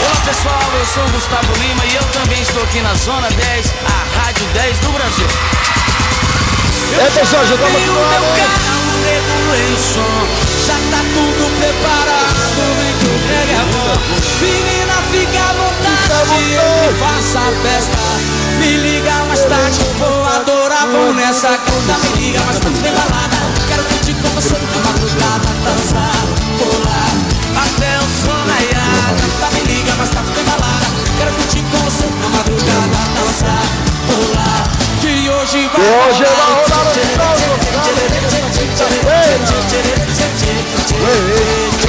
Olá pessoal, eu sou o Gustavo Lima e eu também estou aqui na Zona 10, a Rádio 10 do Brasil. É pessoal, já estamos aqui no ar, meu carro, som, já tá tudo preparado, vem que o reggae é bom. Menina, fica à vontade, eu faça a festa. Me liga mais tarde, vou adorar, vou nessa canta. Me liga mais tarde, tem balada. Quero curtir com você na madrugada, dançar, até o sol raiar. Tá me liga, mas tá bem balada. Quero curtir com você na madrugada, dançar, pular. Que hoje vai. Hoje é a hora do sol. Ei, ei, ei.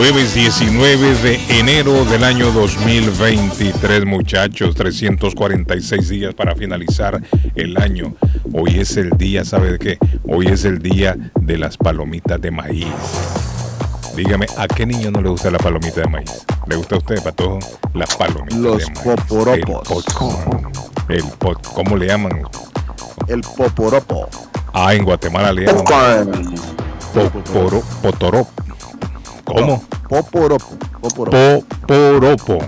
Jueves 19 de enero del año 2023, muchachos, 346 días para finalizar el año. Hoy es el día, ¿sabe de qué? Hoy es el día de las palomitas de maíz. Dígame, ¿a qué niño no le gusta la palomita de maíz? ¿Le gusta a usted, Patojo? Las palomitas Los de maíz. poporopos. El popcorn. El pot, ¿Cómo le llaman? El poporopo. Ah, en Guatemala le llaman poporo, potorop. ¿Cómo? Poporopo. Poporopo. Poporopo.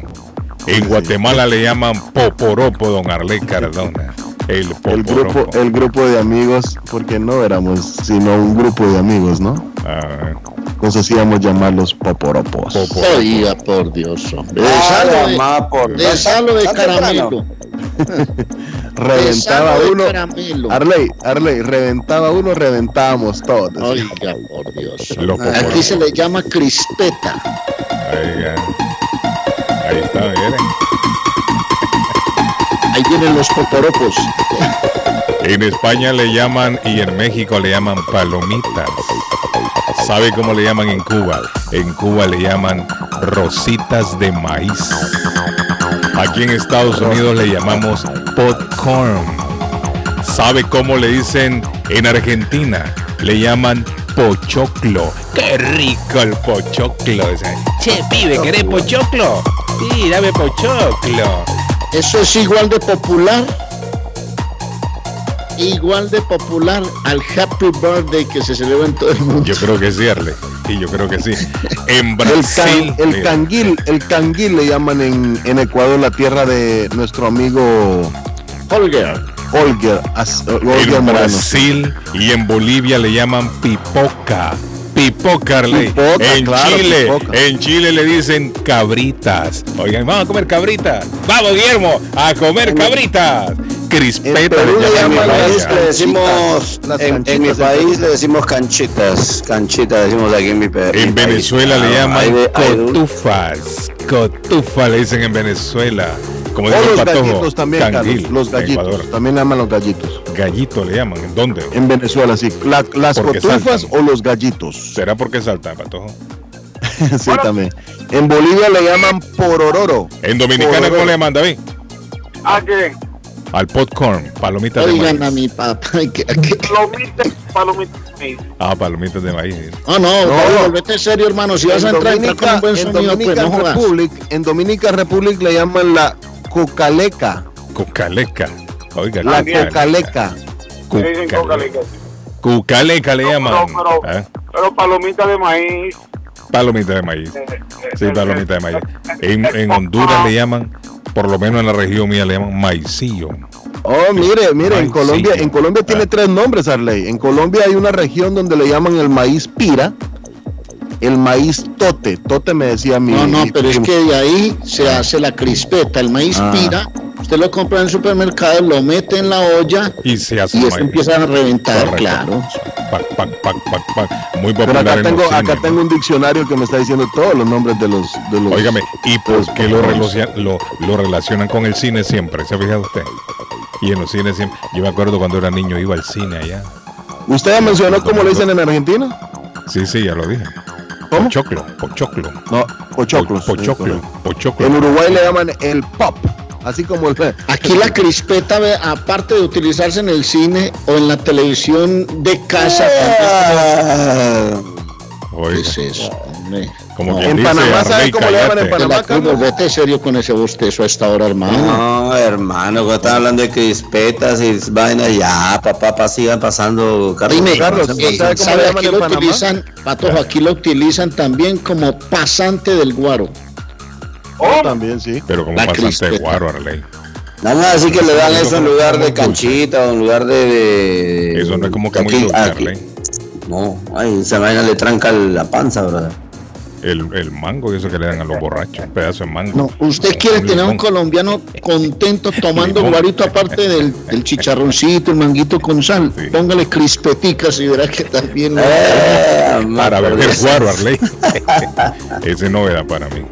En Guatemala le llaman poporopo, don Arley Cardona. El El grupo, poporopo. el grupo de amigos, porque no éramos sino un grupo de amigos, ¿no? Ah, Nos hacíamos llamar los poporopos. poporopo. Oiga, por Dios, hombre. Ah, Desalo de, mamá, por desalo de caramelo. Reventaba uno. caramelo. Arley, Arley, reventaba uno, reventábamos todos. Oiga, por Dios. Aquí poporopos. se le llama crispeta. Oiga. Ahí está, miren. Ahí vienen los poporopos. En España le llaman y en México le llaman palomitas. ¿Sabe cómo le llaman en Cuba? En Cuba le llaman rositas de maíz. Aquí en Estados Unidos le llamamos popcorn. ¿Sabe cómo le dicen en Argentina? Le llaman pochoclo. ¡Qué rico el pochoclo! Che, pibe, ¿querés pochoclo? Sí, dame pochoclo. Eso es igual de popular. Igual de popular al Happy Birthday que se celebra en todo el mundo. Yo creo que sí, Arle. Y yo creo que sí. En El, Brasil. can- el canguil, el canguil le llaman en, en Ecuador la tierra de nuestro amigo Holger. Olger, as- Olger En. Brasil y en Bolivia le llaman pipoca. Pipoca, Arley. Pipoca, En claro, Chile, en Chile le dicen cabritas. Oigan, vamos a comer cabritas. Vamos, Guillermo, a comer cabritas. Crispeta En Perú le llaman en En mi país le decimos, en, canchitas en mi en país le decimos canchitas, canchitas decimos aquí en mi, En mi país. Venezuela le Ah, llaman cotufas. Cotufa le dicen en Venezuela. Como O los patojo, gallitos también, canguil, Carlos, los en gallitos. También le llaman los gallitos. Gallito le llaman. ¿En dónde? En Venezuela, sí. La- las cotufas saltan. o los gallitos. ¿Será porque salta, patojo? sí, también. En Bolivia le llaman porororo. En Dominicana, ¿cómo le llaman, David? ¿A qué? Al popcorn, palomitas de Oigan a maíz. mi papá. que- que- Palomitas, palomitas de maíz. Ah, palomitas de maíz. Oh, no, No. David, volvete serio, hermano. Si vas a En entrar, entra con Dominica, un buen en sonido, pues no. Republic, en Dominica Republic le llaman la cocaleca. Cucaleca. Oiga, La cocaleca. Le dicen Cucaleca. cocaleca. Cucaleca le llaman. Pero, pero, ¿Eh? pero palomitas de maíz. Palomitas de maíz. Sí, palomitas de maíz. En, en Honduras le llaman, por lo menos en la región mía, le llaman maicillo. Oh, mire, mire, en Colombia, en Colombia tiene Ah. tres nombres, Arley. En Colombia hay una región donde le llaman el maíz pira el maíz tote. Tote me decía mi. No, no, mi pero es que de ahí se hace la crispeta. El maíz Ah. pira, usted lo compra en el supermercado, lo mete en la olla Y se hace y eso empieza a reventar, Correcto. claro. Pac, pac, pac, pac, pac. Muy Pero popular acá en tengo, los acá tengo un diccionario que me está diciendo todos los nombres de los. De los Óigame, ¿y por qué lo, lo, lo relacionan con el cine siempre? ¿Se ha fijado usted? Y en los cines siempre. Yo me acuerdo cuando era niño iba al cine allá. ¿Usted ya mencionó cómo le dicen en Argentina? Sí, sí, ya lo dije. ¿Cómo? Pochoclo, pochoclo. No, pochoclos. Po- Pochoclo, pochoclo. En Uruguay le llaman el pop. Así como el. Aquí la crispeta, ve, aparte de utilizarse en el cine o en la televisión de casa, Ah, ¿qué es eso? hombre? como No, quien En dice, Panamá, ¿sabe Arley, cómo le llaman en la Panamá, Carlos? vete serio con ese bostezo a esta hora, hermano. No, hermano, cuando están hablando de crispetas y vainas, ya, papá, papá, sigan pasando. Carlos. Dime, Carlos, ¿usted sabe cómo ¿sabe? le llaman aquí en lo Panamá? utilizan, Patojo, aquí lo utilizan también como pasante del guaro. Oh, También, sí. Pero como bastante crispeta. guaro, Arley. Nada más así que le dan Eso eso en lugar de canchita o en lugar de. de- Eso no es como que muy dulce, aquí- Arley. No, ay, esa vaina le tranca la panza, brother. El, el mango y eso que le dan a los borrachos. Un pedazo de mango. No, usted quiere con tener un colombiano contento tomando guarito aparte del, del chicharroncito, el manguito con sal. Sí. Póngale crispeticas y verá que también. Eh, Para beber guaro, Arley. Ese no era para mí.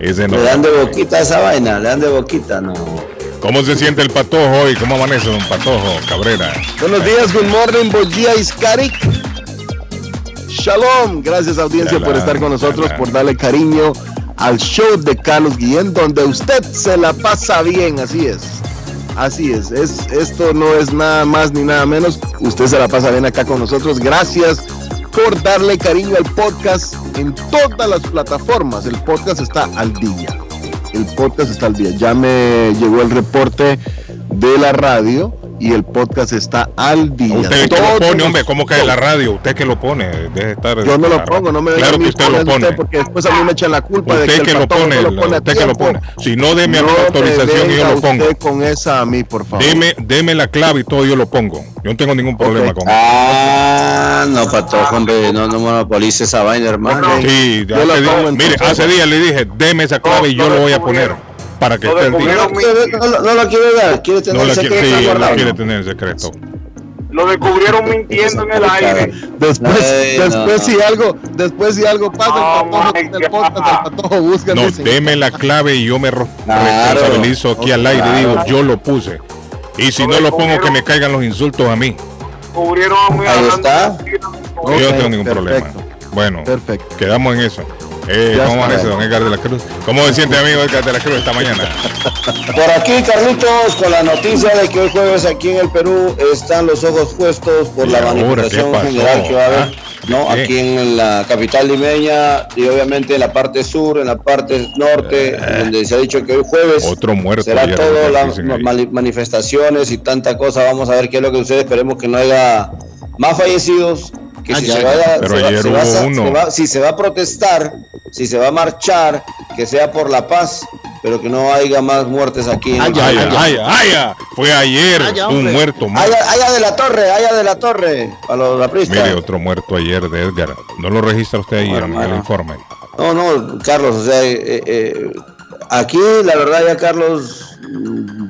Ese no. Le dan de boquita a esa vaina, le dan de boquita, no. ¿Cómo se siente el patojo hoy? ¿Cómo amanece, don Patojo Cabrera? Buenos días, good morning, buen día, Iskarik. Shalom, gracias audiencia por estar con nosotros, shalom. por darle cariño al show de Carlos Guillén, donde usted se la pasa bien, así es. Así es, es, esto no es nada más ni nada menos, usted se la pasa bien acá con nosotros, gracias por darle cariño al podcast en todas las plataformas, el podcast está al día, el podcast está al día, ya me llegó el reporte de la radio y el podcast está al día. Usted que lo pone, hombre, ¿cómo que de la radio? Usted que lo pone, deje de estar. yo no lo la pongo, no me Claro que usted lo pone. usted, porque después a mí me echan la culpa de Usted que, que el lo pone, no lo pone usted que lo pone. Si no, deme No me autorización y yo lo pongo. usted con esa a mí, por favor. Deme, deme la clave y todo yo lo pongo. Yo no tengo ningún problema Ok. con eso. Ah, no, patojo, hombre, no, no monopolice esa vaina, hermano. Sí, Yo hace día- mire, hace días le dije, deme esa clave y yo No, lo no voy a poner. Para que No esté el día. No, quiere- no, no lo quiere dar, quiere tener No la el quiere, secreto sí, no guardado. quiere tener en secreto. lo descubrieron mintiendo en el aire. Después, no. después si algo, después si algo pasa, Oh, el patojo, my el podcast, el patojo busca. No, deme la clave y yo me ro- Claro. responsabilizo aquí al aire digo, yo lo puse. Y si Lo no lo pongo, que me caigan los insultos a mí. Cubrieron a mí Ahí está. yo no tengo ningún perfecto. problema. Bueno, Perfecto. quedamos en eso. Eh, Ya ¿Cómo amanece, don Edgar de la Cruz? ¿Cómo se siente, amigo Edgar de la Cruz, esta mañana? Por aquí, Carlitos, con la noticia de que hoy jueves aquí en el Perú están los ojos puestos por ¿Y la ahora manifestación general que va a haber, ¿Ah? ¿no? Aquí en la capital limeña y obviamente en la parte sur, en la parte norte, donde se ha dicho que hoy jueves Eh. Otro muerto será todo las manifestaciones y tanta cosa. Vamos a ver qué es lo que sucede. Esperemos que no haya más fallecidos. Que Ah, si se ya. vaya, Pero se va- ayer se va a hubo sa- uno. se va- si se va a protestar, si se va a marchar, que sea por la paz, pero que no haya más muertes aquí. en Ah, el ya, país. Ay, ay, ay, ay, fue ayer Ah, un muerto más. Allá, allá de la torre, allá de la torre, para los apristas. Mire, otro muerto ayer de Edgar. ¿No lo registra usted ahí en el informe? No, no, Carlos, o sea, eh, eh, aquí la verdad ya Carlos, mm,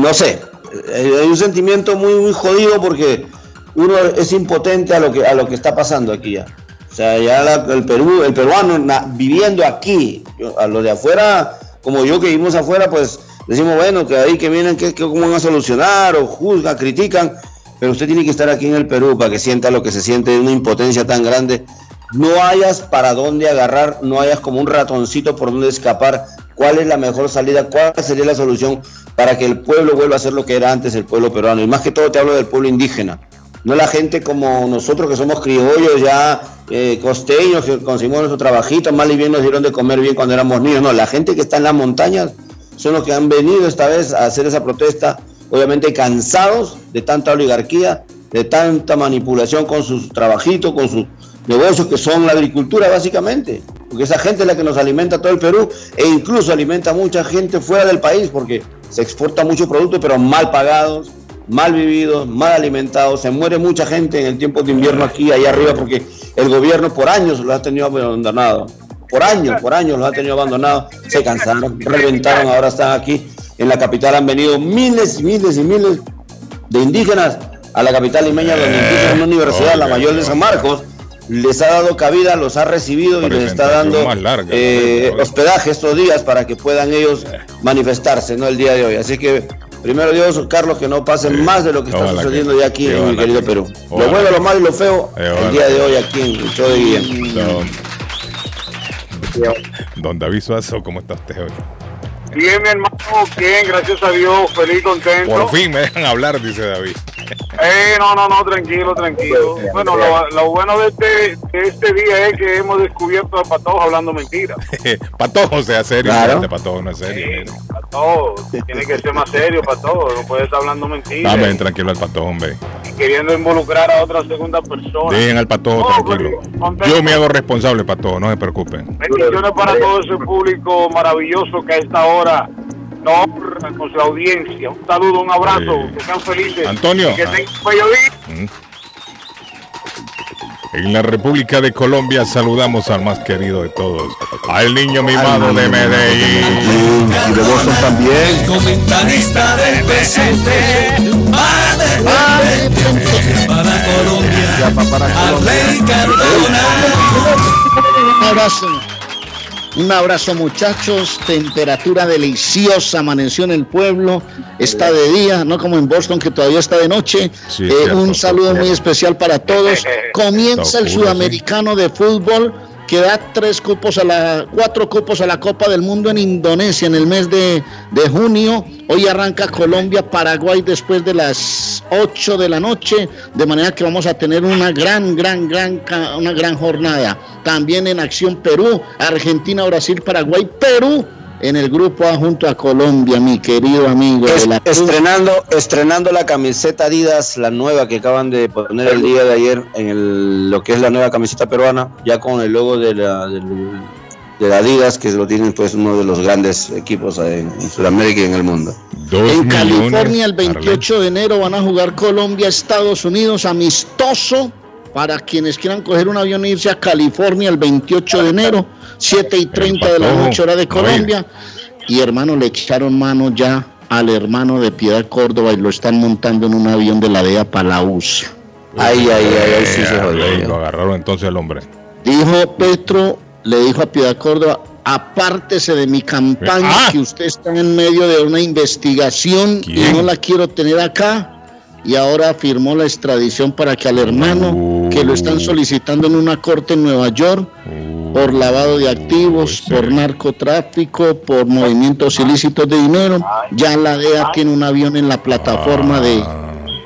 no sé, eh, hay un sentimiento muy, muy jodido porque uno es impotente a lo que a lo que está pasando aquí ya. O sea, ya la- el Perú, el peruano viviendo aquí, a los de afuera, como yo que vivimos afuera, pues decimos, bueno, que ahí que vienen, que, que cómo van a solucionar, o juzgan, critican, pero usted tiene que estar aquí en el Perú para que sienta lo que se siente de una impotencia tan grande. No hayas para dónde agarrar, no hayas como un ratoncito por dónde escapar. ¿Cuál es la mejor salida? ¿Cuál sería la solución para que el pueblo vuelva a ser lo que era antes el pueblo peruano? Y más que todo te hablo del pueblo indígena. No la gente como nosotros que somos criollos ya eh, costeños, que conseguimos nuestro trabajito, mal y bien nos dieron de comer bien cuando éramos niños. No, la gente que está en las montañas son los que han venido esta vez a hacer esa protesta, obviamente cansados de tanta oligarquía, de tanta manipulación con sus trabajitos, con sus negocios que son la agricultura básicamente, porque esa gente es la que nos alimenta todo el Perú e incluso alimenta a mucha gente fuera del país porque se exporta mucho producto pero mal pagados, mal vividos, mal alimentados, se muere mucha gente en el tiempo de invierno aquí allá arriba porque el gobierno por años los ha tenido abandonados. Por años, por años los ha tenido abandonados. Se cansaron, reventaron, ahora están aquí en la capital. Han venido miles y miles y miles de indígenas a la capital limeña, donde incluso una universidad, la mayor de San Marcos, les ha dado cabida, los ha recibido y les está dando larga, eh, hospedaje estos días para que puedan ellos manifestarse, ¿no? El día de hoy. Así que, primero Dios, Carlos, que no pase más de lo que está sucediendo que- ya aquí en mi querido que- Perú. Lo bueno, lo malo y lo feo, el día de hoy aquí en el show de Guillén. Don, don David Suazo, ¿cómo está usted hoy? Bien, mi hermano, bien, gracias a Dios, feliz, contento. Por fin me dejan hablar, dice David. Eh, no, no, no, tranquilo, tranquilo. Bueno, lo, lo bueno de este, de este día es que hemos descubierto a Patojo hablando mentiras. Patojo sea serio, Claro. este Patojo no es serio. Patojo, tiene que ser más serio, Patojo, no puede estar hablando mentiras. Dame tranquilo al Patojo, hombre. y queriendo involucrar a otra segunda persona. Dejen al Patojo No, tranquilo. porque-. Yo me hago responsable, Patojo, no se preocupen. Bendiciones para todo ese público maravilloso que a esta hora honra con su audiencia. Un saludo, un abrazo, que sean felices. Antonio. Que Ah. tengan un. Mm. En la República de Colombia saludamos al más querido de todos, al niño mimado de Medellín. Y de Boston también. Comentarista del presente para Colombia para Colombia. Un abrazo. Un abrazo muchachos, temperatura deliciosa, amaneció en el pueblo, está de día, no como en Boston que todavía está de noche. Sí, Eh, cierto, un saludo cierto. muy especial para todos. Comienza el sudamericano de fútbol que da tres cupos a la, cuatro cupos a la Copa del Mundo en Indonesia en el mes de, de junio. Hoy arranca Colombia, Paraguay después de las 8 de la noche, de manera que vamos a tener una gran, gran, gran, una gran jornada. También en acción Perú, Argentina, Brasil, Paraguay, Perú en el grupo A junto a Colombia, mi querido amigo Es- de la Cruz. estrenando, estrenando la camiseta Adidas, la nueva que acaban de poner el día de ayer en el- lo que es la nueva camiseta peruana, ya con el logo de la, del- de la Adidas, que lo tienen pues uno de los grandes equipos en, en Sudamérica y en el mundo. Dos En California el 28 de enero van a jugar Colombia, Estados Unidos, amistoso para quienes quieran coger un avión e irse a California el 28 de enero, 7 y 30 de la noche hora de Colombia. Y hermano, le echaron mano ya al hermano de Piedad Córdoba y lo están montando en un avión de la DEA para la USA. Ay, ay, ay, ay, sí se Eh. Lo agarraron entonces el hombre. Dijo Petro, le dijo a Piedad Córdoba, apártese de mi campaña, Ah. que usted está en medio de una investigación y no la quiero tener acá. Y ahora firmó la extradición para que al hermano, Uh. que lo están solicitando en una corte en Nueva York, por lavado de activos, por narcotráfico, por movimientos ilícitos de dinero, ya la DEA tiene un avión en la plataforma de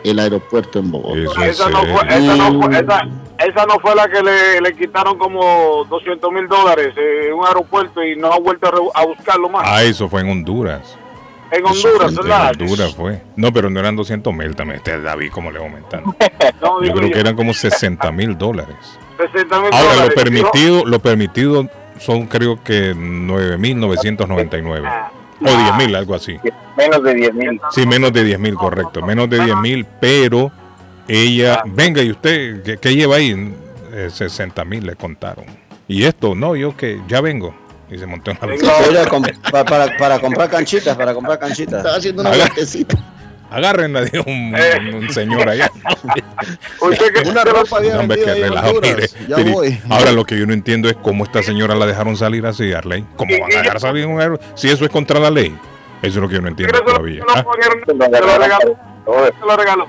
el aeropuerto en Bogotá. eso es Esa no, fue, esa, no fue, esa, esa no fue la que le, le quitaron como 200 mil dólares eh, en un aeropuerto y no ha vuelto a, re- a buscarlo más. Ah, eso fue en Honduras. En Honduras, en ¿verdad? En Honduras fue. No, pero no eran 200 mil también. Este David, ¿cómo le va aumentando? No, Yo creo yo, que eran como 60 mil dólares. 60 mil Ahora, lo dólares. permitido, lo permitido son creo que 9.999. O 10.000, algo así. Menos de 10 mil. Sí, menos de 10.000, correcto. Menos de 10.000, pero ella, venga, ¿y usted qué, qué lleva ahí? Eh, 60 mil le contaron. Y esto, no, yo que ya vengo. Y se montó en la para, para comprar canchitas, para comprar canchitas. Estaba haciendo una vueltecita. Agárrenla, dijo un, un- un señor allá. Usted que Una ropa No, Honduras. mire. Ya Mire, voy. Ahora lo que yo no entiendo es cómo esta señora la dejaron salir así, Arley. ¿Cómo van a dejar salir un aero- si eso es contra la ley? Eso es lo que yo no entiendo todavía. no Ah, se lo regaló. Se lo regaló.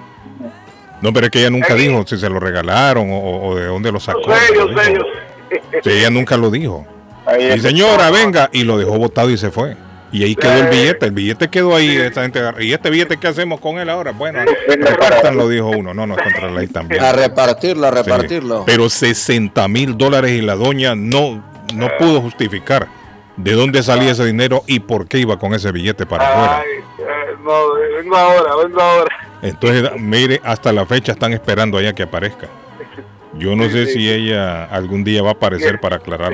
No, pero es que ella nunca Eh, dijo si se lo regalaron o, de dónde lo sacó. Yo sé, yo No sé, dijo. yo sé. Sí, ella nunca lo dijo. Ahí señora, venga, y lo dejó botado y se fue. Y ahí quedó el Eh. billete, el billete quedó ahí, esta gente agarró. ¿y este billete qué hacemos con él ahora? Bueno, repártanlo, dijo uno. No, no, es contra la ley también. A repartirlo, a Sí. repartirlo. Pero 60 mil dólares y la doña no, no pudo justificar de dónde salía ese dinero y por qué iba con ese billete para afuera. Eh, no, vengo ahora, vengo ahora. Entonces, mire, hasta la fecha están esperando allá que aparezca. Yo no sé si ella algún día va a aparecer para aclarar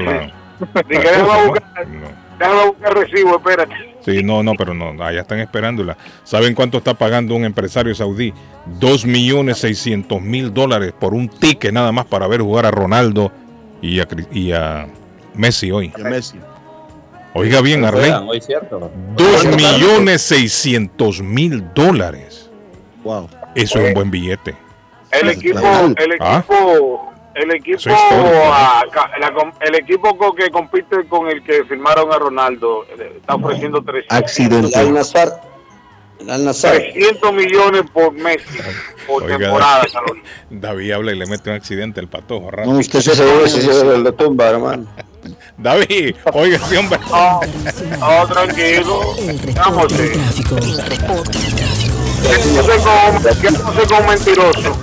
a buscar, No. déjame buscar recibo, espérate. Sí, no, no, pero no, allá están esperándola. ¿Saben cuánto está pagando un empresario saudí? Dos millones seiscientos mil dólares por un ticket nada más para ver jugar a Ronaldo y a, y a Messi hoy. Y a Messi. Oiga bien, Arley. Juegan hoy, ¿cierto? Dos millones seiscientos mil dólares. Wow. Eso es un buen billete. El equipo, el Ah. El equipo, Eso es todo. ca- la com- el equipo co- que compite con el que firmaron a Ronaldo eh, está ofreciendo 300, Accidente. El Al-Nassr. El Al-Nassr. 300 millones por Messi por Oiga. temporada. David habla y le mete un accidente al patojo. No, rápido. usted se el de tumba, hermano. David, oiga, hombre. No, no, tranquilo. El Vamos, tráfico. El reporte del tráfico. Como mentiroso.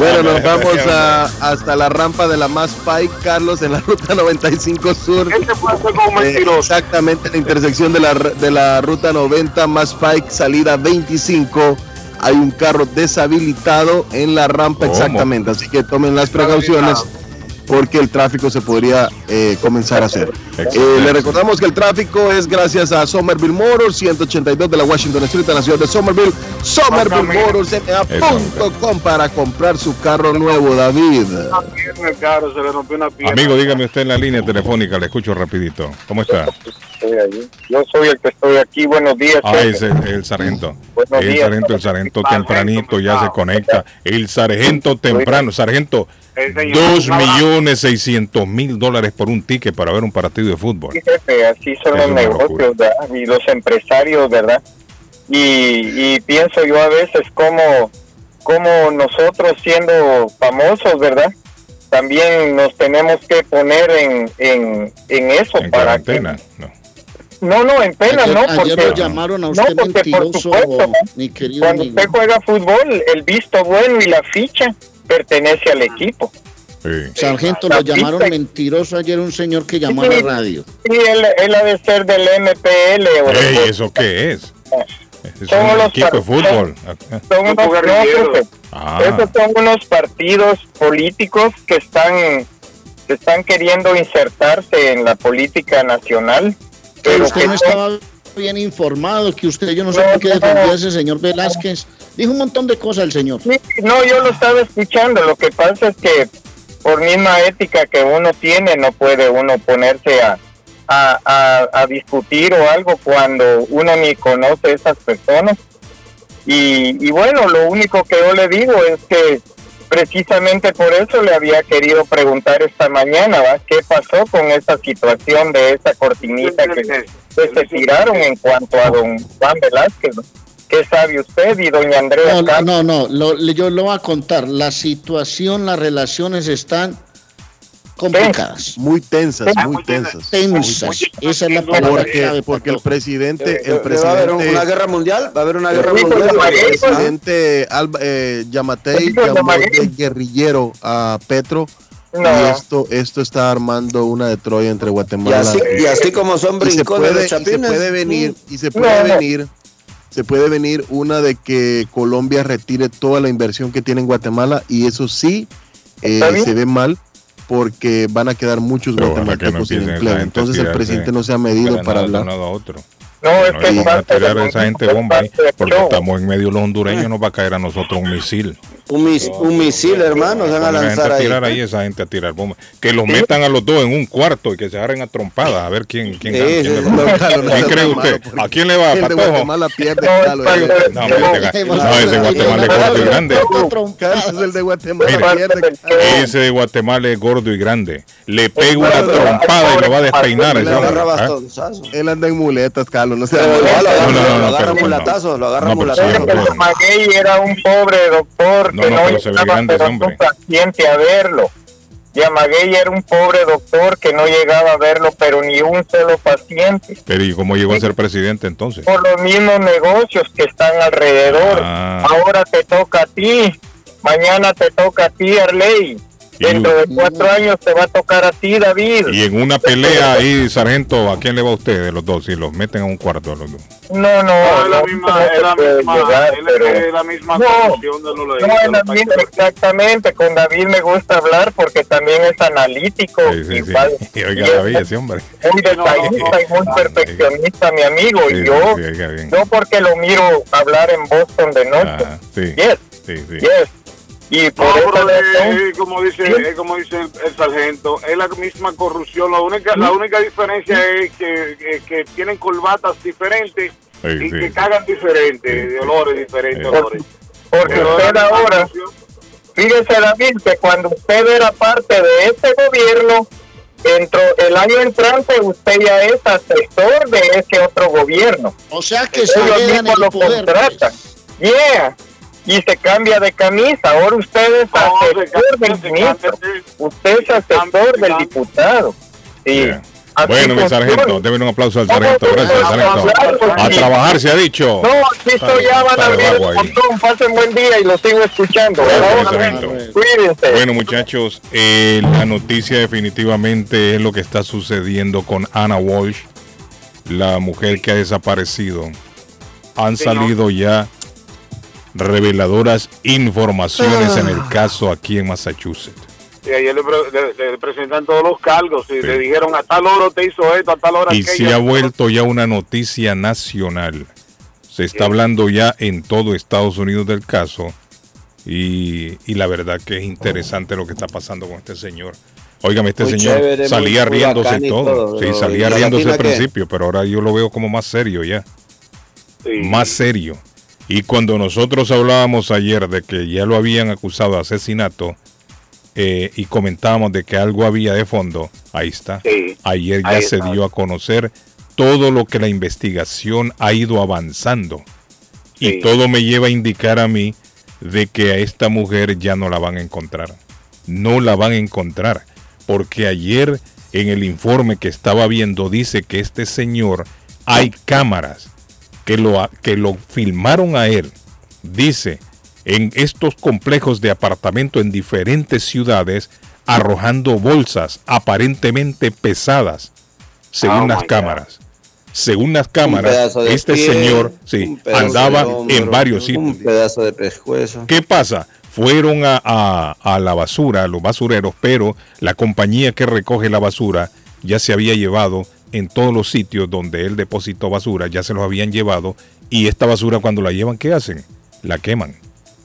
Bueno, nos vamos a- hasta la rampa de la Más Pike, Carlos, en la ruta 95 Sur. Este puede ser como Eh, mentiroso. exactamente en la intersección de la, de la ruta 90 más Pike, salida 25. Hay un carro deshabilitado en la rampa ¿Cómo? exactamente, así que tomen las precauciones porque el tráfico se podría eh, comenzar a hacer. Eh, le recordamos que el tráfico es gracias a Somerville Motors, 182 de la Washington Street en la ciudad de Somerville. Somerville Motors MA.com para comprar su carro nuevo, David. Una pierna, el carro, se le rompió una pierna. Amigo, dígame usted en la línea telefónica, le escucho rapidito. ¿Cómo está? Yo soy el que estoy aquí. Buenos días. Ah, es el, el sargento. Buenos El días. sargento, el sargento tempranito ya se conecta. El sargento temprano, sargento, dos millones seiscientos mil dólares por un ticket para ver un partido de fútbol. Sí, jefe, así son Es los negocios ¿verdad? y los empresarios, ¿verdad? Y, y pienso yo a veces como, como nosotros siendo famosos, ¿verdad? También nos tenemos que poner en, en, en eso En para que... No. No, no, en pena, Ayer, no, ayer porque lo llamaron a no, porque por supuesto, mi querido cuando amigo. usted juega fútbol, el visto bueno y la ficha pertenece al equipo. Sí. Sargento, lo llamaron mentiroso ayer un señor que llamó a la radio. Sí, él, él ha de ser del MPL o del Ey, ¿Eso qué es? Es Son un los equipo de fútbol. son unos, no, Ah, esos son unos partidos políticos que están que están queriendo insertarse en la política nacional Que pero usted que no son- estaba bien informado, que usted, yo no sé por qué no. defendía a ese señor Velázquez. Dijo un montón de cosas el señor. Sí, no, yo lo estaba escuchando. Lo que pasa es que por misma ética que uno tiene, no puede uno ponerse a, a, a- a discutir o algo cuando uno ni conoce a esas personas. Y, y bueno, lo único que yo le digo es que precisamente por eso le había querido preguntar esta mañana, ¿va? ¿Qué pasó con esa situación de esa cortinita que, que se tiraron en cuanto a don Juan Velázquez? ¿No? ¿Qué sabe usted y doña Andrea? No, Campos? no, no, lo- yo lo voy a contar. La situación, las relaciones están complicadas, Muy tensas, muy muy tensas. tensas. Esa es la palabra Porque, clave. porque el presidente, el Eh, ¿Va a haber una presidente, guerra mundial? ¿Va a haber una guerra Sí, mundial? el presidente Alba- eh, Yamatei llamó de guerrillero a Petro y No. esto, esto está armando una de Troya entre Y Guatemala así, y así como son y se brincones puede, los y se chapines. puede venir y se No, puede no. venir se puede venir una de que Colombia retire toda la inversión que tiene en Guatemala y eso sí eh, se ve mal porque van a quedar muchos Pero ojalá que no guatemaltecos sin empleo. entonces el presidente no se ha medido de para hablar. a otro. No, es No, que van a tirar a esa gente bomba ahí, porque estamos en medio los hondureños, nos va a caer a nosotros un misil. Un, mis- un misil, hermano, se van a lanzar a ahí. tirar ahí, esa gente a tirar bombas. Que los metan a los dos en un cuarto y que se agarren a trompadas a ver quién, quién Sí, gana. quién. No, no ¿Quién cree usted? ¿A quién le va? de ¿Patojo? Guatemala pierde No, No, ese de Guatemala es gordo y grande. El de Guatemala. Ese de Guatemala es gordo y grande. Le pega una trompada y lo va a despeinar. ¿ah? él anda en muletas Carlos no igual lo agarra, No, no, no, lo agarra pero no. mulatazo, lo agarra No, pero sí, mulatazo. Pero bueno. Maguey era un pobre doctor No, que no, no, pero se ve llegaba grande ese pero hombre. paciente a verlo. Yamaguey era un pobre doctor que no llegaba a verlo, pero ni un solo paciente. Pero ¿y cómo llegó a ser presidente entonces? Por los mismos negocios que están alrededor. Ah. Ahora te toca a ti, mañana te toca a ti, Arley. Dentro de cuatro años te va a tocar a ti, David. Y en una pelea ahí, sargento, ¿a quién le va a usted de los dos? Si los meten a un cuarto a los dos. No, no, No, es la no, misma, es la misma, llegar, es pero- la misma No, condición de lo No, de es la misma, exactamente. Con David me gusta hablar porque también es analítico. Sí, sí, igual, Y y oiga, David, ese hombre. muy detallista y muy perfeccionista, mi amigo. Sí, y yo, no porque lo miro hablar en Boston de noche. Ajá, sí, Yes, sí, sí. yes. Y por No, es- es como dice, Sí. es como dice el, el sargento, es la misma corrupción. La única, la única diferencia es que, que, que tienen corbatas diferentes Sí, y sí. que cagan diferentes, de olores diferentes, Sí. olores. porque Pero usted ahora, fíjese David, que cuando usted era parte de este gobierno, dentro el año entrante usted ya es asesor de ese otro gobierno. O sea que se Ellos mismos lo poder. contratan. pues. Yeah. Y se cambia de camisa. Ahora usted es asesor del ministro. Usted es asesor del diputado. Sí. Yeah. Bueno, mi sargento, denme un aplauso al sargento. a Gracias, sargento. A trabajar se ha dicho. No, aquí estoy ya, van a abrir el. Pasen buen día y lo sigo escuchando. Gracias, Ahora, sargento. Cuídense. Bueno, muchachos, eh, la noticia definitivamente es lo que está sucediendo con Anna Walsh, la mujer que ha desaparecido. Han salido ya reveladoras informaciones en Ah. el caso aquí en Massachusetts. Y ayer le, pre- le- le presentan todos los cargos y Sí. le dijeron a tal hora te hizo esto, a tal hora Y aquello. se ha vuelto ya una noticia nacional. Se está Sí. hablando ya en todo Estados Unidos del caso. Y, y la verdad que es interesante lo que está pasando con este señor. Óigame, este Muy señor chévere, salía muy- riéndose y todo. todo, Sí, salía ¿y la riéndose al principio, pero ahora yo lo veo como más serio ya. Sí. Más serio. Y cuando nosotros hablábamos ayer de que ya lo habían acusado de asesinato eh, y comentábamos de que algo había de fondo, ahí está. Sí. Ayer ya se está. dio a conocer todo lo que la investigación ha ido avanzando. Y todo me lleva a indicar a mí de que a esta mujer ya no la van a encontrar. No la van a encontrar. Porque ayer en el informe que estaba viendo dice que este señor hay cámaras que lo, que lo filmaron a él. Dice en estos complejos de apartamento en diferentes ciudades arrojando bolsas aparentemente pesadas según Oh, las cámaras. Según las Un cámaras, este pie, señor sí, un andaba hombro, en varios Un sitios. pedazo de pescuezo. ¿Qué pasa? Fueron a, a- a la basura, a los basureros, pero la compañía que recoge la basura ya se había llevado en todos los sitios donde él depositó basura, ya se los habían llevado y esta basura cuando la llevan, ¿qué hacen? La queman,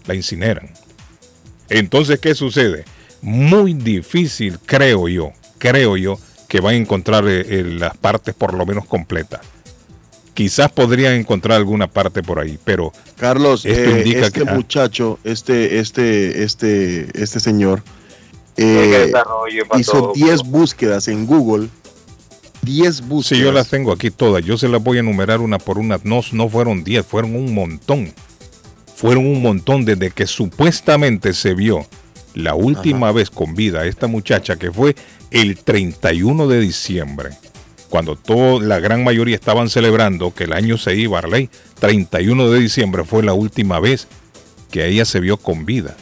la incineran. Entonces, ¿qué sucede? Muy difícil, creo yo, creo yo, que van a encontrar eh, eh, las partes por lo menos completas. Quizás podrían encontrar alguna parte por ahí, pero Carlos, Esto eh, indica este que- ah. muchacho, este, este, este, este señor, eh, hizo todo. 10 búsquedas en Google. 10 búsquedas. Sí, yo las tengo aquí todas. Yo se las voy a enumerar una por una. No, no fueron 10, fueron un montón. Fueron un montón desde que supuestamente se vio la última vez con vida a esta muchacha que fue el 31 de diciembre. Cuando todo, la gran mayoría estaban celebrando que el año se iba a ley. 31 de diciembre fue la última vez que ella se vio con vida.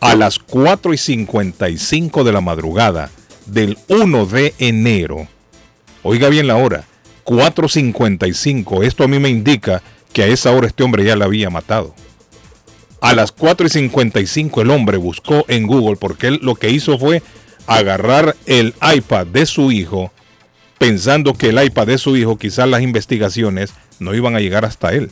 A las 4 y 55 de la madrugada del 1 de enero Oiga bien la hora, 4.55. Esto a mí me indica que a esa hora este hombre ya la había matado. A las 4 y 55 el hombre buscó en Google porque él lo que hizo fue agarrar el iPad de su hijo pensando que el iPad de su hijo quizás las investigaciones no iban a llegar hasta él.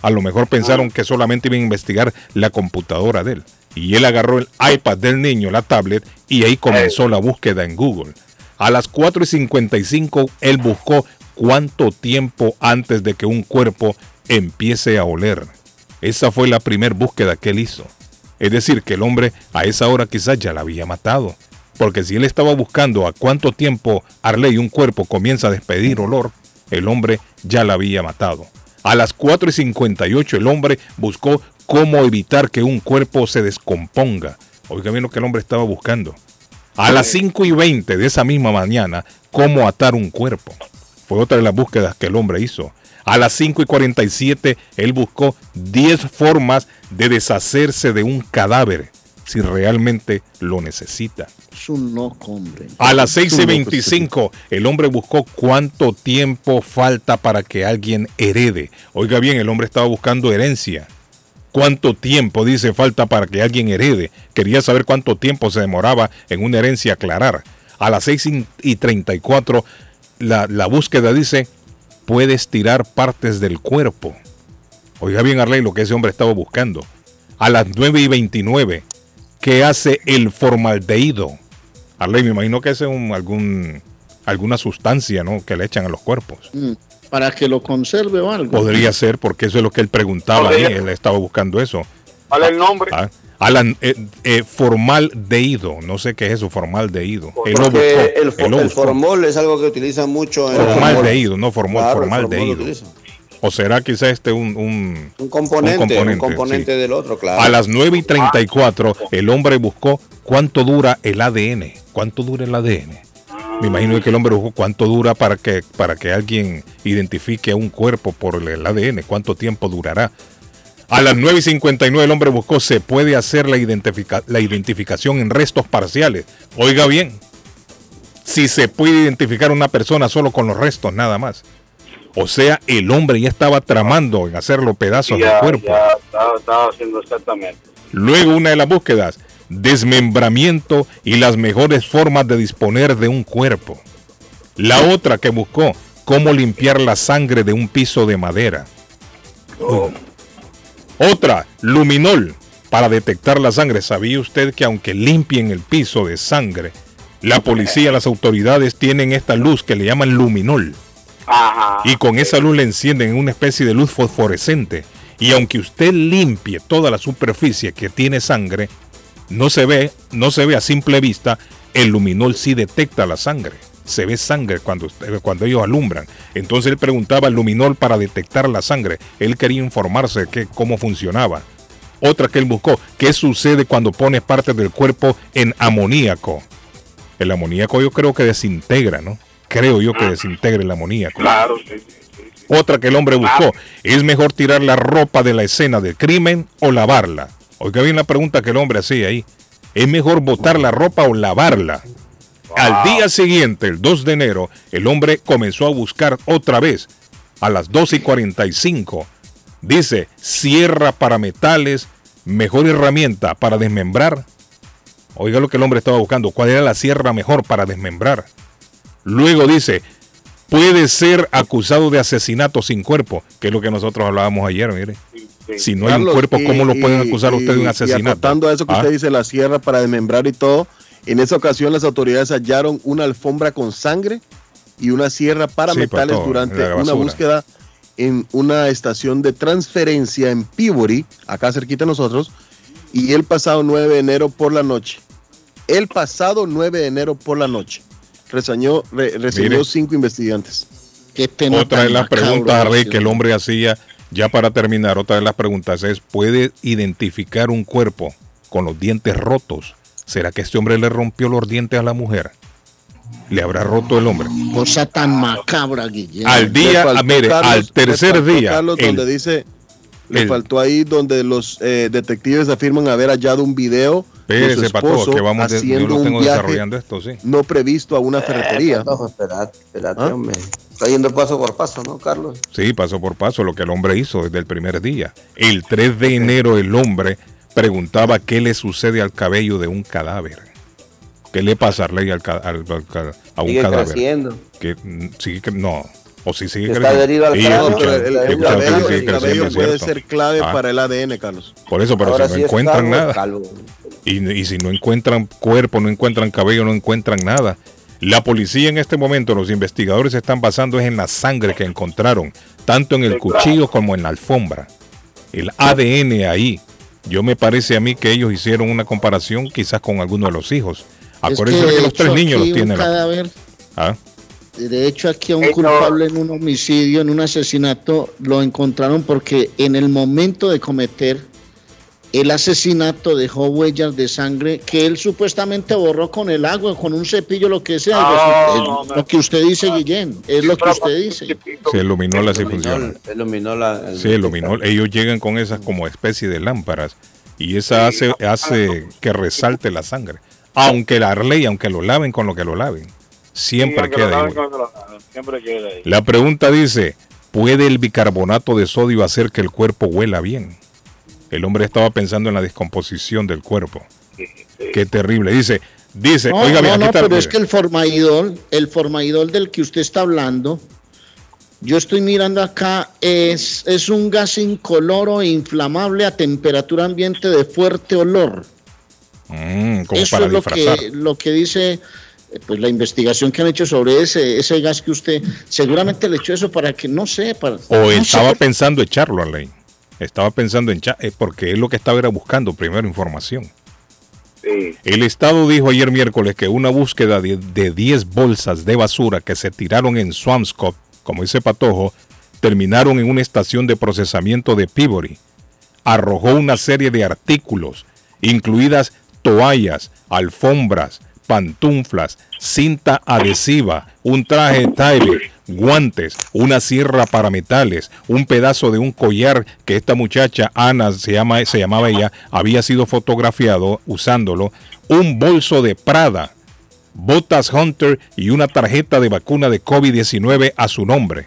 A lo mejor pensaron que solamente iban a investigar la computadora de él. Y él agarró el iPad del niño, la tablet, y ahí comenzó la búsqueda en Google. A las 4 y 55 él buscó cuánto tiempo antes de que un cuerpo empiece a oler. Esa fue la primera búsqueda que él hizo. Es decir, que el hombre a esa hora quizás ya la había matado. Porque si él estaba buscando a cuánto tiempo Arley un cuerpo comienza a despedir olor, el hombre ya la había matado. A las 4 y 58 el hombre buscó cómo evitar que un cuerpo se descomponga. Oiga bien lo que el hombre estaba buscando. A las 5 y 20 de esa misma mañana, cómo atar un cuerpo. Fue otra de las búsquedas que el hombre hizo. A las 5 y 47 él buscó 10 formas de deshacerse de un cadáver si realmente lo necesita. Es un loco, hombre. A las Es 6 y un loco 25, el hombre buscó cuánto tiempo falta para que alguien herede. Oiga bien, el hombre estaba buscando herencia. ¿Cuánto tiempo, dice, falta para que alguien herede? Quería saber cuánto tiempo se demoraba en una herencia aclarar. A las 6 y 34, la, la búsqueda dice, puedes tirar partes del cuerpo. Oiga bien, Arley, lo que ese hombre estaba buscando. A las 9 y 29, ¿qué hace el formaldehído? Arley, me imagino que es algún, alguna sustancia ¿no? que le echan a los cuerpos. Mm, Para que lo conserve o algo. Podría ser, porque eso es lo que él preguntaba ahí, él estaba buscando eso. ¿Cuál es el nombre? Ah, Alan, eh, eh, formaldehído, no sé qué es eso, formaldehído. Él lo Porque buscó, el, fo- él lo el formol es algo que utilizan mucho en Formaldehído, no formol, Claro, el lo utilizan. O será quizá este un, un, Un componente, un componente, componente, sí. del otro, claro. A las 9 y 34, el hombre buscó cuánto dura el ADN. ¿Cuánto dura el ADN? Me imagino que el hombre buscó cuánto dura para que, para que alguien identifique a un cuerpo por el ADN. ¿Cuánto tiempo durará? A las 9 y 59 el hombre buscó, se puede hacer la, identifica- la identificación en restos parciales. Oiga bien, si se puede identificar una persona solo con los restos nada más. O sea, el hombre ya estaba tramando en hacerlo pedazos del cuerpo. ya estaba, estaba haciendo exactamente. Luego una de las búsquedas, desmembramiento y las mejores formas de disponer de un cuerpo. La otra que buscó, cómo limpiar la sangre de un piso de madera. Otra, luminol, para detectar la sangre. ¿Sabía usted que aunque limpien el piso de sangre, la policía, las autoridades tienen esta luz que le llaman luminol? Ajá. y con esa luz le encienden en una especie de luz fosforescente. Y aunque usted limpie toda la superficie que tiene sangre, no se ve, no se ve a simple vista, el luminol sí detecta la sangre. Se ve sangre cuando, cuando ellos alumbran. Entonces él preguntaba al luminol para detectar la sangre. Él quería informarse de que, cómo funcionaba. Otra que él buscó, ¿qué sucede cuando pones parte del cuerpo en amoníaco? El amoníaco yo creo que desintegra, ¿no? Creo yo que desintegra el amoníaco. Claro, sí, sí, sí. Otra que el hombre buscó. ¿Es mejor tirar la ropa de la escena del crimen o lavarla? Oiga bien la pregunta que el hombre hacía ahí. ¿Es mejor botar la ropa o lavarla? Al día siguiente, el 2 de enero, el hombre comenzó a buscar otra vez. A las 2 y 45. Dice, sierra para metales, mejor herramienta para desmembrar. Oiga lo que el hombre estaba buscando. ¿Cuál era la sierra mejor para desmembrar? Luego dice, puede ser acusado de asesinato sin cuerpo, que es lo que nosotros hablábamos ayer, mire. Si no hay un cuerpo, y- ¿cómo lo pueden y- acusar a usted de un y- asesinato? Y acotando a eso que ¿Ah? usted dice, la sierra para desmembrar y todo, en esa ocasión las autoridades hallaron una alfombra con sangre y una sierra para Sí, para metales todo, durante una búsqueda en una estación de transferencia en Peabody, acá cerquita de nosotros, y el pasado 9 de enero por la noche. El pasado 9 de enero por la noche. Reseñó, re- reseñó Mire. cinco investigantes. Otra de las preguntas, Rey, que el hombre hacía, ya para terminar, otra de las preguntas es, ¿puede identificar un cuerpo con los dientes rotos? ¿Será que este hombre le rompió los dientes a la mujer? ¿Le habrá roto el hombre? Cosa tan macabra, Guillermo. Al día, faltó, mire, Carlos, al tercer día, Carlos, el- donde dice, le el- faltó ahí donde los eh, detectives afirman haber hallado un video de su esposo que vamos, de- yo haciendo un viaje desarrollando esto, sí. no previsto a una ferretería. No, espérate, espérate, ¿Ah? hombre. Está yendo paso por paso, ¿no, Carlos? Sí, paso por paso, lo que el hombre hizo desde el primer día. El 3 de enero el hombre preguntaba qué le sucede al cabello de un cadáver. ¿Qué le pasa al, al- al a un Sigue cadáver? creciendo. Que mm, sigue no, o si sigue Está creciendo. adherido al Sí, pero el, cabello, el puede ser clave Ah. para el ADN, Carlos. Por eso, pero Ahora si sí no encuentran nada. y si no encuentran cuerpo, no encuentran cabello, no encuentran nada. La policía en este momento, los investigadores se están basando es en la sangre que encontraron, tanto en el cuchillo como en la alfombra. El ADN ahí. Yo me parece a mí que ellos hicieron una comparación quizás con alguno de los hijos. Es Acuérdense que, que, los tres niños los tienen. Cadáver, ¿Ah? de hecho, aquí a un culpable en un homicidio, en un asesinato, lo encontraron porque en el momento de cometer el asesinato dejó huellas de sangre que él supuestamente borró con el agua, con un cepillo, lo que sea. Ah, es lo que usted dice, Guillén, es lo que usted dice. Así Iluminó, iluminó la. el- Sí, el luminol. Ellos llegan con esas como especie de lámparas y esa hace, hace que resalte la sangre. Aunque la ley, aunque lo laven con lo que lo laven, siempre queda ahí. La pregunta dice, ¿puede el bicarbonato de sodio hacer que el cuerpo huela bien? El hombre estaba pensando en la descomposición del cuerpo. Qué terrible. Dice, dice, oiga bien, no, pero es que el formaidol, el formaidol del que usted está hablando, yo estoy mirando acá, es, es un gas incoloro e inflamable a temperatura ambiente de fuerte olor. Mm, Eso es lo que, lo que dice eh, pues la investigación que han hecho sobre ese, ese gas que usted seguramente le echó eso para que no sé o estaba pensando echarlo a ley estaba pensando en eh, porque él lo que estaba era buscando primero información el Estado dijo ayer miércoles que una búsqueda de, de 10 bolsas de basura que se tiraron en Swampscott como dice Patojo, terminaron en una estación de procesamiento de Peabody. Arrojó una serie de artículos, incluidas toallas, alfombras, pantuflas, cinta adhesiva, un traje Tyler, guantes, una sierra para metales, un pedazo de un collar que esta muchacha, Ana se, llama, se llamaba ella, había sido fotografiado usándolo, un bolso de Prada, botas Hunter y una tarjeta de vacuna de COVID-19 a su nombre.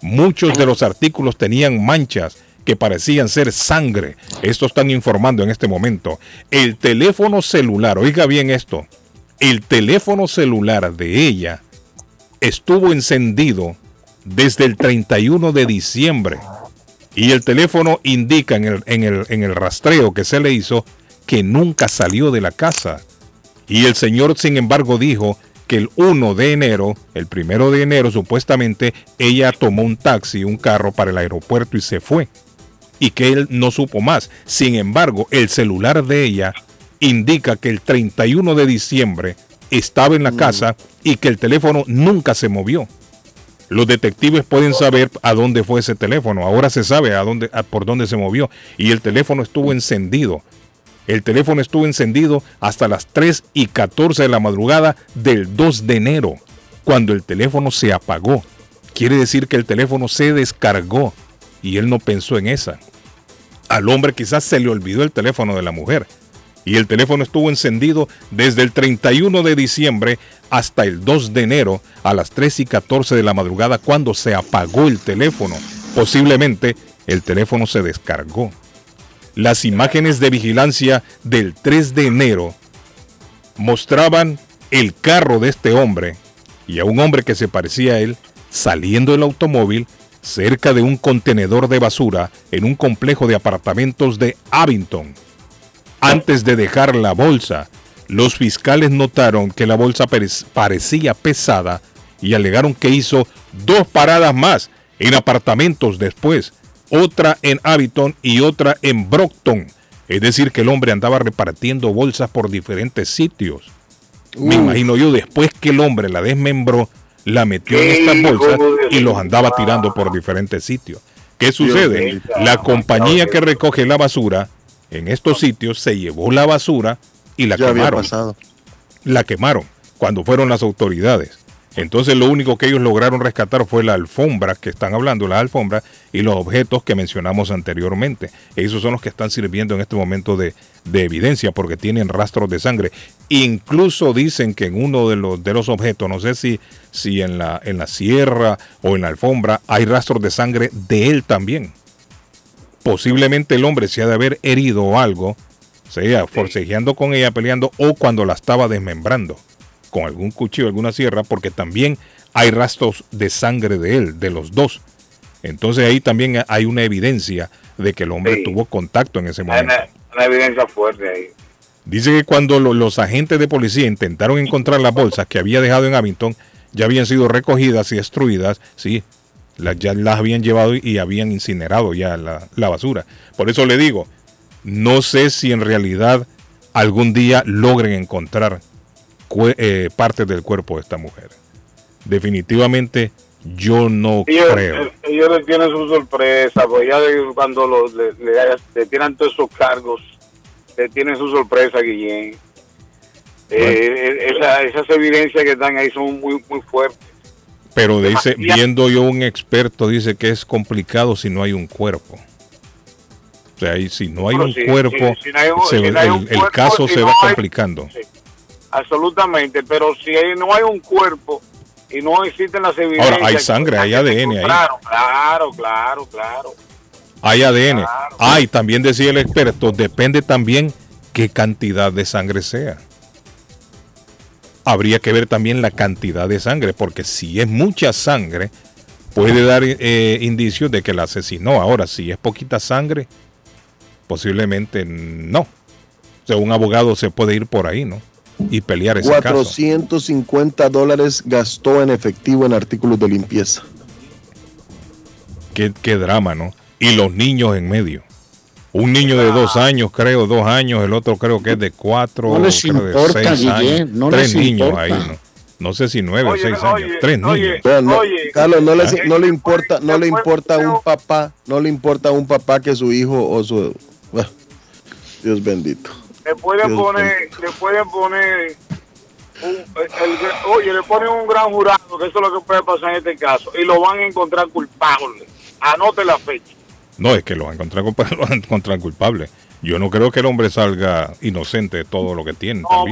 Muchos de los artículos tenían manchas que parecían ser sangre. Esto están informando en este momento. El teléfono celular, oiga bien esto, el teléfono celular de ella estuvo encendido desde el 31 de diciembre y el teléfono indica en el, en el, en el rastreo que se le hizo que nunca salió de la casa. Y el Señor, sin embargo, dijo que el 1 de enero, el primero de enero, supuestamente, ella tomó un taxi, un carro para el aeropuerto y se fue. Y que él no supo más. Sin embargo, el celular de ella indica que el 31 de diciembre estaba en la mm. casa y que el teléfono nunca se movió. Los detectives pueden saber a dónde fue ese teléfono. Ahora se sabe a dónde, por dónde se movió. Y el teléfono estuvo encendido. El teléfono estuvo encendido hasta las 3 y 14 de la madrugada del 2 de enero, cuando el teléfono se apagó. Quiere decir que el teléfono se descargó y él no pensó en esa. Al hombre quizás se le olvidó el teléfono de la mujer y el teléfono estuvo encendido desde el 31 de diciembre hasta el 2 de enero a las 3 y 14 de la madrugada cuando se apagó el teléfono. Posiblemente el teléfono se descargó las imágenes de vigilancia del 3 de enero mostraban el carro de este hombre y a un hombre que se parecía a él saliendo del automóvil cerca de un contenedor de basura en un complejo de apartamentos de Abington. Antes de dejar la bolsa, los fiscales notaron que la bolsa parecía pesada y alegaron que hizo dos paradas más en apartamentos después otra en Abington y otra en Brockton. Es decir, que el hombre andaba repartiendo bolsas por diferentes sitios. Me imagino yo, después que el hombre la desmembró, la metió en estas bolsas y los andaba tirando por diferentes sitios. ¿Qué sucede? La compañía que recoge la basura en estos sitios se llevó la basura y la quemaron. La quemaron cuando fueron las autoridades. Entonces lo único que ellos lograron rescatar fue la alfombra que están hablando, la alfombra y los objetos que mencionamos anteriormente. Esos son los que están sirviendo en este momento de, evidencia porque tienen rastros de sangre. Incluso dicen que en uno de los, de los objetos, no sé si, si en, la, en la sierra o en la alfombra, hay rastros de sangre de él también. Posiblemente el hombre se ha de haber herido o algo, sea forcejeando con ella, peleando o cuando la estaba desmembrando con algún cuchillo, alguna sierra, porque también hay rastros de sangre de él, de los dos. Entonces ahí también hay una evidencia de que el hombre tuvo contacto en ese momento. Hay una, evidencia fuerte ahí. Dice que cuando los agentes de policía intentaron encontrar las bolsas que había dejado en Abington, ya habían sido recogidas y destruidas, sí, ya las habían llevado y habían incinerado ya la, la basura. Por eso le digo, no sé si en realidad algún día logren encontrar eh, parte del cuerpo de esta mujer. Definitivamente yo no creo. Ellos le tienen su sorpresa, pues ya cuando le, tiran todos esos cargos, le tienen su sorpresa, Guillén. Eh, eh, esas evidencias que están ahí son muy, muy fuertes. Pero dice, viendo yo un experto, dice que es complicado si no hay un cuerpo. O sea, y si no hay un cuerpo, el, caso se va complicando. absolutamente, pero si no hay un cuerpo y no existen las evidencias. Ahora, hay sangre, hay ADN ahí. Claro, claro, claro, claro. Hay ADN. Hay, también decía el experto, depende también qué cantidad de sangre sea. Habría que ver también la cantidad de sangre, porque si es mucha sangre, puede dar eh, indicios de que la asesinó. Ahora, si es poquita sangre, posiblemente no. O sea, un abogado se puede ir por ahí, ¿no? Y pelear ese 450 dólares gastó en efectivo en artículos de limpieza. Qué, qué drama, ¿no? Y los niños en medio. Un niño de dos años, creo, dos años, el otro creo que es de cuatro, no les importa, de seis años. No Tres niños ahí, ¿no? No sé si nueve o seis años. Tres niños. Carlos, no, no le importa, no le importa a un papá, no le importa a un papá que su hijo o su Dios bendito. Le pueden poner, le pueden poner oye, le ponen un gran jurado, que eso es lo que puede pasar en este caso, y lo van a encontrar culpable. Anote la fecha. No, es que lo van a encontrar, lo van a encontrar culpable. Yo no creo que el hombre salga inocente de todo lo que tiene. No,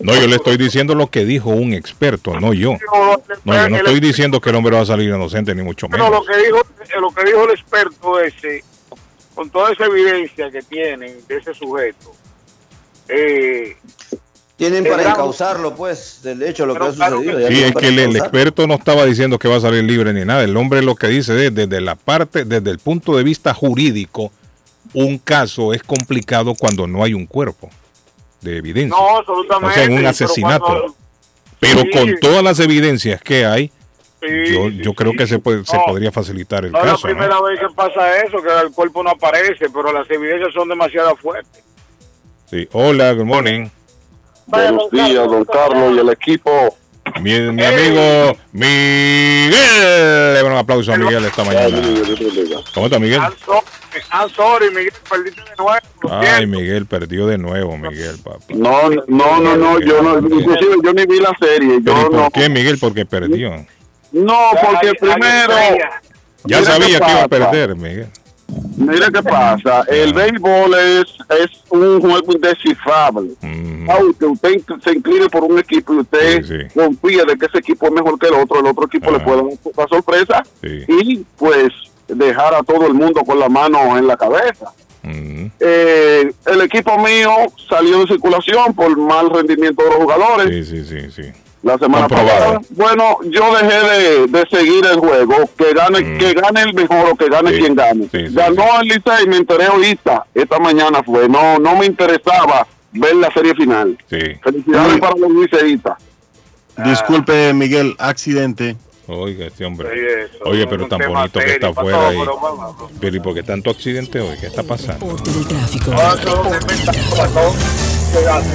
no, yo le estoy diciendo lo que dijo un experto, no yo. No, yo no estoy diciendo que el hombre va a salir inocente, ni mucho menos. Pero lo que dijo, lo que dijo el experto ese, con toda esa evidencia que tienen de ese sujeto, eh, tienen para encauzarlo, pues, del hecho lo que ha sucedido. Sí, es que el, experto no estaba diciendo que va a salir libre ni nada. El hombre lo que dice es desde la parte, desde el punto de vista jurídico, un caso es complicado cuando no hay un cuerpo de evidencia. No, absolutamente. O sea, en un asesinato. Pero, con todas las evidencias que hay, yo, yo creo que se, puede, se podría facilitar el caso. No es la primera vez que pasa eso, que el cuerpo no aparece, pero las evidencias son demasiado fuertes. Sí, hola, good morning. Buenos días, don Carlos y el equipo. Mi, amigo Miguel. Le un aplauso a Miguel esta mañana. ¿Cómo está Miguel? I'm sorry, Miguel, perdiste de nuevo. Ay, Miguel, perdió de nuevo, Miguel, papá. No, no, no, no, yo no, inclusive yo ni vi la serie. Yo ¿Por qué, Miguel? Porque perdió. No, porque primero... Ya sabía que iba a perder, Miguel. Mira qué pasa, el béisbol es, es un juego indescifrable. Aunque usted se incline por un equipo y usted confía de que ese equipo es mejor que el otro, el otro equipo le puede dar una sorpresa y pues dejar a todo el mundo con la mano en la cabeza. Eh, el equipo mío salió de circulación por mal rendimiento de los jugadores. Sí, sí, sí, sí la semana pasada. Bueno, yo dejé de, seguir el juego, que gane, mm. que gane el mejor o que gane quien gane. Ganó el Licey y me enteré ahorita, esta mañana fue. No, no me interesaba ver la serie final. Felicidades para los liceístas. Disculpe, Miguel, accidente. Oiga, este hombre. Oye, pero tan bonito que está afuera. Pero, ¿y por qué tanto accidente hoy? ¿Qué está pasando?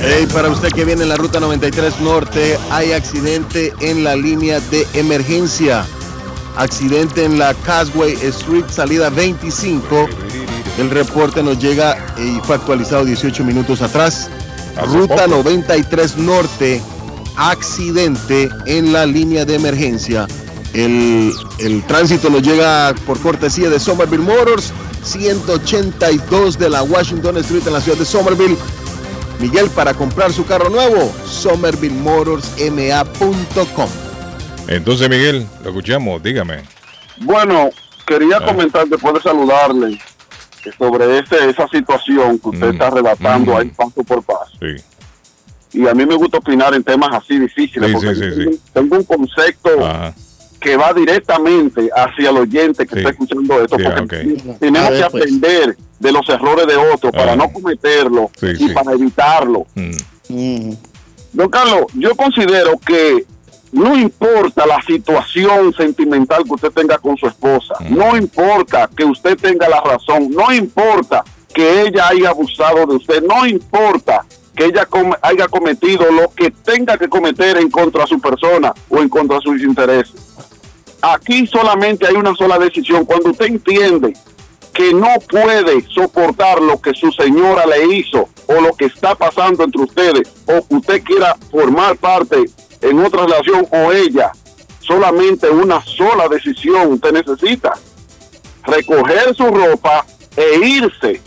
Hey, para usted que viene en la ruta 93 Norte, hay accidente en la línea de emergencia. Accidente en la Casway Street, salida 25. El reporte nos llega y fue actualizado 18 minutos atrás. Ruta 93 Norte, accidente en la línea de emergencia. El, el, tránsito nos llega por cortesía de Somerville Motors, 182 de la Washington Street en la ciudad de Somerville. Miguel, para comprar su carro nuevo, somervillemotorsma.com. Entonces, Miguel, lo escuchamos, dígame. Bueno, quería ah. comentar después de saludarle sobre ese, esa situación que usted mm. está relatando ahí paso por paso. Sí. Y a mí me gusta opinar en temas así difíciles, porque tengo, un concepto que va directamente hacia el oyente que está escuchando esto, porque tenemos que pues. De los errores de otros para no cometerlo y para evitarlo. Mm. Don Carlos, yo considero que no importa la situación sentimental que usted tenga con su esposa, mm. no importa que usted tenga la razón, no importa que ella haya abusado de usted, no importa que ella haya cometido lo que tenga que cometer en contra de su persona o en contra de sus intereses. Aquí solamente hay una sola decisión. Cuando usted entiende que no puede soportar lo que su señora le hizo o lo que está pasando entre ustedes o que usted quiera formar parte en otra relación o ella, solamente una sola decisión usted necesita. Recoger su ropa e irse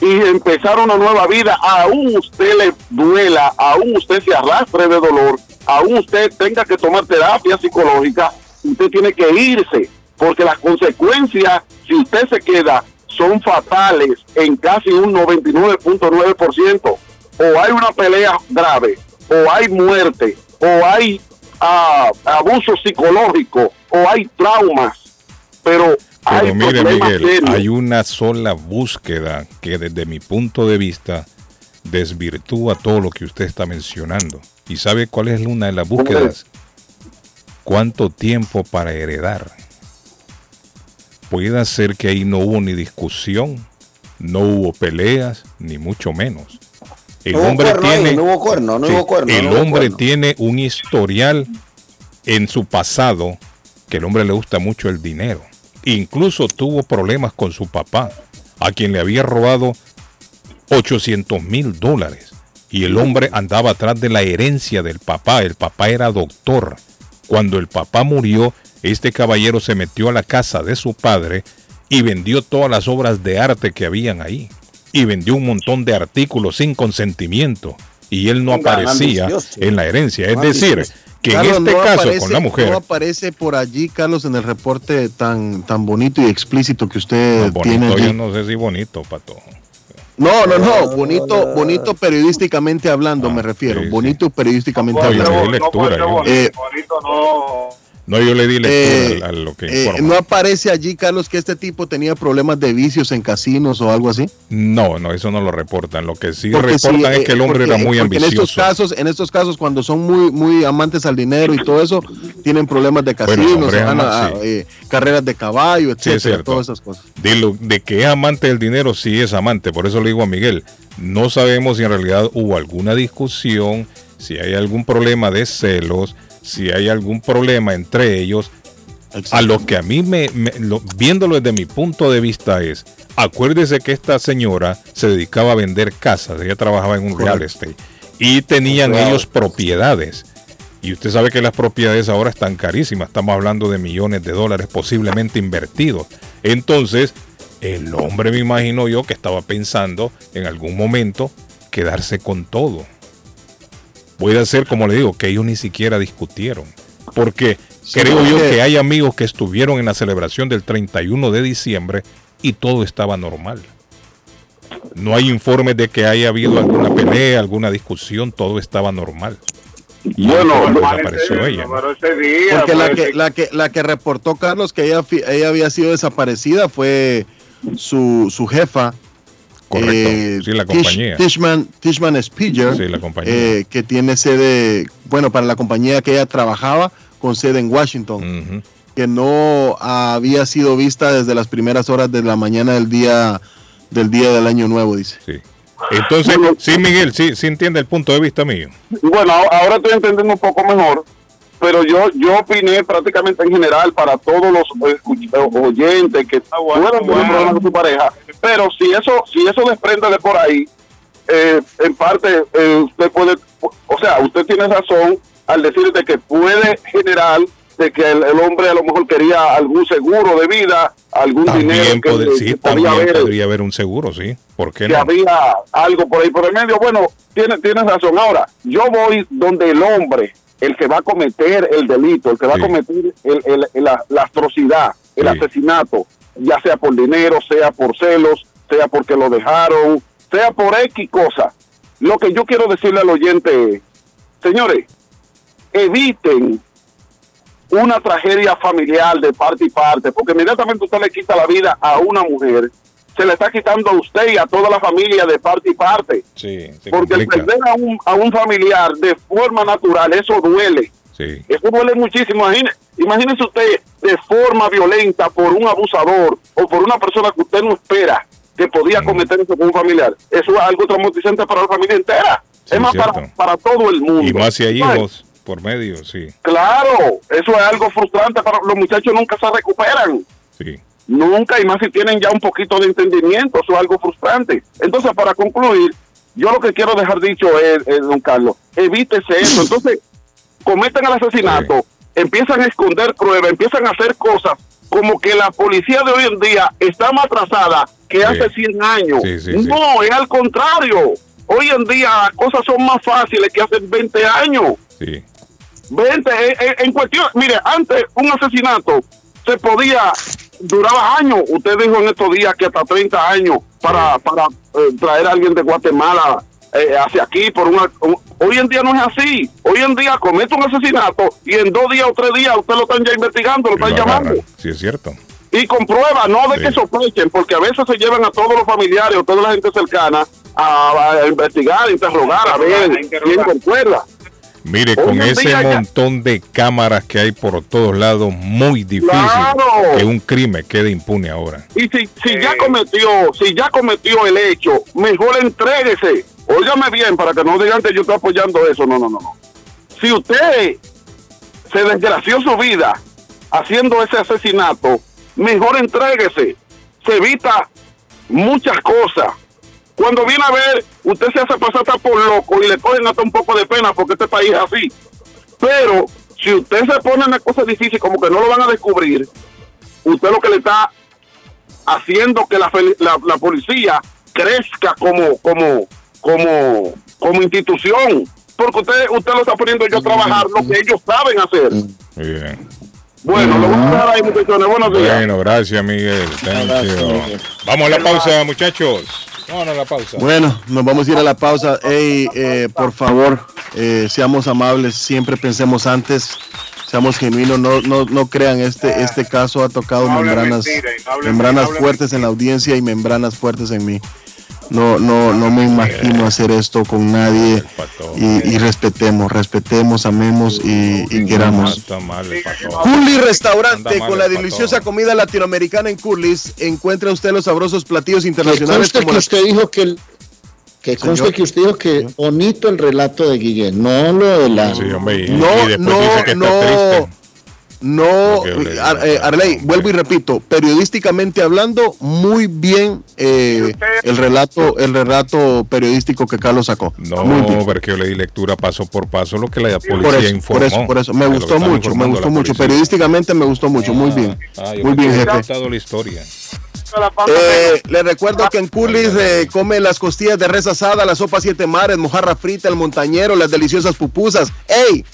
y empezar una nueva vida, aún usted le duela, aún usted se arrastre de dolor, aún usted tenga que tomar terapia psicológica, usted tiene que irse, porque las consecuencias, si usted se queda, son fatales en casi un 99.9%. O hay una pelea grave, o hay muerte, o hay ah, abuso psicológico, o hay traumas. Pero pero mire, Miguel, hay una sola búsqueda que desde mi punto de vista desvirtúa todo lo que usted está mencionando. ¿Y sabe cuál es una de las búsquedas? ¿Cuánto tiempo para heredar? Puede ser que ahí no hubo ni discusión, no hubo peleas, ni mucho menos. El hombre tiene, el hombre tiene un historial en su pasado que el hombre le gusta mucho el dinero Incluso tuvo problemas con su papá, a quien le había robado 800 mil dólares. Y el hombre andaba atrás de la herencia del papá. El papá era doctor. Cuando el papá murió, este caballero se metió a la casa de su padre y vendió todas las obras de arte que habían ahí. Y vendió un montón de artículos sin consentimiento. Y él no aparecía en la herencia. Es decir, que en este caso con la mujer. No aparece por allí, Carlos, en el reporte tan, tan bonito y explícito que usted tiene. Yo no sé si bonito, Pato. No, no, no, bonito, bonito periodísticamente hablando, me refiero. bonito periodísticamente hablando. lectura, eh, bonito no no, yo le di lectura eh, a, lo que eh, ¿No aparece allí, Carlos, que este tipo tenía problemas de vicios en casinos o algo así? No, no, eso no lo reportan. Lo que sí reportan es que el hombre era muy ambicioso. En estos casos, en estos casos, cuando son muy, muy amantes al dinero y todo eso, tienen problemas de casinos, eh, carreras de caballo, etcétera, todas esas cosas. De, de que es amante del dinero, sí es amante. Por eso le digo a Miguel, no sabemos si en realidad hubo alguna discusión, si hay algún problema de celos si hay algún problema entre ellos, a lo que a mí me, viéndolo desde mi punto de vista es, acuérdese que esta señora se dedicaba a vender casas, ella trabajaba en un real estate y tenían ellos propiedades. Y usted sabe que las propiedades ahora están carísimas, estamos hablando de millones de dólares posiblemente invertidos. Entonces, el hombre me imagino yo que estaba pensando en algún momento quedarse con todo puede ser, como le digo, que ellos ni siquiera discutieron. Porque creo yo que hay amigos que estuvieron en la celebración del 31 de diciembre y todo estaba normal. No hay informes de que haya habido alguna pelea, alguna discusión, todo estaba normal. Y bueno, desapareció ella. Porque la que, la, que, la que reportó Carlos que ella, ella había sido desaparecida fue su, su jefa, Correcto. Eh, sí, la compañía. Tishman, Tishman Speeder, sí, la compañía. Eh, que tiene sede, bueno, para la compañía que ella trabajaba, con sede en Washington, que no había sido vista desde las primeras horas de la mañana del día del día del año nuevo, dice. Sí. Entonces, sí, Miguel, sí, sí entiende el punto de vista mío. Bueno, ahora estoy entendiendo un poco mejor pero yo yo opiné prácticamente en general para todos los oyentes que ah, fueron bueno, con su pareja. Pero si eso si eso desprende de por ahí eh, en parte eh, usted puede o sea usted tiene razón al decir de que puede generar de que el, hombre a lo mejor quería algún seguro de vida algún dinero que, sí, también podría haber un seguro sí ¿por qué que había algo por ahí por el medio. Bueno tiene tienes razón. Ahora yo voy donde el hombre el que va a cometer el delito, el que va a cometer la, atrocidad, el asesinato, ya sea por dinero, sea por celos, sea porque lo dejaron, sea por X cosa. Lo que yo quiero decirle al oyente señores, eviten una tragedia familiar de parte y parte, porque inmediatamente usted le quita la vida a una mujer, se le está quitando a usted y a toda la familia de parte y parte. Porque el perder a un, a un familiar de forma natural, eso duele. Eso duele muchísimo. Imagínese, usted de forma violenta por un abusador o por una persona que usted no espera que podía cometer eso con un familiar. Eso es algo traumatizante para la familia entera. es más para, para, todo el mundo. Y más si hay hijos por medio, sí. Claro, eso es algo frustrante para los muchachos nunca se recuperan. Sí. Nunca, y más si tienen ya un poquito de entendimiento, eso es algo frustrante. Entonces, para concluir, yo lo que quiero dejar dicho es, don Carlos, evítese eso. Entonces, cometen el asesinato, empiezan a esconder pruebas, empiezan a hacer cosas como que la policía de hoy en día está más atrasada que hace 100 años. no, es al contrario. Hoy en día las cosas son más fáciles que hace 20 años. Sí. 20, en, cuestión, mire, antes un asesinato se podía, duraba años. Usted dijo en estos días que hasta 30 años para, para eh, traer a alguien de Guatemala eh, hacia aquí por una, hoy en día no es así. Hoy en día comete un asesinato y en dos días o tres días usted lo están ya investigando lo están llamando. Sí es cierto. Y con pruebas no de que sospechen porque a veces se llevan a todos los familiares o toda la gente cercana a, investigar interrogar a ver quién concuerda Mire, con ese montón de cámaras que hay por todos lados, muy difícil que un crimen quede impune ahora. Y si, si ya cometió, si ya cometió el hecho, mejor entréguese. Óigame bien para que no digan que yo estoy apoyando eso. No, no, no, no. Si usted se desgració su vida haciendo ese asesinato, mejor entréguese. Se evita muchas cosas. Cuando viene a ver, usted se hace pasar por loco y le cogen hasta un poco de pena porque este país es así. Pero si usted se pone en una cosa difícil como que no lo van a descubrir, usted lo que le está haciendo que la, la, policía crezca como, como, como, como institución. Porque usted, usted lo está poniendo yo a trabajar lo que ellos saben hacer. Bien. Bueno, lo voy a dejar ahí, muchachones. Buenos días. Bueno, gracias, Miguel. Vamos a la pausa, muchachos. La pausa. Bueno, nos vamos a ir a la pausa. Hey, eh, por favor, eh, seamos amables, siempre pensemos antes, seamos genuinos, no, no, no crean este, este caso ha tocado membranas, membranas fuertes en la audiencia y membranas fuertes en mí. No, no, no me imagino hacer esto con nadie y, respetemos, respetemos, amemos y, queramos. Curly Restaurante con la deliciosa comida latinoamericana en Curly's encuentra usted los sabrosos platillos internacionales. Que, que usted dijo que el, que conste que usted dijo que bonito el relato de Guillén, no lo de la. no, no, no. No, eh, Arley, vuelvo y repito, periodísticamente hablando, muy bien eh, el relato, el relato periodístico que Carlos sacó. No, porque yo le di lectura paso por paso lo que la policía informó. Por eso, por eso, me gustó mucho, me gustó mucho. Periodísticamente me gustó mucho, muy bien. Ah, muy bien, jefe. la historia. Eh, le recuerdo que en Curlis eh, come las costillas de res asada, la sopa siete mares, mojarra frita, el montañero, las deliciosas pupusas. ¡Ey!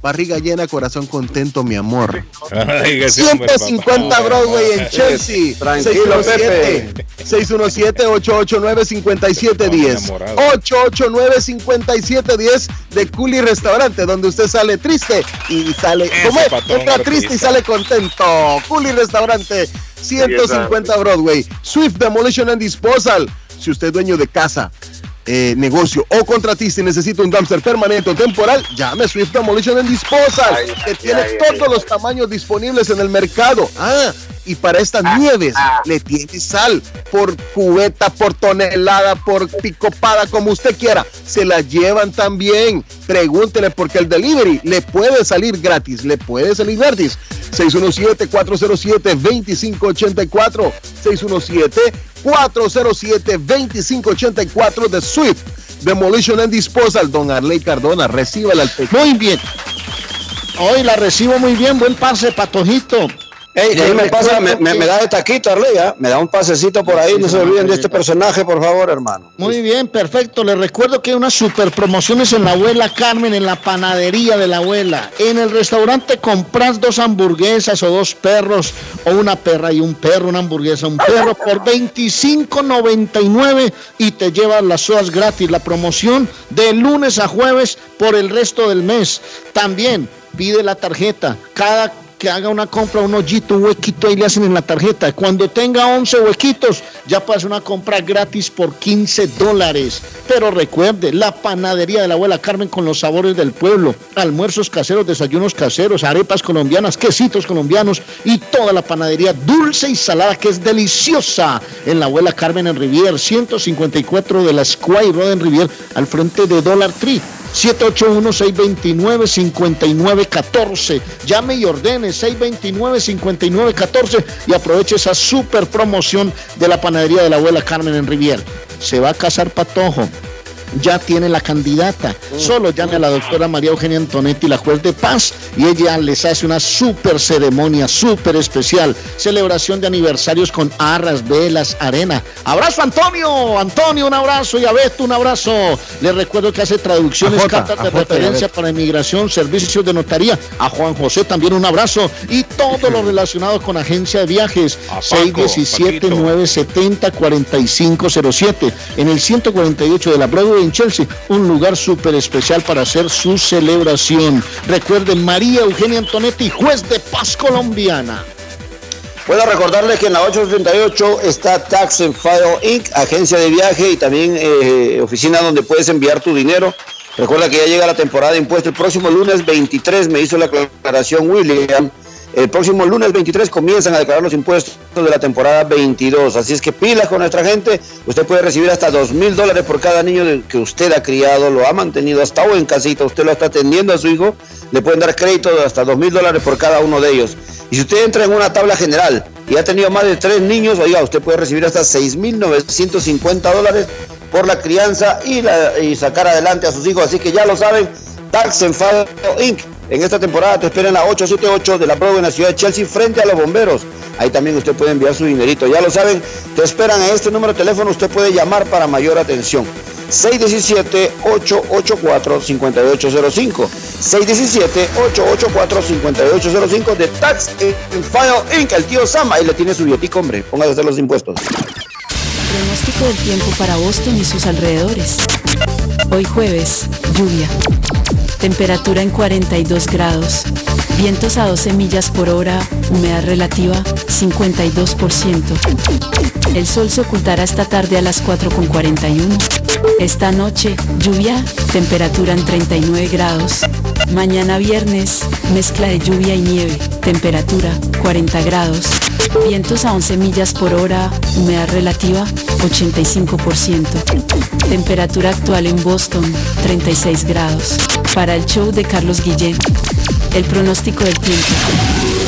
Barriga llena, corazón contento, mi amor. 150 Broadway en Chelsea. 617-889-5710. 889-5710 de Culi Restaurante, donde usted sale triste y sale. ¿Cómo Entra triste y sale contento. Culi Restaurante, 150 Broadway. Swift Demolition and Disposal. Si usted es dueño de casa, eh, negocio o contratista y necesita un dumpster permanente o temporal, llame a Swift Demolition and Disposal, que tiene todos los tamaños disponibles en el mercado. Ah, y para estas ah, nieves ah. le tiene sal por cubeta, por tonelada, por picopada, como usted quiera. Se la llevan también. Pregúntele porque el delivery le puede salir gratis, le puede salir gratis. 617-407-2584. 617-407-2584 de Swift. Demolition and Disposal. Don Arley Cardona, reciba al pecho. Muy bien. Hoy la recibo muy bien. Buen parce, patojito me, pasa, me, da de taquito, Arleya. Me da un pasecito por ahí. No se olviden de este personaje, por favor, hermano. Muy bien, perfecto. Les recuerdo que hay unas super promociones en la abuela Carmen, en la panadería de la abuela. En el restaurante compras dos hamburguesas o dos perros, o una perra y un perro, una hamburguesa, un perro, por $25.99 y te llevas las sodas gratis. La promoción de lunes a jueves por el resto del mes. También pide la tarjeta. Cada que haga una compra, un hoyito, un huequito, ahí le hacen en la tarjeta. Cuando tenga 11 huequitos, ya hacer una compra gratis por 15 dólares. Pero recuerde, la panadería de la abuela Carmen con los sabores del pueblo, almuerzos caseros, desayunos caseros, arepas colombianas, quesitos colombianos y toda la panadería dulce y salada que es deliciosa en la abuela Carmen en Rivier, 154 de la Square Road en Rivier, al frente de Dollar Tree. 781-629-5914. Llame y ordene 629-5914 y aproveche esa super promoción de la panadería de la abuela Carmen en Rivier. Se va a casar Patojo. Ya tiene la candidata. Solo llame a la doctora María Eugenia Antonetti, la juez de paz, y ella les hace una súper ceremonia, súper especial. Celebración de aniversarios con arras, velas, arena. Abrazo Antonio, Antonio, un abrazo y a Beto, un abrazo. Les recuerdo que hace traducciones, cartas de referencia para inmigración, servicios de notaría. A Juan José también un abrazo y todo lo relacionado con agencia de viajes. 617-970-4507 en el 148 de la Broadway en Chelsea, un lugar súper especial para hacer su celebración. Recuerden, María Eugenia Antonetti, juez de paz colombiana. Puedo recordarles que en la 838 está Tax and File Inc., agencia de viaje y también eh, oficina donde puedes enviar tu dinero. Recuerda que ya llega la temporada de impuestos. El próximo lunes 23 me hizo la aclaración William el próximo lunes 23 comienzan a declarar los impuestos de la temporada 22. Así es que pilas con nuestra gente. Usted puede recibir hasta dos mil dólares por cada niño que usted ha criado, lo ha mantenido hasta hoy en casita. Usted lo está atendiendo a su hijo. Le pueden dar crédito de hasta dos mil dólares por cada uno de ellos. Y si usted entra en una tabla general y ha tenido más de tres niños, oiga, usted puede recibir hasta 6.950 dólares por la crianza y, y sacar adelante a sus hijos. Así que ya lo saben, Tax Enfado Inc en esta temporada te esperan la 878 de la prueba en la ciudad de Chelsea frente a los bomberos. Ahí también usted puede enviar su dinerito. Ya lo saben, te esperan en este número de teléfono. Usted puede llamar para mayor atención. 617-884-5805. 617-884-5805 de Tax File Inc. El tío Sam ahí le tiene su biotico, hombre. Póngase a hacer los impuestos. Pronóstico del tiempo para Boston y sus alrededores. Hoy jueves, lluvia. Temperatura en 42 grados. Vientos a 12 millas por hora. Humedad relativa 52%. El sol se ocultará esta tarde a las 4.41. Esta noche, lluvia, temperatura en 39 grados. Mañana viernes, mezcla de lluvia y nieve, temperatura 40 grados. Vientos a 11 millas por hora, humedad relativa 85%. Temperatura actual en Boston 36 grados. Para el show de Carlos Guillén, el pronóstico del tiempo.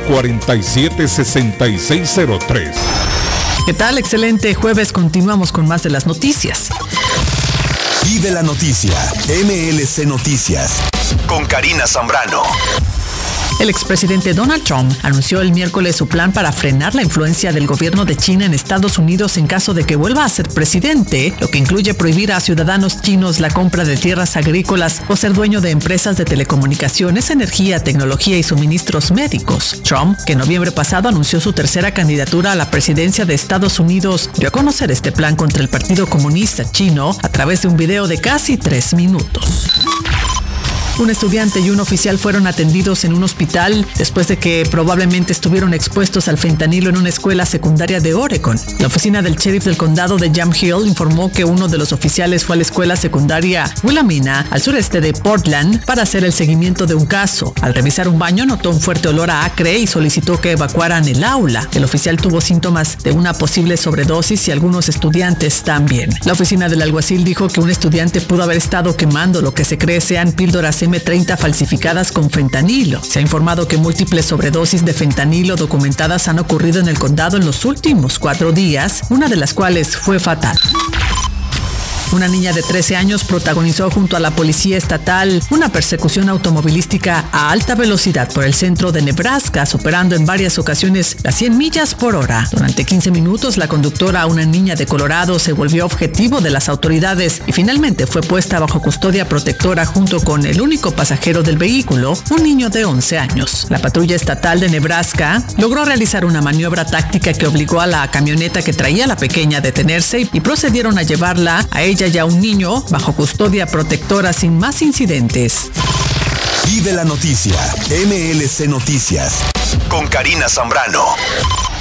447-6603. ¿Qué tal? Excelente jueves. Continuamos con más de las noticias. Vive la noticia. MLC Noticias. Con Karina Zambrano. El expresidente Donald Trump anunció el miércoles su plan para frenar la influencia del gobierno de China en Estados Unidos en caso de que vuelva a ser presidente, lo que incluye prohibir a ciudadanos chinos la compra de tierras agrícolas o ser dueño de empresas de telecomunicaciones, energía, tecnología y suministros médicos. Trump, que en noviembre pasado anunció su tercera candidatura a la presidencia de Estados Unidos, dio a conocer este plan contra el Partido Comunista Chino a través de un video de casi tres minutos. Un estudiante y un oficial fueron atendidos en un hospital después de que probablemente estuvieron expuestos al fentanilo en una escuela secundaria de Oregon. La oficina del sheriff del condado de Jam Hill informó que uno de los oficiales fue a la escuela secundaria Willamina, al sureste de Portland, para hacer el seguimiento de un caso. Al revisar un baño notó un fuerte olor a acre y solicitó que evacuaran el aula. El oficial tuvo síntomas de una posible sobredosis y algunos estudiantes también. La oficina del alguacil dijo que un estudiante pudo haber estado quemando lo que se cree sean píldoras M30 falsificadas con fentanilo. Se ha informado que múltiples sobredosis de fentanilo documentadas han ocurrido en el condado en los últimos cuatro días, una de las cuales fue fatal. Una niña de 13 años protagonizó junto a la policía estatal una persecución automovilística a alta velocidad por el centro de Nebraska, superando en varias ocasiones las 100 millas por hora. Durante 15 minutos, la conductora, una niña de Colorado, se volvió objetivo de las autoridades y finalmente fue puesta bajo custodia protectora junto con el único pasajero del vehículo, un niño de 11 años. La patrulla estatal de Nebraska logró realizar una maniobra táctica que obligó a la camioneta que traía la pequeña a detenerse y procedieron a llevarla a ella ya un niño bajo custodia protectora sin más incidentes. Vive la noticia, MLC Noticias, con Karina Zambrano.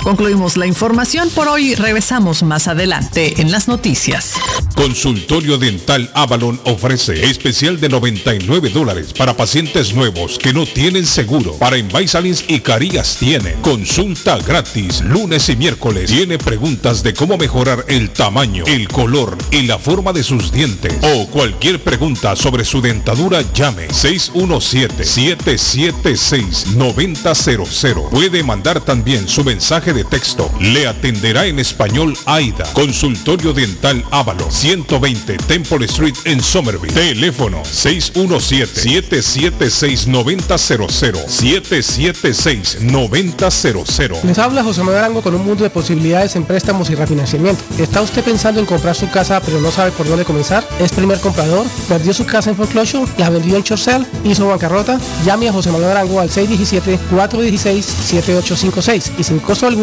Concluimos la información por hoy. Regresamos más adelante en las noticias. Consultorio Dental Avalon ofrece especial de 99 dólares para pacientes nuevos que no tienen seguro. Para Invisalins y Carías tiene consulta gratis lunes y miércoles. Tiene preguntas de cómo mejorar el tamaño, el color y la forma de sus dientes o cualquier pregunta sobre su dentadura llame 617-776-9000. Puede mandar también su mensaje de texto. Le atenderá en español AIDA. Consultorio Dental Ávalo. 120 Temple Street en Somerville. Teléfono 617-776-9000. 776-9000. Les habla José Manuel Arango con un mundo de posibilidades en préstamos y refinanciamiento. ¿Está usted pensando en comprar su casa pero no sabe por dónde comenzar? ¿Es primer comprador? ¿Perdió su casa en foreclosure? ¿La vendió en Chorcel? ¿Hizo bancarrota? Llame a José Manuel Arango al 617-416-7856 y sin costo alguno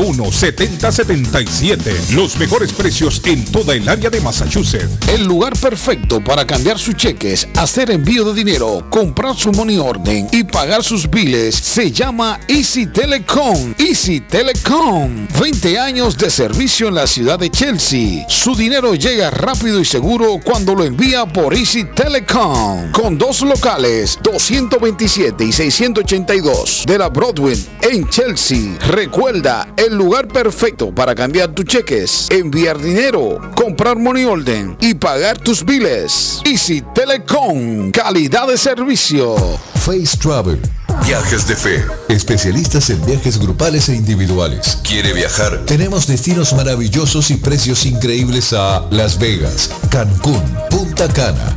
381-7077. Los mejores precios en toda el área de Massachusetts. El lugar perfecto para cambiar sus cheques, hacer envío de dinero, comprar su money orden y pagar sus biles se llama Easy Telecom. Easy Telecom. 20 años de servicio en la ciudad de Chelsea. Su dinero llega rápido y seguro cuando lo envía por Easy Telecom. Con dos locales, 227 y 682 de la Broadway en Chelsea. Recuerda, el lugar perfecto para cambiar tus cheques, enviar dinero, comprar money order y pagar tus biles. Easy Telecom, calidad de servicio. Face Travel. Viajes de fe. Especialistas en viajes grupales e individuales. ¿Quiere viajar? Tenemos destinos maravillosos y precios increíbles a Las Vegas, Cancún, Punta Cana,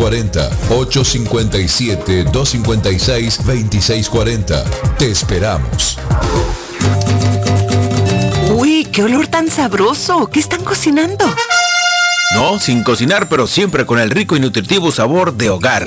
857-256-2640. Te esperamos. Uy, qué olor tan sabroso. ¿Qué están cocinando? No, sin cocinar, pero siempre con el rico y nutritivo sabor de hogar.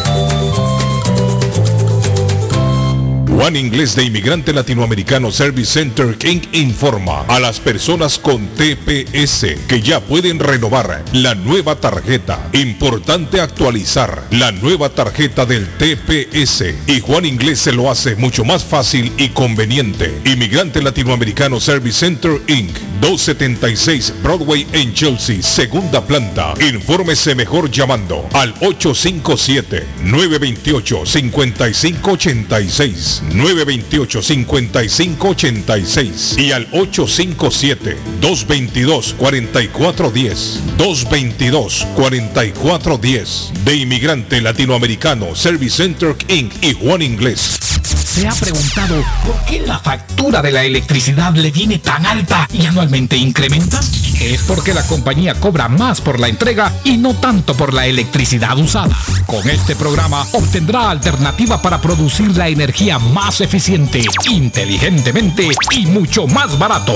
Juan Inglés de Inmigrante Latinoamericano Service Center King informa a las personas con TPS que ya pueden renovar la nueva tarjeta. Importante actualizar la nueva tarjeta del TPS y Juan Inglés se lo hace mucho más fácil y conveniente. Inmigrante Latinoamericano Service Center Inc. 276 Broadway en Chelsea, segunda planta. Infórmese mejor llamando al 857 928 5586 928-5586 y al 857-222-4410. 222-4410 de Inmigrante Latinoamericano Service Center Inc. y Juan Inglés. ¿Se ha preguntado por qué la factura de la electricidad le viene tan alta y anualmente incrementa? Es porque la compañía cobra más por la entrega y no tanto por la electricidad usada. Con este programa obtendrá alternativa para producir la energía más eficiente, inteligentemente y mucho más barato.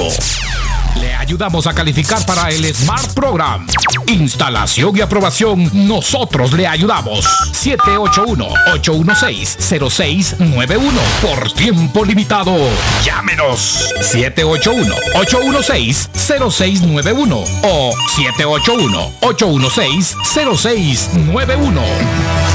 Le ayudamos a calificar para el Smart Program. Instalación y aprobación, nosotros le ayudamos. 781-816-0691. Por tiempo limitado. Llámenos. 781-816-0691 o 781-816-0691.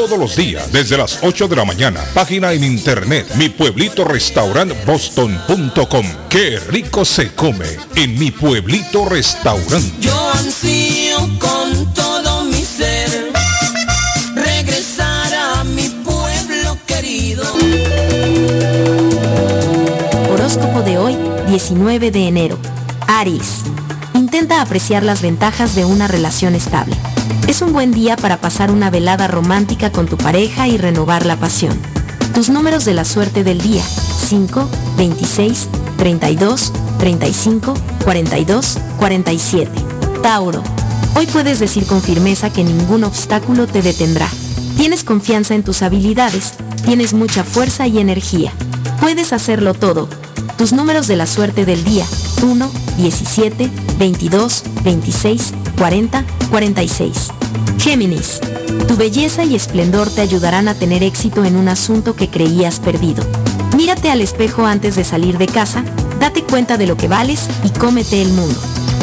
todos los días desde las 8 de la mañana. Página en internet mi pueblito restaurant boston.com. Qué rico se come en mi pueblito restaurante. Yo ansío con todo mi ser regresar a mi pueblo querido. Horóscopo de hoy, 19 de enero. Aries. Intenta apreciar las ventajas de una relación estable. Es un buen día para pasar una velada romántica con tu pareja y renovar la pasión. Tus números de la suerte del día. 5, 26, 32, 35, 42, 47. Tauro. Hoy puedes decir con firmeza que ningún obstáculo te detendrá. Tienes confianza en tus habilidades, tienes mucha fuerza y energía. Puedes hacerlo todo. Tus números de la suerte del día. 1, 17, 22, 26, 40, 46. Géminis. Tu belleza y esplendor te ayudarán a tener éxito en un asunto que creías perdido. Mírate al espejo antes de salir de casa, date cuenta de lo que vales y cómete el mundo.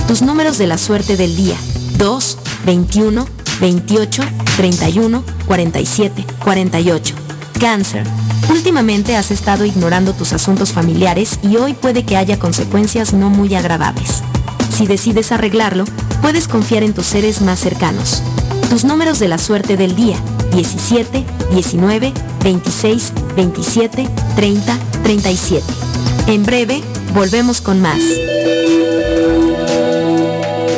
Tus números de la suerte del día. 2, 21, 28, 31, 47, 48. Cáncer. Últimamente has estado ignorando tus asuntos familiares y hoy puede que haya consecuencias no muy agradables. Si decides arreglarlo, puedes confiar en tus seres más cercanos. Tus números de la suerte del día. 17, 19, 26, 27, 30, 37. En breve, volvemos con más.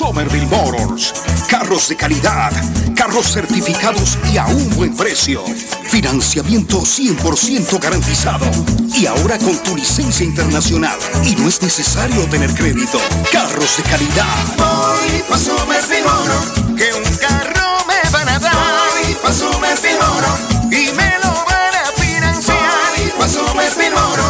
Somerville Motors. Carros de calidad, carros certificados y a un buen precio. Financiamiento 100% garantizado. Y ahora con tu licencia internacional. Y no es necesario tener crédito. Carros de calidad. Voy pa Somerville que un carro me van a dar. Voy pa Somerville y me lo van a financiar. Voy pa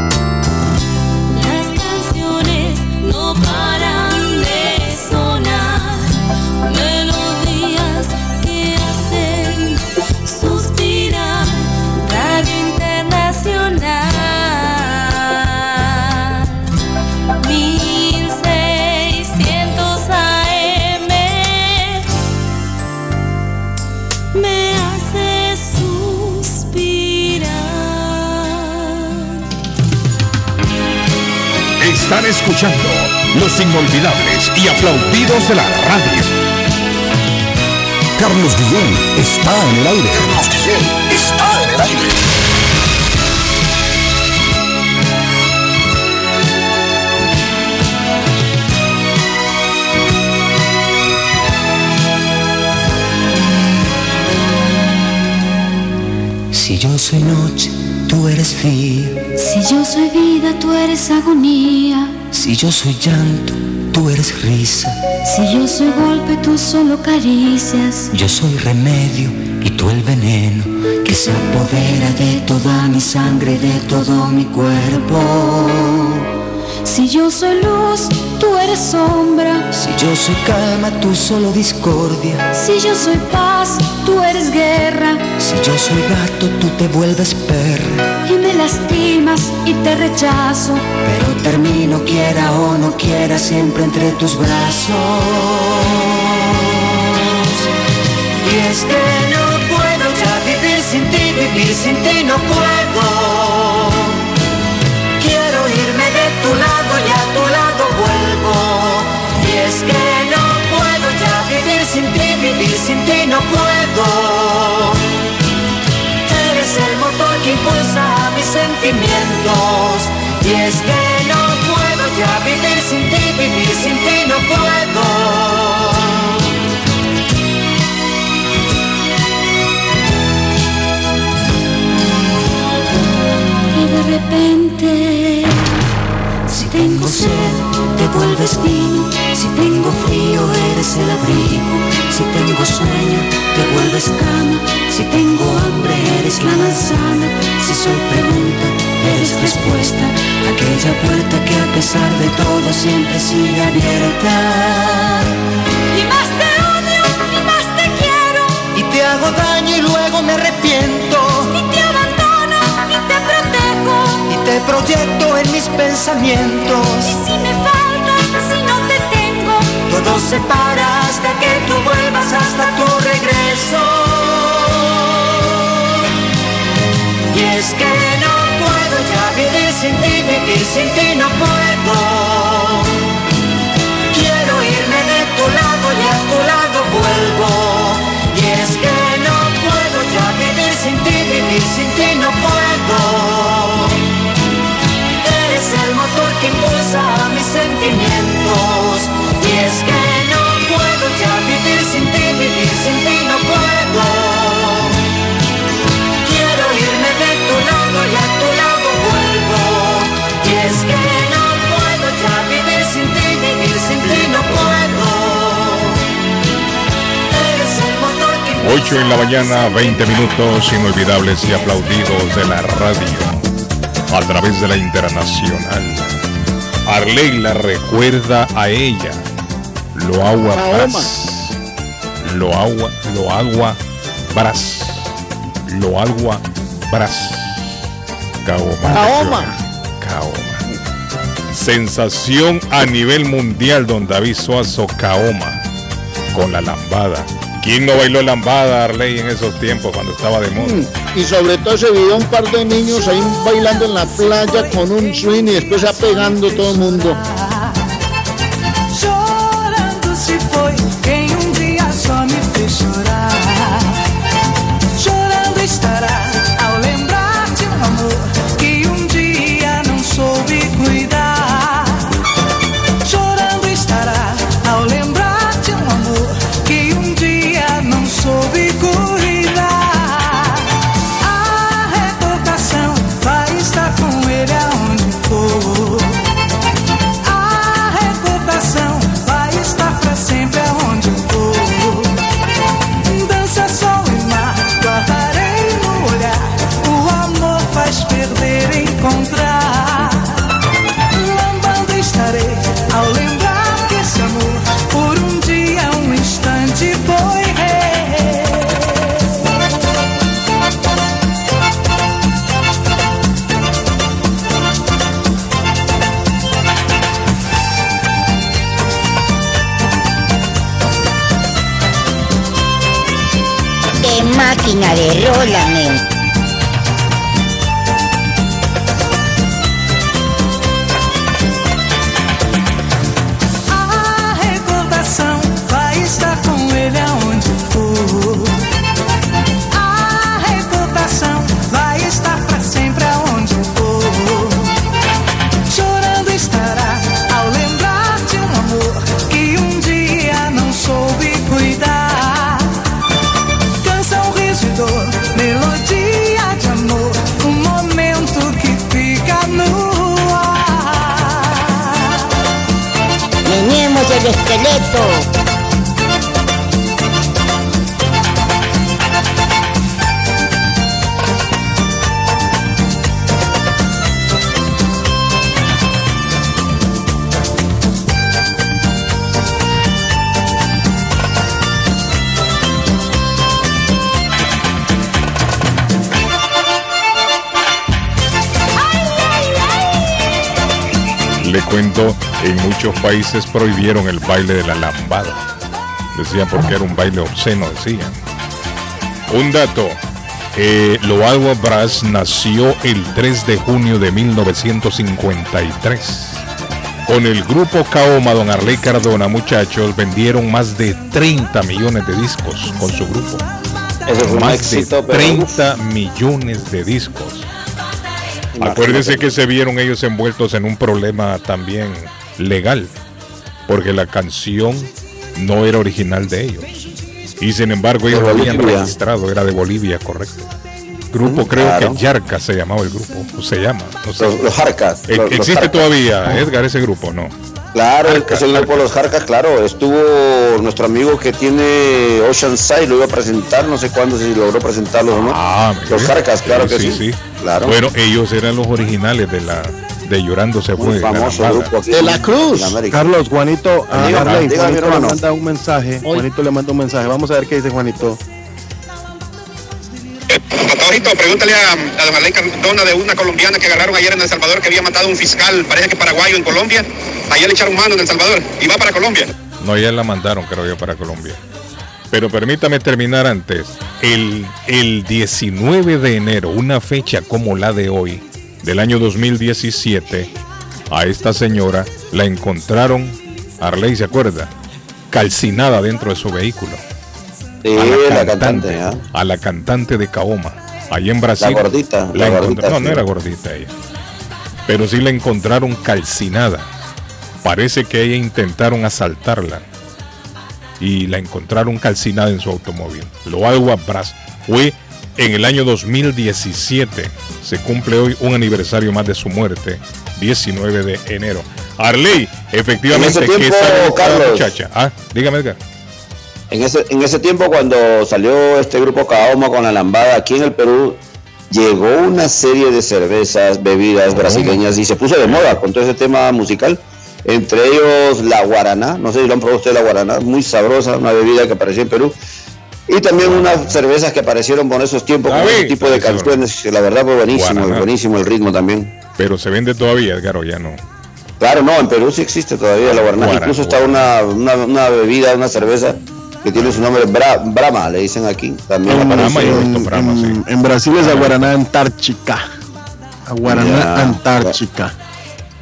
Están escuchando los inolvidables y aplaudidos de la radio. Carlos Guillén está en el aire. Carlos Guillén está en el aire. Si yo soy noche tú eres día. Si yo soy vida, tú eres agonía. Si yo soy llanto, tú eres risa. Si yo soy golpe, tú solo caricias. Yo soy remedio y tú el veneno que se apodera de toda mi sangre, de todo mi cuerpo. Si yo soy luz, tú eres sombra. Si yo soy calma, tú solo discordia. Si yo soy paz, tú eres guerra. Si yo soy gato, tú te vuelves perra. Y me lastimas y te rechazo. Pero termino, quiera o no quiera, siempre entre tus brazos. Y es que no puedo ya vivir sin ti, vivir sin ti no puedo. Quiero irme de tu lado y a tu lado sin ti, vivir sin ti no puedo. Eres el motor que impulsa mis sentimientos. Y es que no puedo ya vivir sin ti, vivir sin ti no puedo. Y de repente, tengo sed, te vuelves vino. Si tengo frío, eres el abrigo. Si tengo sueño, te vuelves cama. Si tengo hambre, eres la manzana. Si soy pregunta, eres respuesta. Aquella puerta que a pesar de todo siempre sigue abierta. y más te odio, y más te quiero. Y te hago daño y luego me arrepiento. Y te te proyecto en mis pensamientos. Y si me faltas, si no te tengo, Todo se para hasta que tú vuelvas hasta tu regreso. Y es que no puedo ya vivir sin ti, vivir sin ti no puedo. Sentimientos. Y es que no puedo ya vivir sin ti, vivir sin ti no puedo. Quiero irme de tu lado y a tu lado vuelvo. Y es que no puedo ya vivir sin ti, vivir sin ti no puedo. Eres el motor que 8 en la mañana, 20 minutos inolvidables y aplaudidos de la radio a través de la internacional. Arley la recuerda a ella. Lo agua bras. Lo agua, lo agua bras. Lo agua bras. Caoma. Caoma. Caoma. Sensación a nivel mundial don David Suazo Caoma con la lambada. ¿Quién no bailó lambada, Arley, en esos tiempos cuando estaba de moda? Y sobre todo se vio un par de niños ahí bailando en la playa con un swing y después apegando todo el mundo. En muchos países prohibieron el baile de la lambada. Decían porque era un baile obsceno, decían. Un dato. Eh, Loagua Brass nació el 3 de junio de 1953. Con el grupo Kaoma, Don Arley Cardona, muchachos, vendieron más de 30 millones de discos con su grupo. más de 30 millones de discos. Acuérdense que se vieron ellos envueltos en un problema también legal, porque la canción no era original de ellos. Y sin embargo ellos lo habían registrado, era de Bolivia, correcto. Grupo, creo que Yarca se llamaba el grupo, o se llama. Los, los Jarcas. E- ¿Existe todavía, Edgar, ese grupo? No. Claro, es el grupo Los Jarcas, claro. Estuvo nuestro amigo que tiene Oceanside, lo iba a presentar, no sé cuándo, si logró presentarlo o no. Ah, los Jarcas, claro que sí. Claro. Bueno, ellos eran los originales de la de Llorando se fue. famoso grupo aquí de la Cruz. Carlos, Juanito, a Juanito le manda un mensaje. Juanito le manda un mensaje. Vamos a ver qué dice Juanito. Patojito, pregúntale a, a Arley Cardona de una colombiana que agarraron ayer en El Salvador que había matado a un fiscal, parece que paraguayo en Colombia. Ayer le echaron mano en El Salvador y va para Colombia. No, ya la mandaron, creo yo, para Colombia. Pero permítame terminar antes. El, el 19 de enero, una fecha como la de hoy, del año 2017, a esta señora la encontraron, Arley se acuerda, calcinada dentro de su vehículo. Sí, a la cantante, ¿ah? a la cantante de Kaoma, allí en Brasil. La gordita, la la no, sí. no era gordita ella. Pero sí la encontraron calcinada. Parece que ella intentaron asaltarla y la encontraron calcinada en su automóvil. Lo algo Bras fue en el año 2017. Se cumple hoy un aniversario más de su muerte, 19 de enero. Arley, efectivamente, En ese ¿qué tiempo, sabe de esta Carlos. muchacha? Ah, dígame, Edgar. En ese, en ese tiempo, cuando salió este grupo Kaoma con la lambada aquí en el Perú, llegó una serie de cervezas, bebidas brasileñas y se puso de moda con todo ese tema musical. Entre ellos la guaraná, no sé si lo han probado ustedes la guaraná, muy sabrosa, una bebida que apareció en Perú. Y también unas cervezas que aparecieron por esos tiempos con ese tipo de canciones, que la verdad fue buenísimo, Guaraná. buenísimo el ritmo también. Pero se vende todavía, Edgar, ya no. Claro, no, en Perú sí existe todavía la guaraná. Incluso está una, una, una bebida, una cerveza que tiene su nombre Bra- Brahma, le dicen aquí. También En, aparece. en- en Brasil es Aguaraná Antártica. Aguaraná Antártica.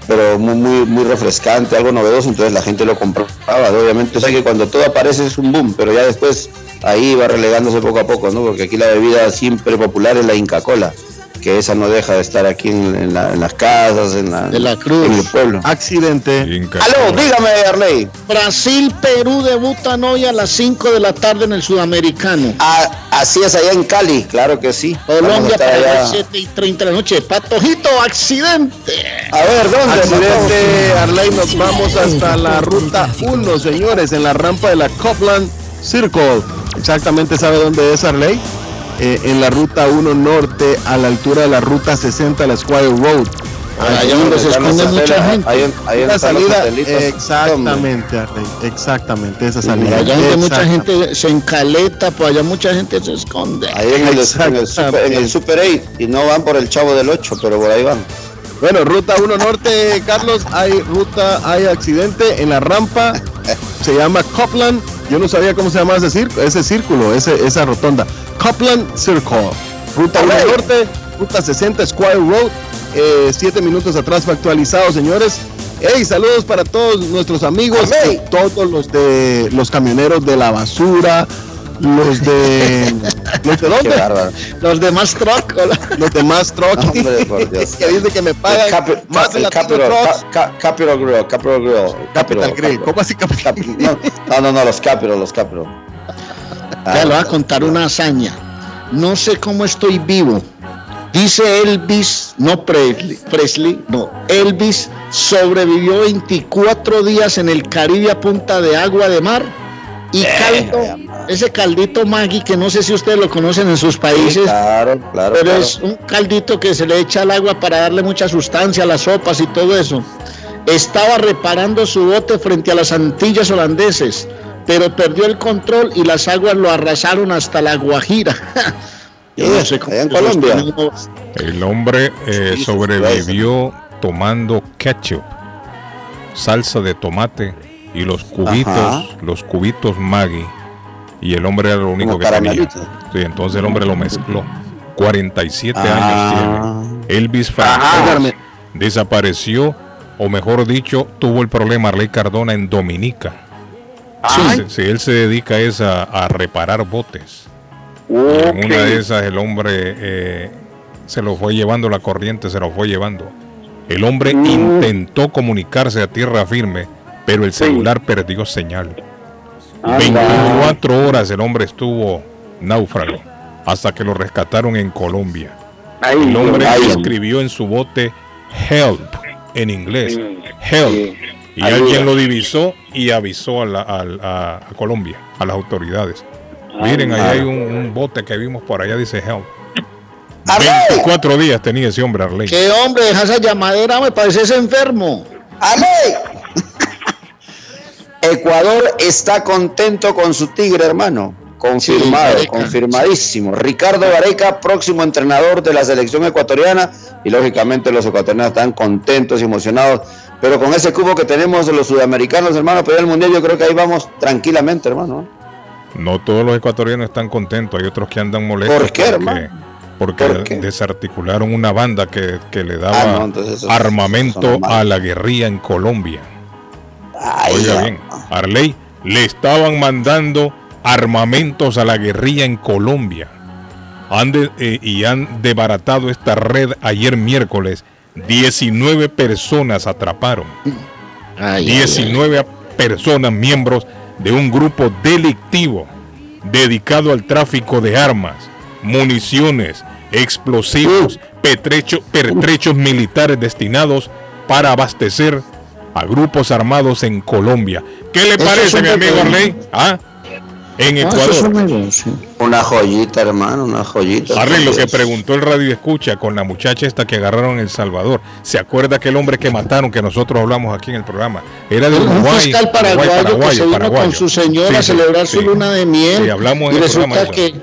Pero muy, muy, muy refrescante, algo novedoso, entonces la gente lo compraba. Obviamente, o sea que cuando todo aparece es un boom, pero ya después ahí va relegándose poco a poco, ¿no? Porque aquí la bebida siempre popular es la Inca Cola, que esa no deja de estar aquí en, en la- en las casas, en la, De la Cruz. en el pueblo. Accidente. Aló, dígame, Arley. Brasil, Perú debutan hoy a las 5 de la tarde en el Sudamericano. Ah, así es, allá en Cali, claro que sí. Colombia para allá. las 7 y 30 de la noche. Patojito, accidente. A ver, ¿dónde? Accidente, Arley, nos vamos hasta la ruta 1, señores, en la rampa de la Copland Circle. Exactamente sabe dónde es Arley. Eh, en la ruta 1 norte, a la altura de la ruta 60, la Squire Road. Allá donde se esconde mucha gente. Ahí, ahí la salida, exactamente, Arley, exactamente, esa salida. Allá donde mucha gente se encaleta, pues allá mucha gente se esconde. Ahí en el, en el super, en el Super 8 y no van por el Chavo del 8, pero por ahí van. Bueno, ruta 1 norte, Carlos, hay ruta, hay accidente en la rampa, se llama Copland, yo no sabía cómo se llama ese círculo, ese círculo, ese, esa rotonda. Copland Circle. Ruta 1 Norte, Ruta 60 Square Road. Eh, siete minutos atrás fue actualizado, señores. Hey, saludos para todos nuestros amigos, y todos los de los camioneros de la basura, los de los de dónde? Los demás truck. Los truck. Hombre, por Dios. que dice que me pagan Capi- más de el Capital. Ca- Capital Grill, Capital Grill. Capital Grill. ¿Cómo así Capital No, no, no, no, los Capital, los Capital. Ya le voy a contar una hazaña. No sé cómo estoy vivo. Dice Elvis, no Presley, Presley, no, Elvis sobrevivió 24 días en el Caribe a punta de agua de mar y caldo, ese caldito Maggi que no sé si ustedes lo conocen en sus países, claro, claro. pero claro. es un caldito que se le echa al agua para darle mucha sustancia a las sopas y todo eso. Estaba reparando su bote frente a las Antillas holandeses, pero perdió el control y las aguas lo arrasaron hasta la Guajira. Yo no sé cómo allá en Colombia. El hombre eh, sobrevivió tomando ketchup, salsa de tomate y los cubitos, Ajá. los cubitos Maggi. Y el hombre era lo único Como que tenía. Sí, entonces el hombre lo mezcló. 47 Ah. años tiene. Elvis Franco desapareció, o mejor dicho, tuvo el problema Arley Cardona en Dominica. Sí, sí, él se dedica es a, a reparar botes. En una de esas el hombre eh, se lo fue llevando la corriente, se lo fue llevando. El hombre intentó comunicarse a tierra firme, pero el celular perdió señal. 24 horas el hombre estuvo náufrago hasta que lo rescataron en Colombia. el hombre ay. escribió en su bote help en inglés. Help. Y Ayuda. alguien lo divisó y avisó a, la- al- a- a Colombia, a las autoridades. Miren, ahí hay un, un bote que vimos por allá, dice help. 24 días tenía ese hombre, Arley. ¿Qué hombre? Deja esa llamadera, me pareces enfermo. Ecuador está contento con su tigre, hermano. Confirmado, confirmadísimo. Ricardo Gareca, próximo entrenador de la selección ecuatoriana. Y lógicamente los ecuatorianos están contentos y emocionados. Pero con ese cubo que tenemos de los sudamericanos, hermano, ir al mundial, yo creo que ahí vamos tranquilamente, hermano. No todos los ecuatorianos están contentos, hay otros que andan molestos. ¿Por qué, porque, hermano? Porque ¿Por qué? desarticularon una banda que, que le daba Ah, no, armamento a la guerrilla en Colombia. Ay, Oiga bien, Arley, le estaban mandando armamentos a la guerrilla en Colombia. Han de- eh, y han desbaratado esta red ayer miércoles. 19 personas atraparon. Ay, 19 personas miembros de un grupo delictivo dedicado al tráfico de armas, municiones, explosivos, petrecho- pertrechos militares destinados para abastecer a grupos armados en Colombia. ¿Qué le parece, un mi amigo. Arley? ¿Ah? En No, es Ecuador. un. Una joyita, hermano, una joyita. Arley, lo que preguntó el radio escucha con la muchacha esta que agarraron en El Salvador. ¿Se acuerda aquel hombre que mataron que nosotros hablamos aquí en el programa? Era de Un Uruguay. fiscal paraguayo, Uruguay, que se vino paraguayo. con su señora Sí, a sí, celebrar su sí. luna de miel. Sí, hablamos y en el programa resulta de eso.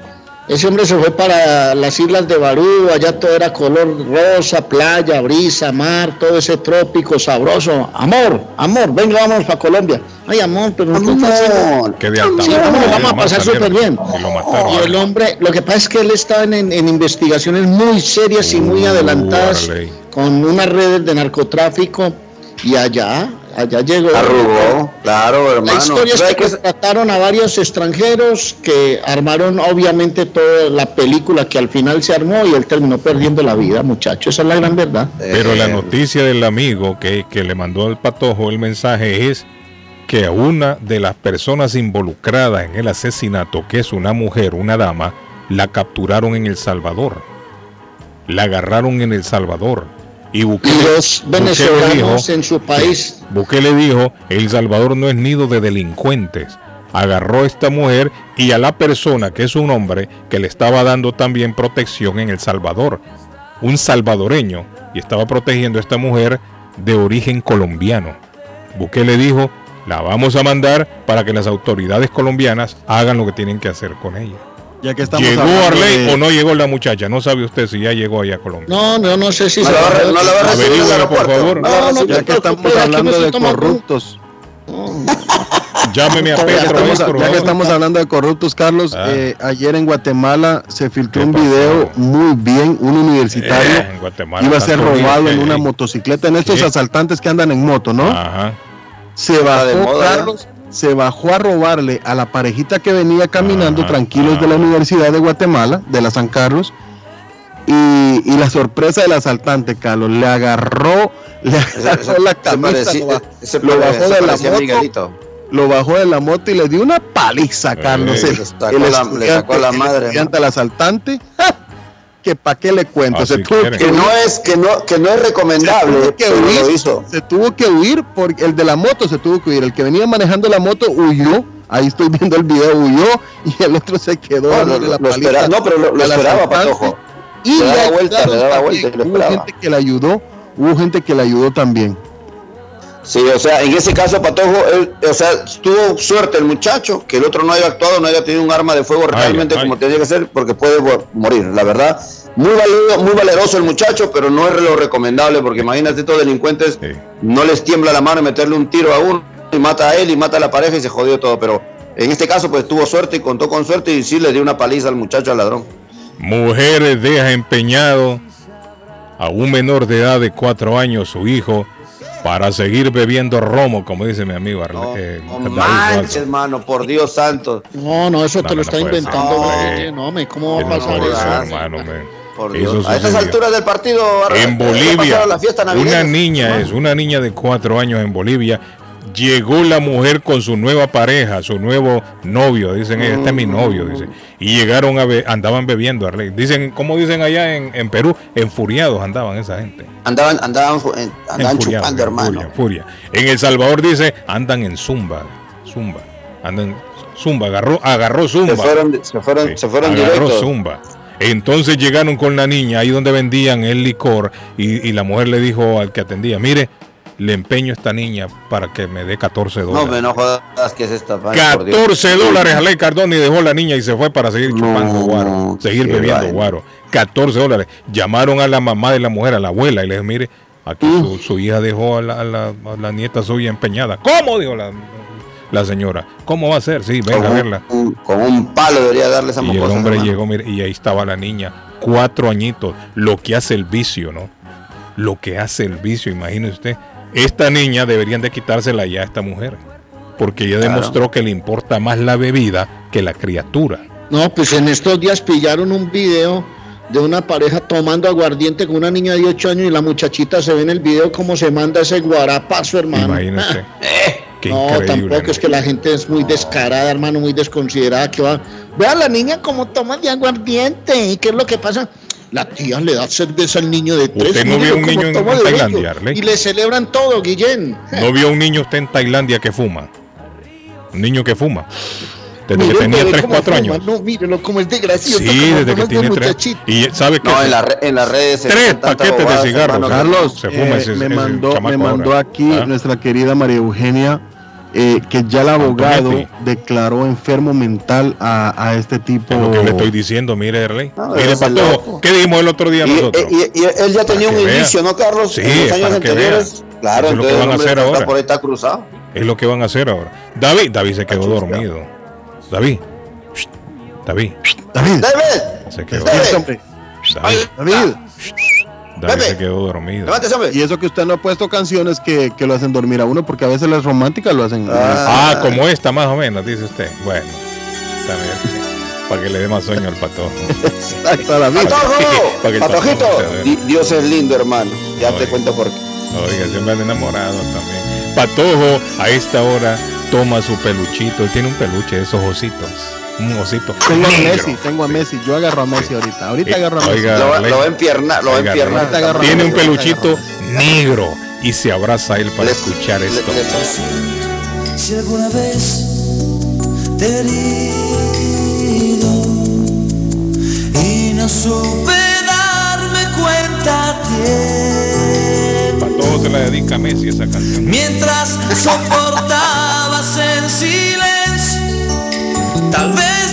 Ese hombre se fue para las islas de Barú, allá todo era color rosa, playa, brisa, mar, todo ese trópico sabroso. Amor, amor, venga, vámonos para Colombia. Ay, amor, pero no de alta Sí, vamos, de vamos a pasar súper bien. Y lo mataron. Y el hombre, lo que pasa es que él estaba en, en- en investigaciones muy serias y muy Uh, adelantadas Arley. con unas redes de narcotráfico y allá, allá llegó. Arrugó, claro, hermano. La historia es ¿Sabe que trataron a varios extranjeros que armaron obviamente toda la película que al final se armó y él terminó perdiendo la vida, muchacho. Esa es la gran verdad. Pero la Eh, noticia del amigo que, que le mandó al patojo el mensaje es que a una de las personas involucradas en el asesinato, que es una mujer, una dama, la capturaron en El Salvador. La agarraron en El Salvador. Y los venezolanos dijo- en su país. Bukele dijo, El Salvador no es nido de delincuentes. Agarró a esta mujer y a la persona, que es un hombre, que le estaba dando también protección en El Salvador. Un salvadoreño. Y estaba protegiendo a esta mujer de origen colombiano. Bukele dijo, la vamos a mandar para que las autoridades colombianas hagan lo que tienen que hacer con ella. Ya que estamos ¿Llegó Arley de- o no llegó la muchacha? No sabe usted si ya llegó allá a Colombia. No, no, no sé si No se va va no la va a recibir Averígüelo, por favor. No va No. Ya que estamos hablando de corruptos. Llámeme a Ya que estamos, por ya que estamos hablando de corruptos, Carlos, Ah. eh, ayer en Guatemala se filtró un video muy bien, un universitario Eh, iba a ser robado bien, en eh, una motocicleta, en estos ¿Qué? asaltantes que andan en moto, ¿no? Ajá. Se de bajó, moda. Carlos, se bajó a robarle a la parejita que venía caminando tranquilos de la Universidad de Guatemala, de la San Carlos, y, y la sorpresa del asaltante, Carlos, le agarró, le agarró la Se camisa, lo, bajó se de la moto, Miguelito. lo bajó de la moto y le dio una paliza, Carlos. Eh, el, le sacó el la- le sacó la el madre, al asaltante, ¡ja! Que pa' qué le cuento, Así se tuvo quieren. que no es, que no, que no es se recomendable, tuvo que lo huir, hizo. se tuvo que huir porque el de la moto se tuvo que huir, el que venía manejando la moto huyó, ahí estoy viendo el video, huyó y el otro se quedó No, la lo paliza espera- no, pero lo- esperaba. Patojo. Y Le daba vuelta, le daba vuelta y lo Hubo esperaba. gente que le ayudó, hubo gente que le ayudó también. Sí, o sea, en ese caso, Patojo, él, o sea, tuvo suerte el muchacho, que el otro no haya actuado, no haya tenido un arma de fuego realmente ay. como tenía que ser, porque puede mo- morir, la verdad. Muy, valido, muy valeroso el muchacho, pero no es lo recomendable, porque imagínate, estos delincuentes Sí. no les tiembla la mano y meterle un tiro a uno, y mata a él, y mata a la pareja, y se jodió todo, pero en este caso, pues tuvo suerte y contó con suerte, y sí le dio una paliza al muchacho, al ladrón. Mujeres deja empeñado a un menor de edad de cuatro años, su hijo, para seguir bebiendo romo, como dice mi amigo Arle- No, eh, no manches, hermano, por Dios santo. No, no, eso No, te no, lo no está inventando. ser. No, me, ¿cómo va a pasar eso? hermano, Dios. A sucedió. alturas del partido, En Bolivia, la fiesta una niña es, una niña de cuatro años en Bolivia. Llegó la mujer con su nueva pareja, su nuevo novio, dicen, este es mi novio, dice. Y llegaron a be- andaban bebiendo. Dicen, como dicen allá en, en Perú, enfuriados andaban esa gente. Andaban, andaban, andaban chupando, en hermano. furia, furia. En El Salvador dice, andan en zumba, zumba, andan zumba, agarró, agarró zumba. Se fueron, se fueron, Sí, se fueron agarró directos. zumba. Entonces llegaron con la niña ahí donde vendían el licor y, y la mujer le dijo al que atendía, mire, le empeño a esta niña para que me dé 14 No, dólares. me no jodas que es esta. Dios. 14 dólares a Ley Cardona y dejó la niña y se fue para seguir chupando No, guaro, seguir qué bebiendo vaina. guaro. 14 dólares. Llamaron a la mamá de la mujer, a la abuela, y le dijo, mire, aquí su, su hija dejó a la, a la- a la nieta suya empeñada. ¿Cómo? Dijo la, la señora. ¿Cómo va a ser? Sí, venga a verla. un, con un palo debería darle esa Y el hombre llegó, mire, y ahí estaba la niña, cuatro añitos, lo que hace el vicio, ¿no? Lo que hace el vicio, imagínese usted. Esta niña deberían de quitársela ya a esta mujer, porque ella Claro. demostró que le importa más la bebida que la criatura. No, pues en estos días pillaron un video de una pareja tomando aguardiente con una niña de 8 años y la muchachita se ve en el video cómo se manda ese guarapazo, hermano. Imagínese. Qué no, tampoco es que la gente es muy descarada, hermano, muy desconsiderada. Que va, ve a la niña como toma de aguardiente. ¿Y qué es lo que pasa? La tía le da cerveza al niño de tres. ¿Usted no vio un niño en- en Tailandia. Arley? Y le celebran todo, Guillén. ¿No vio un niño usted en Tailandia que fuma? Un niño que fuma. Desde que Mírelo, tenía ve 3, cómo 4 fuma, años. No, mírelo como es desgraciado. Sí, desde que tiene 3. muchachito. Y sabe que No, en, la re- en las redes se Tres paquetes de cigarros, que- Carlos, se fuma eh, ese- me mandó, me mandó ahora. aquí ¿Ah? nuestra querida María Eugenia eh, que ya el abogado Antonetti. declaró enfermo mental a, a este tipo. Es lo que le estoy diciendo, mire, Erley. No, mire, Patojo. ¿qué dijimos el otro día Y, nosotros? y- y él ya tenía un vea. inicio, ¿no, Carlos? Sí, en los años para que anteriores. vea. Claro, Eso es lo que van a hacer ahora. por ahí está cruzado. Es lo que van a hacer ahora. David, David se quedó dormido. David. David. David, ¡David! Se quedó. David. hombre, David, David. Se quedó dormido. Levántese, hombre. Y eso que usted no ha puesto canciones que, que lo hacen dormir a uno, porque a veces las románticas lo hacen. Ah. Ah, como esta más o menos, dice usted. Bueno, está bien. sí. Para que le dé más sueño al patojo. ¡Patojo! ¡Patojito! Dios es lindo, hermano. Ya te cuento por qué. Oiga, siempre anda enamorado también. Patojo a esta hora toma su peluchito. Él tiene un peluche de esos ositos. Un osito. Tengo a negro. Messi, tengo a Messi. Yo agarro a Messi ahorita. Ahorita Eh, agarro a Messi. oiga, Lo, lo va a empiernar, lo va a Oiga, empiernar. Ahorita agarra- Tiene un peluchito negro y se abraza a él para Le- escuchar le- esto. le- Si alguna vez te he herido y no supe darme cuenta a tiempo. Patojo se la dedica a Messi esa canción. Mientras soportabas en silencio, tal vez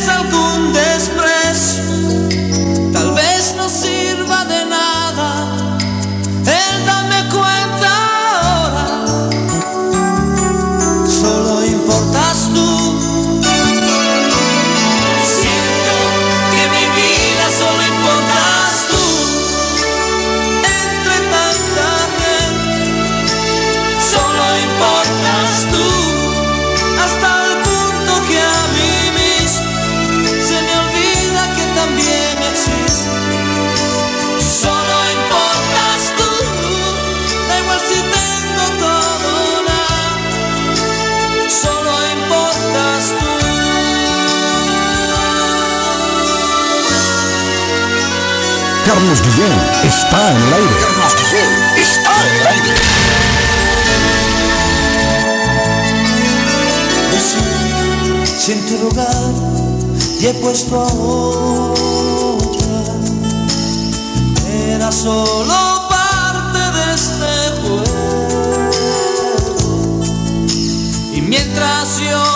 Guillén está en el aire. Carlos Guillén está en el aire. Si en tu lugar y he puesto a otra, era solo parte de este juego. Y mientras yo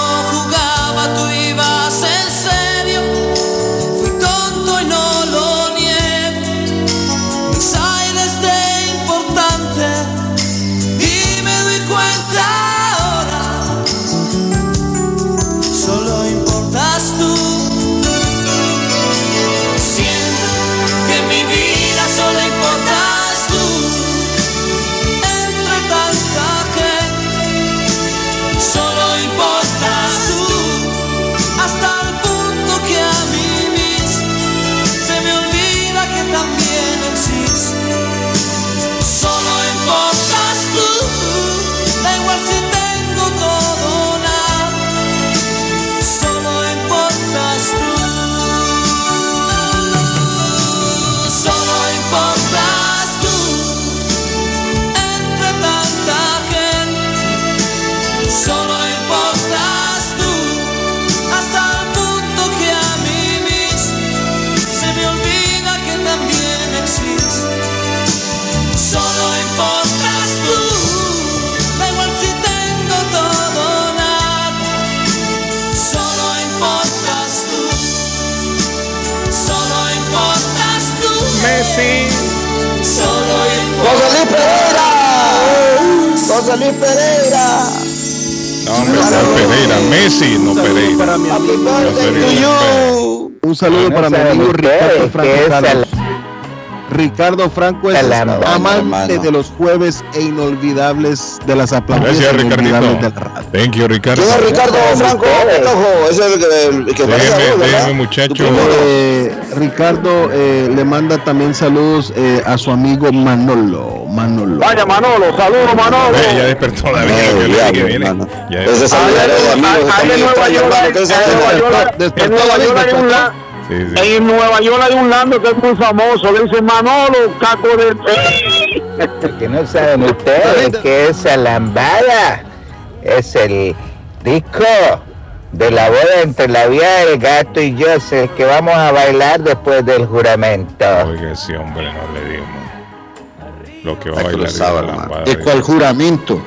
Pereira. José Luis Pereira. No, hombre, no Pereira, Messi, no Pereira. No Un saludo para mi amigo Ricardo Franco Carlos. Ricardo Franco es amante hermano. de los jueves e inolvidables de las aplausos. Gracias, Ricardito. Thank you, Ricardo. ¿Quién es Ricardo Franco? Ojo, ese es el que, el que Déjeme, déjeme, muchacho. Eh, Ricardo eh, le manda también saludos eh, a su amigo Manolo. Manolo. Vaya Manolo, saludos Manolo. Eh, ya despertó la vida. yo le dije, viene. Ya Ese es el de amigos. Ahí en Nueva York, en Nueva York, en Nueva York hay un la- Sí, sí. en Nueva York hay un lando que es muy famoso, le dice Manolo, caco de Que no saben ustedes que esa lambada es el disco de la boda entre la vía del gato y yo, es el que vamos a bailar después del juramento. Oiga, ese hombre no le dimos. Lo que va a bailar es la lambada ¿De de- cuál juramento?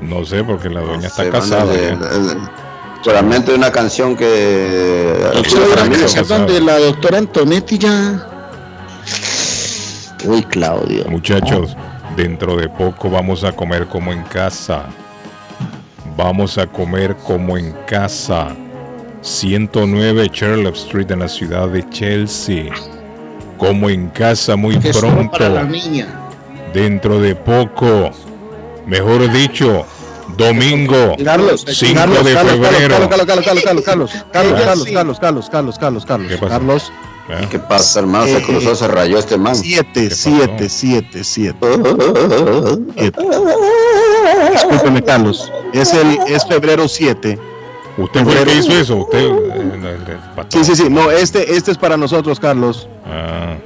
No sé, porque la doña está Se casada. de-. Solamente una canción que. ¿Usted para la mí canción donde la doctora Antonetti ya... Uy, Claudio. Muchachos, dentro de poco vamos a comer como en casa. Vamos a comer como en casa. 109 Charlotte Street en la ciudad de Chelsea. Como en casa muy pronto. para la niña. Dentro de poco. Mejor dicho, domingo Carlos, 5 Carlos, de Carlos, febrero. Carlos, Carlos, Carlos, Carlos, Carlos, Carlos, Carlos, Ah, Carlos. Carlos, Carlos, Carlos, Carlos, Carlos, ¿Qué pasó? Carlos. ¿Eh? ¿Qué pasa, hermano? Se Eh, cruzó, eh, se rayó este man. Siete, siete, siete, siete. Discúlpeme, Carlos. Es el es febrero 7. ¿Usted fue el que hizo eso? ¿Usted? eh, el- el. Sí, sí, sí. No, este, este es para nosotros, Carlos. Ah.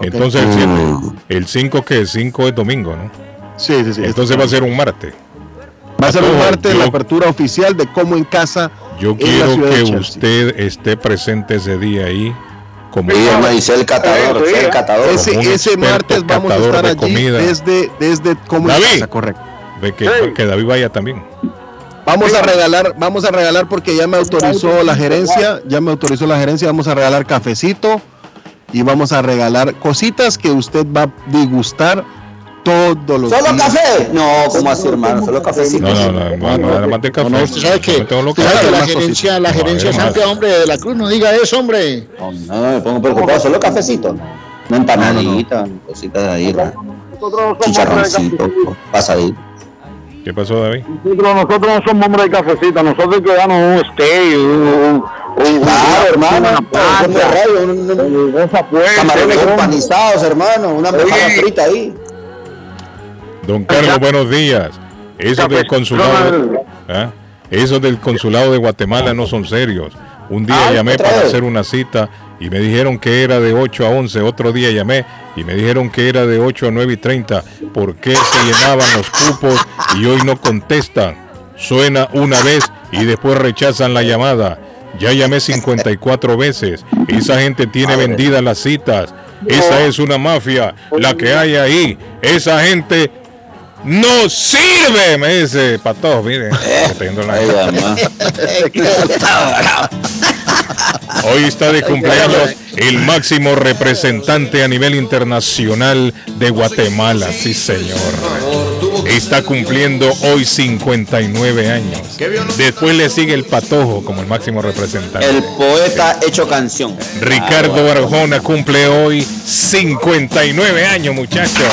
Entonces el siete- el 5 que 5 es domingo, ¿no? Sí, sí, sí. Entonces va a ser un martes. Va a ser un martes yo- la apertura oficial de Como en Casa. Yo en quiero que usted esté presente ese día ahí. Como Sí, me dice el catador, Sí, el catador. Ese, ese martes vamos a estar de allí comida. desde, desde Como en David. Casa, correcto. de que, que David vaya también. Vamos a regalar, vamos a regalar porque ya me autorizó la gerencia, ya me autorizó la gerencia, vamos a regalar cafecito y vamos a regalar cositas que usted va a disgustar todos los ¿Solo días. café? No, ¿cómo así, hermano? Solo cafecito. No, no, no, no, no, nada más del café. No, no, usted sabe que, Solamente lo usted sabe que la gerencia, la No, gerencia además. santa, hombre, de la cruz, no diga eso, hombre. No, no, me pongo preocupado. Solo cafecito. Una empanadita, cositas de ahí, ¿no? chicharroncito, pasadito. ¿Qué pasó, David? Nosotros, nosotros no somos hombres de cafecita, nosotros que damos un steak, un, un, un- Claro, hermano. una un pasta, rayo, un- un- esa fuerza, Camarones ¿no? empanizados, hermano. Una mojada Oye. frita ahí. Don Carlos, buenos días. Eso del Café. consulado, ¿ah? Esos del consulado de Guatemala no son serios. Un día Ah, llamé para hacer una cita y me dijeron que era de 8 a 11. Otro día llamé y me dijeron que era de 8 a 9 y 30. ¿Por qué se llenaban los cupos y hoy no contestan? Suena una vez y después rechazan la llamada. Ya llamé 54 veces. Esa gente tiene vendidas las citas. Esa es una mafia, la que hay ahí. Esa gente no sirve, me dice Pato. Mire, la- Hoy está de cumpleaños el máximo representante a nivel internacional de Guatemala, sí señor. Está cumpliendo hoy 59 años. Después le sigue el Patojo como el máximo representante. El poeta hecho canción. Ricardo Arjona cumple hoy 59 años, muchachos.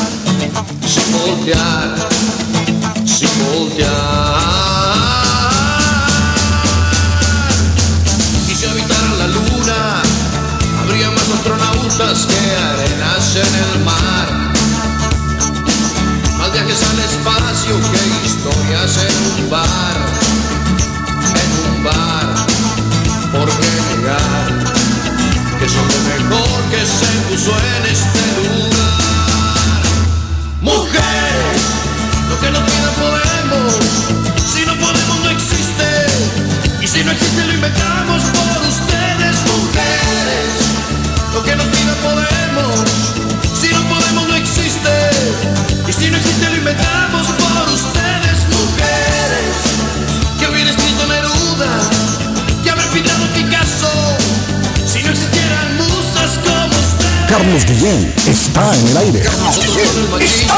sin voltear, sin voltear. Y si habitaran la luna, habría más astronautas que arenas en el mar. Más viajes al espacio que historias en un bar, en un bar. ¿Por qué negar que son lo mejor que se puso en este que nos pidan podemos. Si no podemos, no existe. Y si no existe, lo inventamos por ustedes, mujeres. Lo que nos pidan podemos. Si no podemos, no existe. Y si no existe, lo inventamos por ustedes, mujeres. Que hubiera escrito Neruda, que haber pintado Picasso. Si no existieran musas como ustedes. Carlos Guillén está en el aire. Nosotros con el machismo,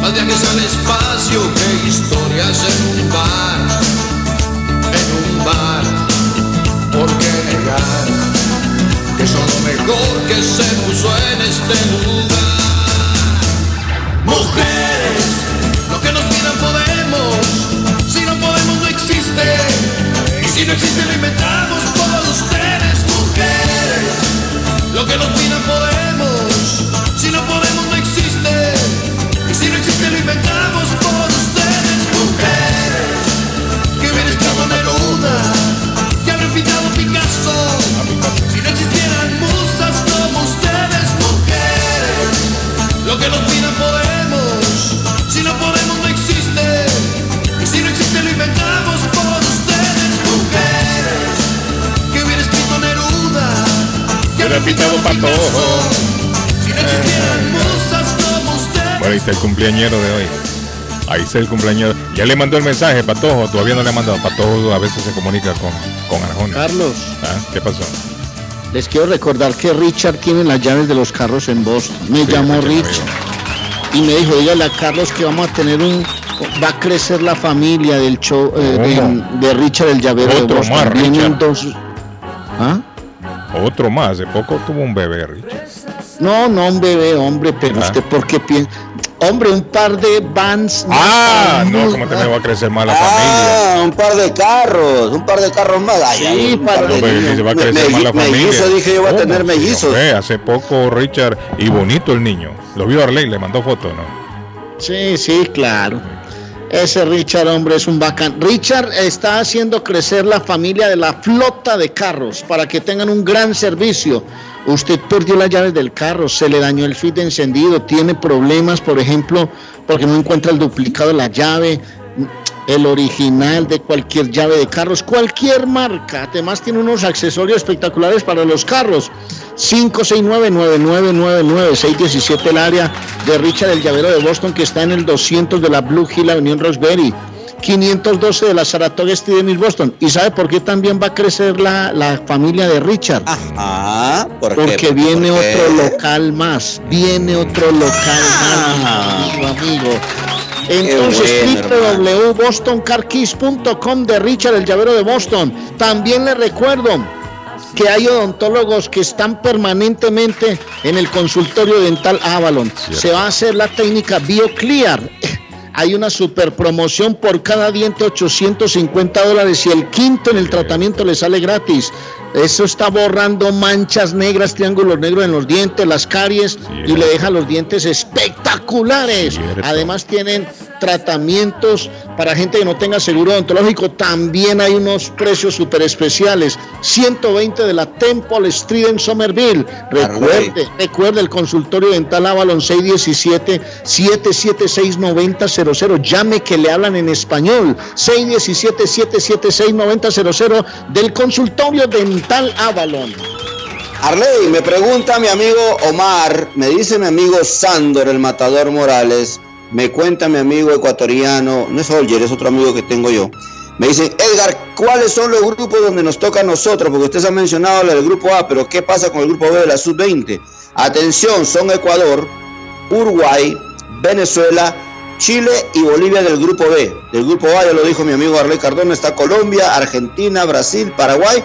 Más viajes al espacio que historias en un bar, en un bar. ¿Por qué negar que son lo mejor que se puso en este lugar? Mujeres, lo que nos pidan podemos, si no podemos no existe, y si no existe lo inventamos por ustedes, mujeres. Lo que nos pidan podemos, Musas como ustedes Bueno, ahí está el cumpleañero de hoy. Ahí está el cumpleañero. Ya le mandó el mensaje, Patojo. Todavía no le ha mandado. Patojo a veces se comunica con, con Arjona. Carlos, ¿Ah? ¿Qué pasó? les quiero recordar que Richard tiene las llaves de los carros en Boston. Me Sí, llamó Richard, Rich y me dijo, dígale a Carlos que vamos a tener un... Va a crecer la familia del show eh, de, de Richard el llavero de Otro Boston. más, Vienen Richard. dos- ¿Ah? Otro más. Hace poco tuvo un bebé, Richard. No, no un bebé, hombre, pero Ah. usted por qué piensa... Hombre, un par de vans... Ah, no, ¿cómo te me va a crecer más la Ah, un par de carros, un par de carros más. Ay, Sí, un par de- familia? No, pero que se va a Me- crecer más la me- familia. mellizo, dije yo voy a tener Sí, mellizos. hombre, hace poco Richard y bonito el niño. Lo vio Arley, le mandó fotos, ¿no? Sí, sí, claro. Ese Richard, hombre, es un bacán. Richard está haciendo crecer la familia de la flota de carros para que tengan un gran servicio. Usted perdió las llaves del carro, se le dañó el fit de encendido, tiene problemas, por ejemplo, porque no encuentra el duplicado de la llave. El original de cualquier llave de carros, cualquier marca. Además tiene unos accesorios espectaculares para los carros. 569-9999-617 el área de Richard el Llavero de Boston que está en el 200 de la Blue Hill Avenue en Roxbury. 512 de la Saratoga Street en Boston. ¿Y sabe por qué también va a crecer la, la familia de Richard? Ah, ¿por qué? Porque ¿Por viene qué? otro local más. Viene otro local más, amigo, amigo. Entonces, bueno, www.bostoncarkeys.com de Richard, el llavero de Boston. También le recuerdo que hay odontólogos que están permanentemente en el consultorio dental Avalon. Se va a hacer la técnica BioClear. Hay una super promoción por cada diente 850 dólares y el quinto en el tratamiento le sale gratis. Eso está borrando manchas negras, triángulos negros en los dientes, las caries y le deja los dientes espectaculares. Además tienen tratamientos para gente que no tenga seguro odontológico. También hay unos precios súper especiales. 120 de la Temple Street en Somerville. Recuerde, recuerde el consultorio dental Avalon 617-776-9000. Llame que le hablan en español. 617-776-9000 del consultorio dental Avalon. Arley, me pregunta mi amigo Omar, me dice mi amigo Sandor, el matador Morales, me cuenta mi amigo ecuatoriano, no es Olger, es otro amigo que tengo yo. Me dicen, Edgar, ¿cuáles son los grupos donde nos toca a nosotros? Porque usted se ha mencionado el grupo A, pero ¿qué pasa con el grupo B de la sub-20? Atención, son Ecuador, Uruguay, Venezuela, Chile y Bolivia del grupo B. Del grupo A, ya lo dijo mi amigo Arley Cardona, está Colombia, Argentina, Brasil, Paraguay,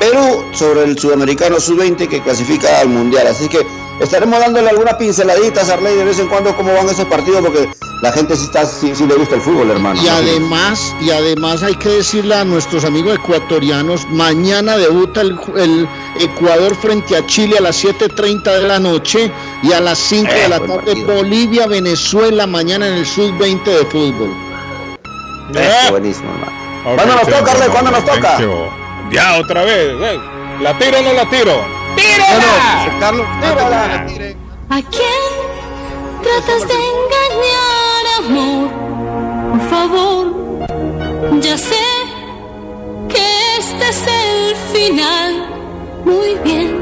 Perú sobre el sudamericano sub-20 que clasifica al mundial. Así que estaremos dándole algunas pinceladitas a Arley de vez en cuando cómo van esos partidos porque la gente sí, está, sí, sí le gusta el fútbol, hermano. Y además, y además hay que decirle a nuestros amigos ecuatorianos, mañana debuta el, el Ecuador frente a Chile a las 7.30 de la noche y a las 5 de la tarde Bolivia, Venezuela, mañana en el sub-20 de fútbol. Eso, buenísimo, hermano. Ok, ¿Cuándo nos toca, Arley? ¿Cuándo no, nos toca? Ya, otra vez. eh. ¿La tiro o no la tiro? ¡Tírala! Carlos, ¡Tírala! ¿A quién tratas de engañar, amor? Por favor, ya sé que este es el final. Muy bien.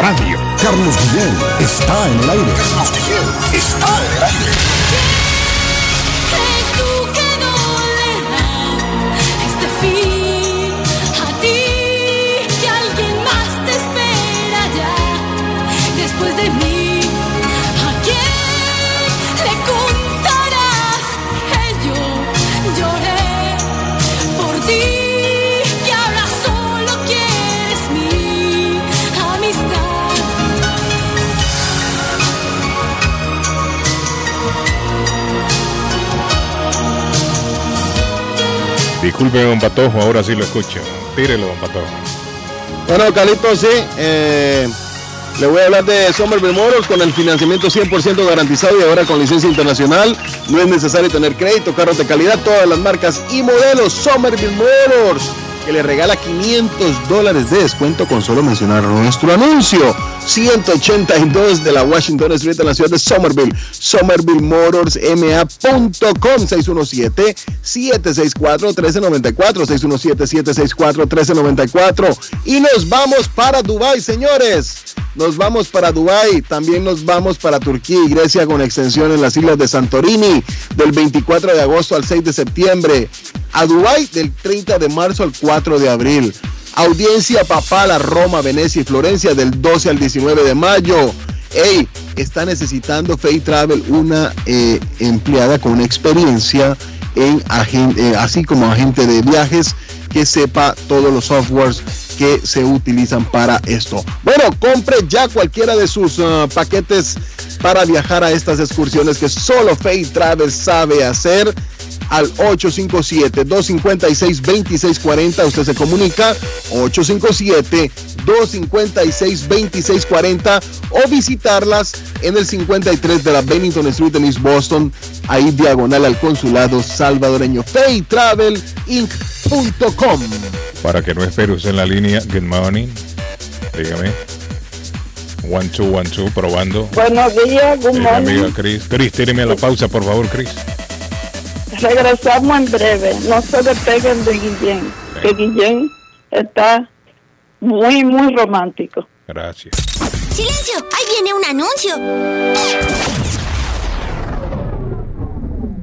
Radio. Carlos Guillén está en el aire. Disculpe, don Patojo, ahora sí lo escucho. Tírelo, don Patojo. Bueno, Calito, sí. eh, le voy a hablar de Somerville Motors con el financiamiento 100% garantizado y ahora con licencia internacional. No es necesario tener crédito, carros de calidad, todas las marcas y modelos. Somerville Motors, que le regala 500 dólares de descuento con solo mencionar nuestro anuncio. 182 de la Washington Street en la ciudad de Somerville. SomervilleMotorsMA.com 617-764-1394. 617-764-1394. Y nos vamos para Dubai, señores. Nos vamos para Dubai, también nos vamos para Turquía y Grecia con extensión en las islas de Santorini del 24 de agosto al 6 de septiembre. A Dubai del 30 de marzo al 4 de abril. Audiencia papal a Roma, Venecia y Florencia del 12 al 19 de mayo. Hey, está necesitando Fay Travel una eh, empleada con experiencia en eh, así como agente de viajes que sepa todos los softwares que se utilizan para esto. Bueno, compre ya cualquiera de sus ah, paquetes para viajar a estas excursiones que solo Fay Travel sabe hacer al 857-256-2640. Usted se comunica 857-256-2640 o visitarlas en el 53 de la Bennington Street en East Boston, ahí diagonal al consulado salvadoreño. Faytravelinc.com. Para que no espere usted en la línea. Good morning. Dígame. One, two, one, two, probando. Buenos días, good mi morning. amiga Chris. Chris, tíreme a la pausa, por favor, Chris. Regresamos en breve. No se despeguen de Guillén, que Guillén está muy, muy romántico. Gracias. ¡Silencio! ¡Ahí viene un anuncio!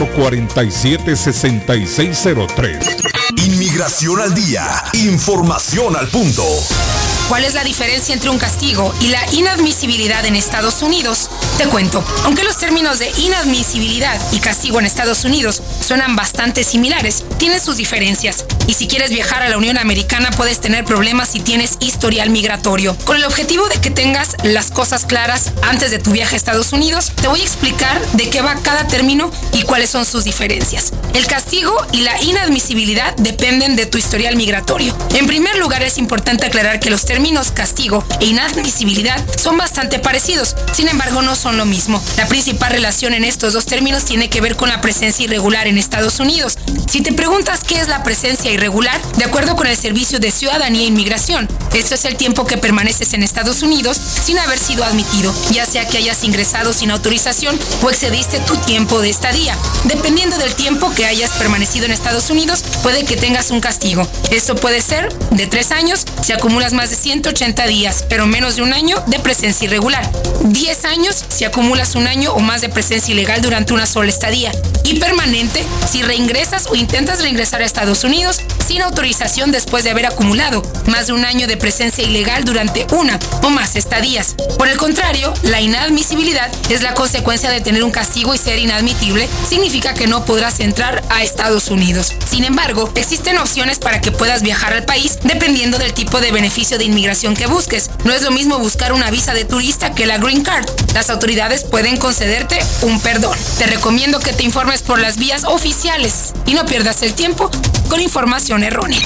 617-447-6603. Inmigración al día. Información al punto. ¿Cuál es la diferencia entre un castigo y la inadmisibilidad en Estados Unidos? Te cuento, aunque los términos de inadmisibilidad y castigo en Estados Unidos suenan bastante similares, tienen sus diferencias. Y si quieres viajar a la Unión Americana puedes tener problemas si tienes historial migratorio. Con el objetivo de que tengas las cosas claras antes de tu viaje a Estados Unidos, te voy a explicar de qué va cada término y cuáles son sus diferencias. El castigo y la inadmisibilidad dependen de tu historial migratorio. En primer lugar, es importante aclarar que los términos castigo e inadmisibilidad son bastante parecidos, sin embargo no son lo mismo. La principal relación en estos dos términos tiene que ver con la presencia irregular en Estados Unidos. Si te preguntas qué es la presencia irregular, de acuerdo con el Servicio de Ciudadanía e Inmigración, esto es el tiempo que permaneces en Estados Unidos sin haber sido admitido, ya sea que hayas ingresado sin autorización o excediste tu tiempo de estadía. Dependiendo del tiempo que hayas permanecido en Estados Unidos, puede que tengas un castigo. Esto puede ser de tres años si acumulas más de 180 días, pero menos de un año de presencia irregular. 10 años si acumulas un año o más de presencia ilegal durante una sola estadía. Y permanente si reingresas o intentas reingresar a Estados Unidos sin autorización después de haber acumulado más de un año de presencia ilegal durante una o más estadías. Por el contrario, la inadmisibilidad es la consecuencia de tener un castigo y ser inadmitible, significa que no podrás entrar a Estados Unidos. Sin embargo, existen opciones para que puedas viajar al país dependiendo del tipo de beneficio de inmigración que busques. No es lo mismo buscar una visa de turista que la Green Card. Las autoridades pueden concederte un perdón. Te recomiendo que te informes por las vías oficiales y no pierdas el tiempo con información errónea.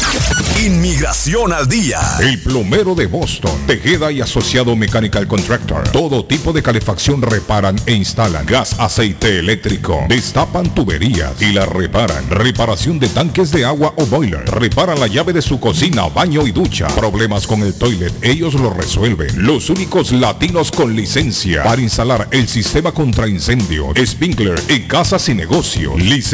Inmigración al día. El plomero de Boston, Tejeda y Asociado Mechanical Contractor. Todo tipo de calefacción reparan e instalan. Gas, aceite eléctrico. Destapan tuberías y las reparan. Reparación de tanques de agua o boiler. Reparan la llave de su cocina, baño y ducha. Problemas con el toilet, ellos lo resuelven. Los únicos latinos con licencia para instalar el sistema contra incendio, sprinkler en casas y negocio. Licencia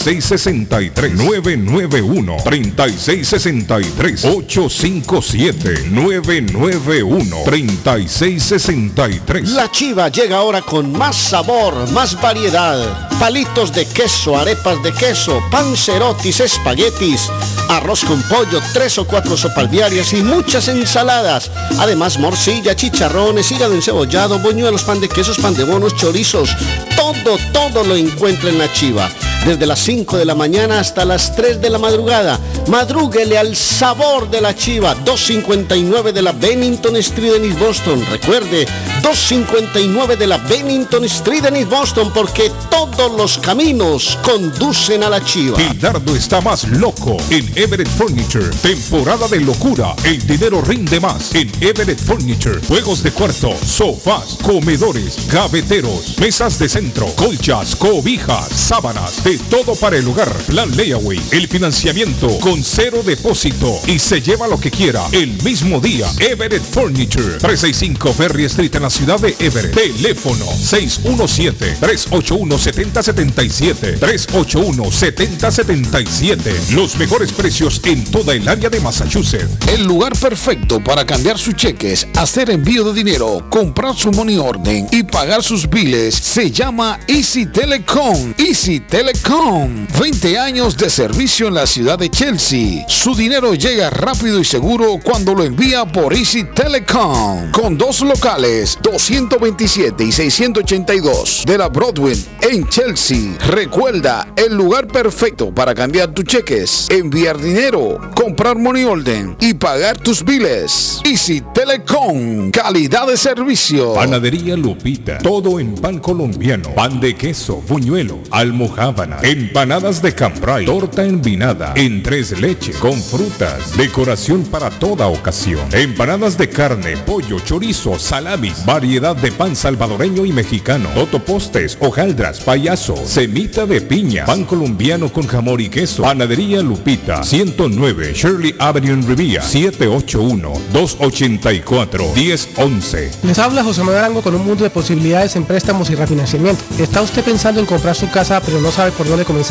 857-991-3663. 991-3663. 857-991-3663. La chiva llega ahora con más sabor, más variedad. Palitos de queso, arepas de queso, pancerotis, espaguetis, arroz con pollo, tres o cuatro sopalviarias y muchas ensaladas. Además, morcilla, chicharrones, hígado encebollado, boñuelos, pan de quesos, pan de bonos, chorizos. Todo, todo lo encuentra en la chiva. Desde las 5 de la mañana hasta las 3 de la madrugada. Madrúguele al sabor de la chiva. 259 de la Bennington Street en East Boston. Recuerde, 259 de la Bennington Street en East Boston porque todos los caminos conducen a la chiva. Dardo está más loco en Everett Furniture. Temporada de locura. El dinero rinde más en Everett Furniture. Juegos de cuarto, sofás, comedores, gaveteros, mesas de centro, colchas, cobijas, sábanas, de todo para el hogar. Plan Layaway. El financiamiento con cero depósito y se lleva lo que quiera el mismo día. Everett Furniture. 365 Ferry Street en la ciudad de Everett. Teléfono 617-381-7077. 381-7077. Los mejores precios en toda el área de Massachusetts. El lugar perfecto para cambiar sus cheques, hacer envío de dinero, comprar su money orden y pagar sus biles se llama Easy Telecom. Easy Telecom. 20 años de servicio en la ciudad de Chelsea. Su dinero llega rápido y seguro cuando lo envía por Easy Telecom. Con dos locales, 227 y 682 de la Broadway en Chelsea. Recuerda, el lugar perfecto para cambiar tus cheques, enviar dinero, comprar money order y pagar tus biles. Easy Telecom, calidad de servicio. Panadería Lupita, todo en pan colombiano, pan de queso, buñuelo, almohábana, empanadas de cambray, torta envinada, en tres leches, con frutas, decoración para toda ocasión, empanadas de carne, pollo, chorizo, salamis, variedad de pan salvadoreño y mexicano, totopostes, hojaldras, payaso, semita de piña, pan colombiano con jamón y queso, panadería Lupita, 109 Shirley Avenue en Rivia, 781-284-1011. Les habla José Manuel Arango con un mundo de posibilidades en préstamos y refinanciamiento. ¿Está usted pensando en comprar su casa pero no sabe por dónde comenzar?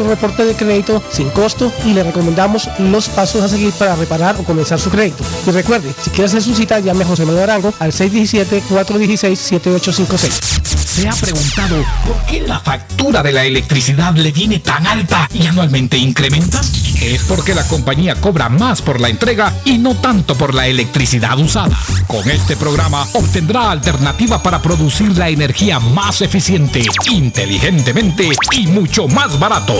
su reporte de crédito sin costo y le recomendamos los pasos a seguir para reparar o comenzar su crédito. Y recuerde, si quiere hacer su cita, llame a José Manuel Arango al 617-416-7856. ¿Se ha preguntado por qué la factura de la electricidad le viene tan alta y anualmente incrementa? Es porque la compañía cobra más por la entrega y no tanto por la electricidad usada. Con este programa obtendrá alternativa para producir la energía más eficiente, inteligentemente y mucho más barato.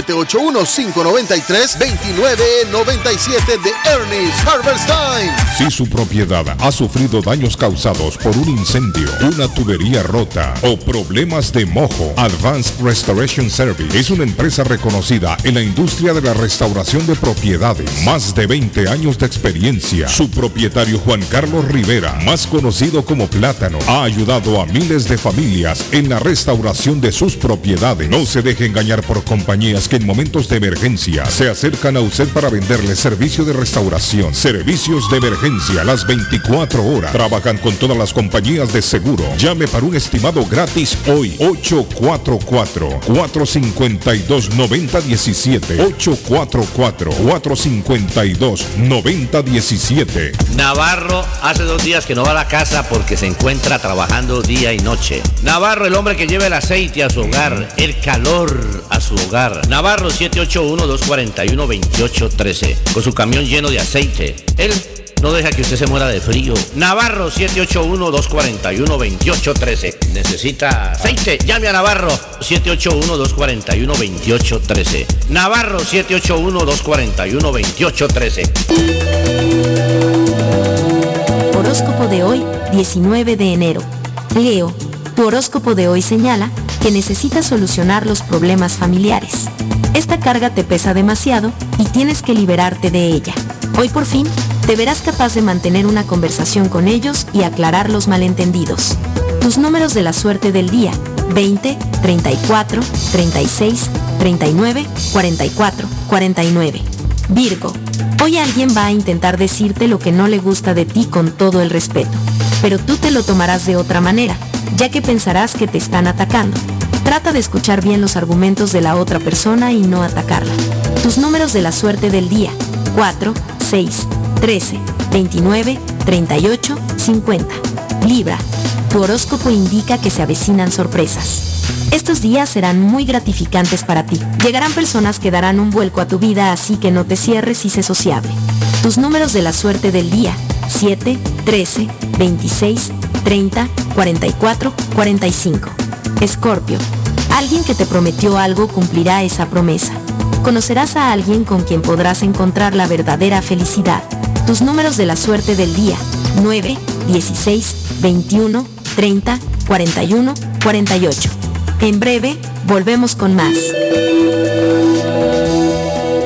781-593-2997 de Ernest Harberstein. Si su propiedad ha sufrido daños causados por un incendio, una tubería rota o problemas de mojo, Advanced Restoration Service es una empresa reconocida en la industria de la restauración de propiedades. Más de 20 años de experiencia. Su propietario Juan Carlos Rivera, más conocido como Plátano, ha ayudado a miles de familias en la restauración de sus propiedades. No se deje engañar por compañías que en momentos de emergencia se acercan a usted para venderle servicio de restauración, servicios de emergencia las 24 horas. Trabajan con todas las compañías de seguro. Llame para un estimado gratis hoy. 844-452-9017. 844-452-9017. Navarro hace dos días que no va a la casa porque se encuentra trabajando día y noche. Navarro, el hombre que lleva el aceite a su hogar, el calor a su hogar. Navarro 781-241-2813. Con su camión lleno de aceite. Él no deja que usted se muera de frío. Navarro 781-241-2813. Necesita aceite. Llame a Navarro 781-241-2813. Navarro 781-241-2813. Horóscopo de hoy, 19 de enero. Leo, tu horóscopo de hoy señala que necesitas solucionar los problemas familiares. Esta carga te pesa demasiado y tienes que liberarte de ella. Hoy por fin, te verás capaz de mantener una conversación con ellos y aclarar los malentendidos. Tus números de la suerte del día, 20, 34, 36, 39, 44, 49. Virgo, hoy alguien va a intentar decirte lo que no le gusta de ti con todo el respeto, pero tú te lo tomarás de otra manera, ya que pensarás que te están atacando. Trata de escuchar bien los argumentos de la otra persona y no atacarla. Tus números de la suerte del día, 4, 6, 13, 29, 38, 50. Libra, tu horóscopo indica que se avecinan sorpresas. Estos días serán muy gratificantes para ti. Llegarán personas que darán un vuelco a tu vida, así que no te cierres y sé sociable. Tus números de la suerte del día, 7, 13, 26, 30, 44, 45. Escorpio, alguien que te prometió algo cumplirá esa promesa. Conocerás a alguien con quien podrás encontrar la verdadera felicidad. Tus números de la suerte del día, 9, 16, 21, 30, 41, 48. En breve, volvemos con más.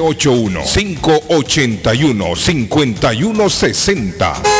781-581-5160.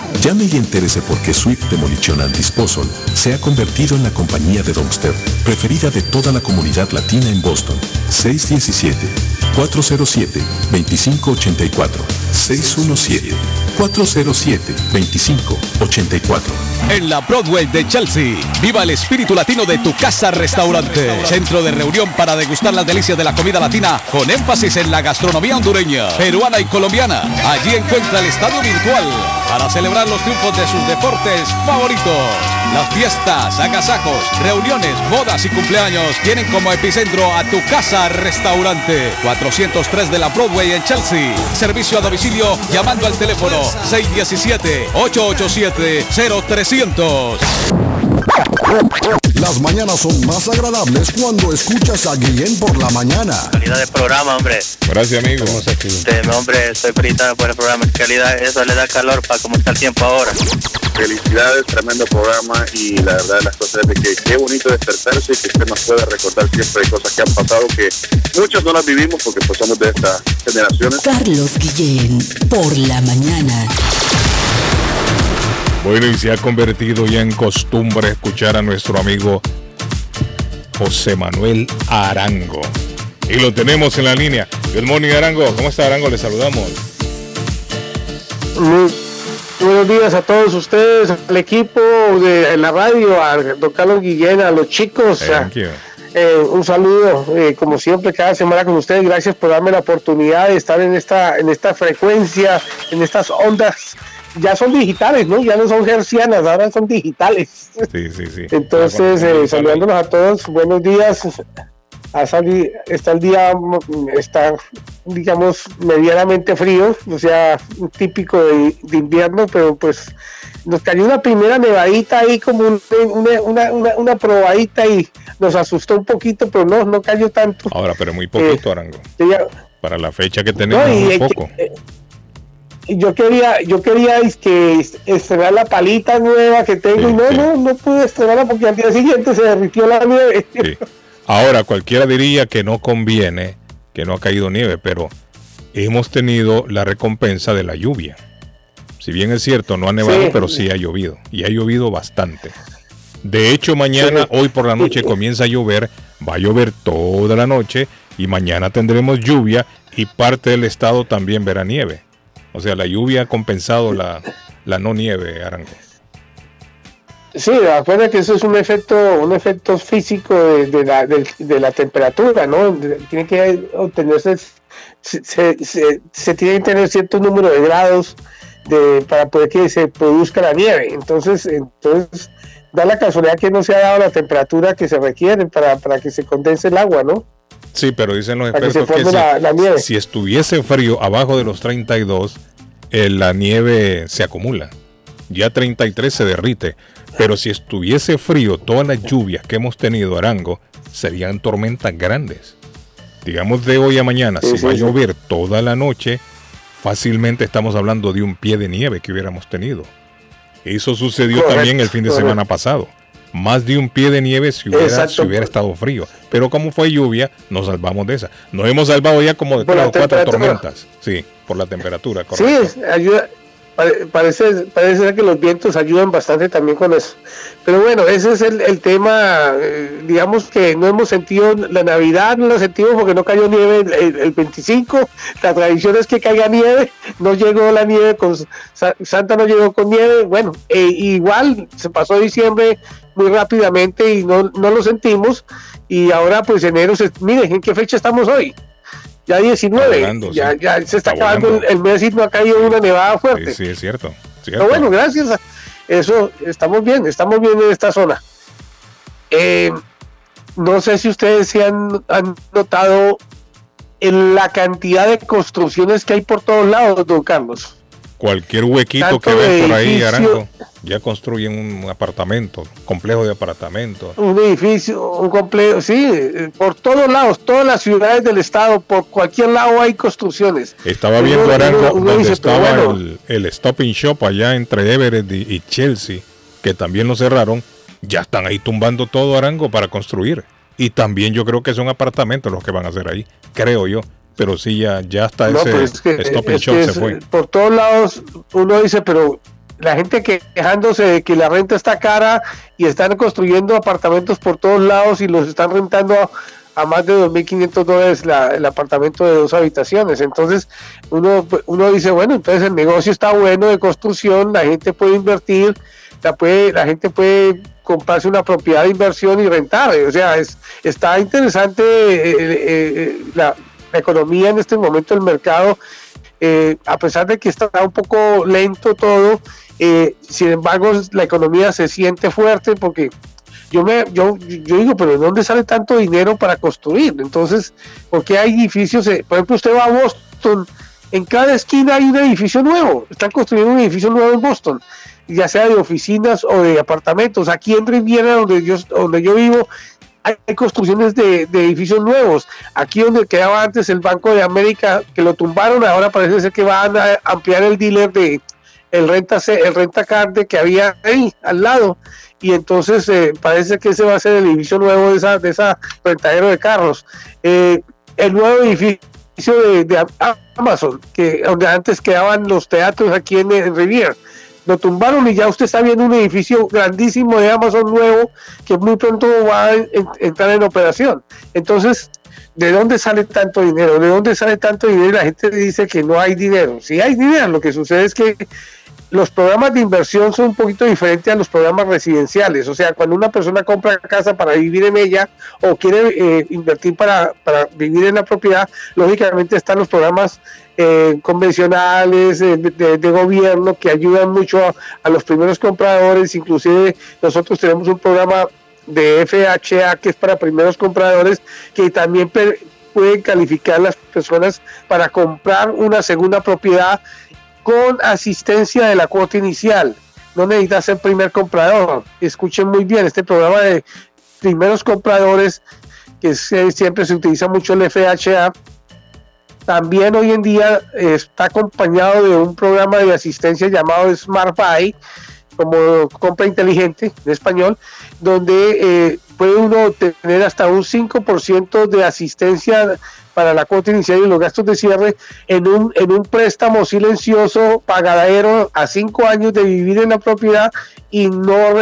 Llame y entérese por qué Swift Demolition and Disposal se ha convertido en la compañía de dumpster preferida de toda la comunidad latina en Boston. 407-2584. 617-407-2584. En la Broadway de Chelsea, viva el espíritu latino de tu casa restaurante. Centro de reunión para degustar las delicias de la comida latina con énfasis en la gastronomía hondureña, peruana y colombiana. Allí encuentra el estadio virtual para celebrar los triunfos de sus deportes favoritos. Las fiestas, agasajos, reuniones, bodas y cumpleaños tienen como epicentro a tu casa restaurante. 403 de la Broadway en Chelsea. Servicio a domicilio llamando al teléfono 617-887-0300. Las mañanas son más agradables cuando escuchas a Guillén por la mañana. Calidad de programa, hombre. Gracias, amigo. Este, hombre, estoy felicitado por el programa. Calidad, eso le da calor para cómo está el tiempo ahora. Felicidades, tremendo programa y la verdad de las cosas es de que qué bonito despertarse y que usted nos pueda recordar siempre cosas que han pasado que muchos no las vivimos porque pues somos de estas generaciones. Carlos Guillén, por la mañana. Bueno, y se ha convertido ya en costumbre escuchar a nuestro amigo José Manuel Arango. Y lo tenemos en la línea. Good morning, Arango. ¿Cómo está, Arango? Le saludamos. Muy buenos días a todos ustedes, al equipo de la radio, a don Carlos Guillén, a los chicos. Eh, un saludo, eh, como siempre, cada semana con ustedes. Gracias por darme la oportunidad de estar en esta, en esta frecuencia, en estas ondas. Ya son digitales, ¿no? Ya no son hercianas, ahora son digitales. Sí, sí, sí. Entonces, eh, saludándonos a todos, buenos días. Ha está el día, está, digamos, medianamente frío, o sea, típico de, de invierno, pero pues nos cayó una primera nevadita ahí, como un- una, una, una, una probadita y nos asustó un poquito, pero no, no cayó tanto. Ahora, pero muy poquito, Arango. Ya- Para la fecha que tenemos, No, y muy poco. y yo quería, yo quería es que est- estrenar la palita nueva que tengo y no, no, no pude estrenarla porque al día siguiente se derritió la nieve. Ahora, cualquiera diría que no conviene, que no ha caído nieve, pero hemos tenido la recompensa de la lluvia. Si bien es cierto, no ha nevado, pero sí ha llovido. Y ha llovido bastante. De hecho, mañana, hoy por la noche comienza a llover, va a llover toda la noche y mañana tendremos lluvia y parte del estado también verá nieve. O sea, la lluvia ha compensado la, la no nieve, Arango. Sí, acuerda que eso es un efecto, un efecto físico de, de la, del- de la temperatura, ¿no? De- Tiene que obtenerse, se, se- se- se tiene que tener cierto número de grados de, para poder que se produzca la nieve. Entonces, entonces da la casualidad que no se ha dado la temperatura que se requiere para, para que se condense el agua, ¿no? Sí, pero dicen los que expertos que, si, la- la nieve. si estuviese frío abajo de los 32, eh, la nieve se acumula. Ya 33 se derrite. Pero si estuviese frío, todas las lluvias que hemos tenido, Arango, serían tormentas grandes. Digamos de hoy a mañana, Sí, si sí, va a llover toda la noche, fácilmente estamos hablando de un pie de nieve que hubiéramos tenido. Eso sucedió Correcto, también el fin de correcto. semana pasado. Más de un pie de nieve si hubiera, Exacto. si hubiera estado frío. Pero como fue lluvia, nos salvamos de esa. Nos hemos salvado ya como de tres o cuatro tormentas. Sí, por la temperatura, Sí, correcto. ayuda, pare- parece, parece que los vientos ayudan bastante también con eso. Pero bueno, ese es el, el tema, eh, digamos que no hemos sentido la Navidad, no la sentimos porque no cayó nieve el, el- el 25, la tradición es que caiga nieve, no llegó la nieve, con Sa- Santa no llegó con nieve, bueno, eh, igual se pasó diciembre muy rápidamente y no, no lo sentimos y ahora pues enero, se, miren, ¿en qué fecha estamos hoy? Ya 19, volando, ya, sí. ya se está, Está acabando el, volando. el mes y no ha caído una nevada fuerte. Sí, sí, es cierto. Pero bueno, gracias. a Eso, estamos bien, estamos bien en esta zona. Eh, no sé si ustedes se han, han notado en la cantidad de construcciones que hay por todos lados, don Carlos. Cualquier huequito que ven por ahí, Arango, ya construyen un apartamento, complejo de apartamentos. Un edificio, un complejo, sí, eh, por todos lados, todas las ciudades del estado, por cualquier lado hay construcciones. Estaba Uno- viendo uno- Arango uno donde dice, pero estaba bueno, el, el Stop and Shop allá entre Everett y, y Chelsea, que también lo cerraron. Ya están ahí tumbando todo Arango para construir. Y también yo creo que son apartamentos los que van a hacer ahí, creo yo. Pero sí, ya, ya está No, ese pero es que, Stop and es Shop que se es- fue. por todos lados uno dice, pero la gente que- quejándose de que la renta está cara y están construyendo apartamentos por todos lados y los están rentando a, a más de 2.500 dólares la, el apartamento de dos habitaciones. Entonces uno, uno dice, bueno, entonces el negocio está bueno de construcción, la gente puede invertir, la, puede, la gente puede comprarse una propiedad de inversión y rentar. O sea, es, está interesante eh, eh, eh, la, la economía en este momento, el mercado, eh, a pesar de que está un poco lento todo, eh, sin embargo la economía se siente fuerte porque yo me yo, yo digo, pero ¿de dónde sale tanto dinero para construir? Entonces, ¿por qué hay edificios? eh, por ejemplo, usted va a Boston, en cada esquina hay un edificio nuevo, están construyendo un edificio nuevo en Boston, ya sea de oficinas o de apartamentos. Aquí en Riviera, donde yo, donde yo vivo, hay construcciones de, edificios nuevos. Aquí donde quedaba antes el Banco de América, que lo tumbaron, ahora parece ser que van a ampliar el dealer de el renta el renta card que había ahí al lado. Y entonces eh, parece que ese va a ser el edificio nuevo de esa, de esa rentadero de carros. Eh, el nuevo edificio de, de, Amazon, que donde antes quedaban los teatros aquí en, en Riviera lo tumbaron y ya usted está viendo un edificio grandísimo de Amazon nuevo que muy pronto va a en, entrar en operación. Entonces, ¿de dónde sale tanto dinero? ¿De dónde sale tanto dinero? La gente dice que no hay dinero. Si hay dinero, lo que sucede es que los programas de inversión son un poquito diferentes a los programas residenciales. O sea, cuando una persona compra casa para vivir en ella o quiere eh, invertir para, para, vivir en la propiedad, lógicamente están los programas eh, convencionales eh, de, gobierno que ayudan mucho a, los primeros compradores. Inclusive nosotros tenemos un programa de FHA que es para primeros compradores que también pueden calificar las personas para comprar una segunda propiedad con asistencia de la cuota inicial. No necesita ser primer comprador. Escuchen muy bien, este programa de primeros compradores, que siempre se utiliza mucho el FHA, también hoy en día está acompañado de un programa de asistencia llamado Smart Buy, como compra inteligente en español, donde eh, puede uno tener hasta un 5% de asistencia para la cuota inicial y los gastos de cierre en un, en un préstamo silencioso pagadero a cinco años de vivir en la propiedad y no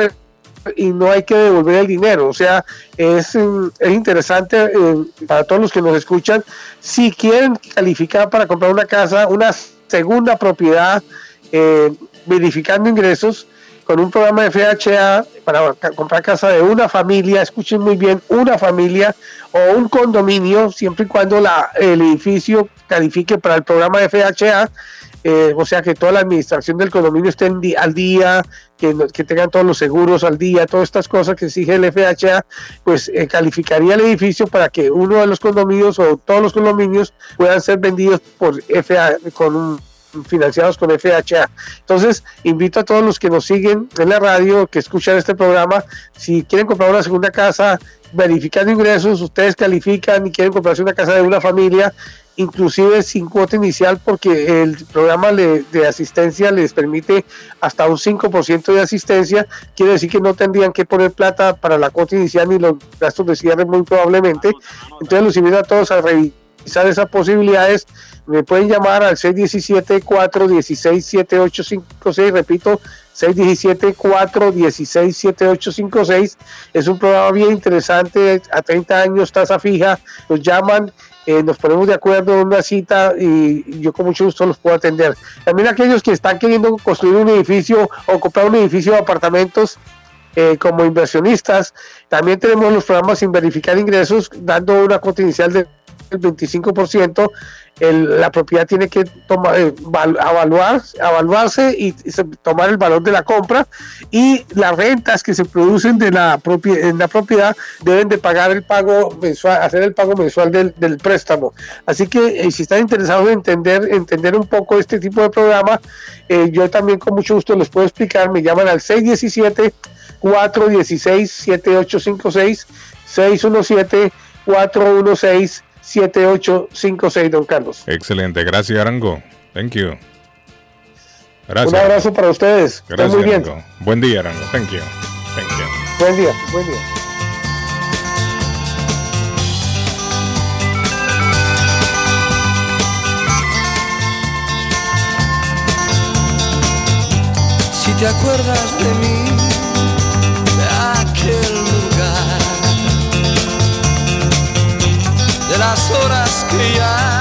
y no hay que devolver el dinero. O sea, es, es interesante eh, para todos los que nos escuchan. Si quieren calificar para comprar una casa, una segunda propiedad, eh, verificando ingresos, con un programa de FHA para comprar casa de una familia, escuchen muy bien, una familia o un condominio, siempre y cuando la, el edificio califique para el programa de FHA, eh, o sea que toda la administración del condominio esté al día, que, que, tengan todos los seguros al día, todas estas cosas que exige el FHA, pues eh, calificaría el edificio para que uno de los condominios o todos los condominios puedan ser vendidos por FHA con un financiados con FHA. Entonces, invito a todos los que nos siguen en la radio, que escuchan este programa, si quieren comprar una segunda casa, verificando ingresos, ustedes califican y quieren comprarse una casa de una familia, inclusive sin cuota inicial, porque el programa le, de asistencia les permite hasta un 5% de asistencia, quiere decir que no tendrían que poner plata para la cuota inicial ni los gastos de cierre muy probablemente. Entonces los invito a todos a revisar esas posibilidades me pueden llamar al 617-416-7856, repito, 617-416-7856. Es un programa bien interesante, a 30 años, tasa fija, nos llaman, eh, nos ponemos de acuerdo en una cita y yo con mucho gusto los puedo atender. También aquellos que están queriendo construir un edificio o comprar un edificio de apartamentos, eh, como inversionistas. También tenemos los programas sin verificar ingresos, dando una cuota inicial del 25%. El, la propiedad tiene que tomar, eh, evaluar, evaluarse y, tomar el valor de la compra y las rentas que se producen de la en la propiedad deben de pagar el pago mensual, hacer el pago mensual del, del préstamo. Así que eh, si están interesados en entender, entender un poco este tipo de programa, eh, yo también con mucho gusto les puedo explicar. Me llaman al 617 416 7856 617 416 7856, don Carlos. Excelente, gracias Arango. Thank you. Gracias. Un abrazo para ustedes. Gracias, muy bien. Arango. Buen día, Arango. Thank you. Thank you. Buen día, buen día. Si te acuerdas de mí, las horas que ya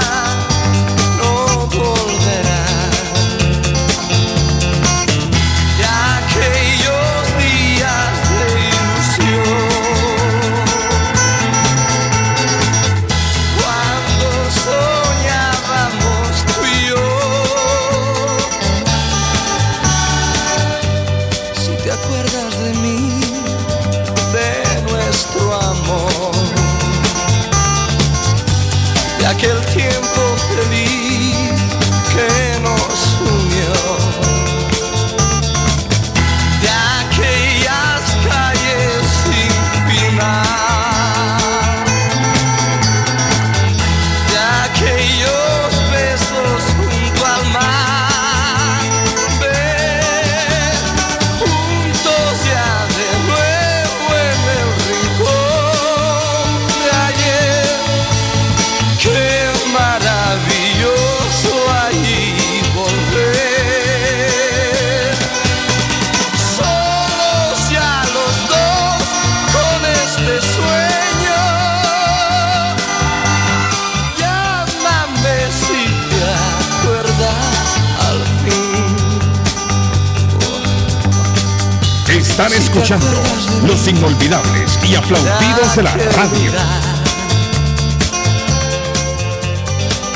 escuchando los inolvidables y aplaudidos de la radio.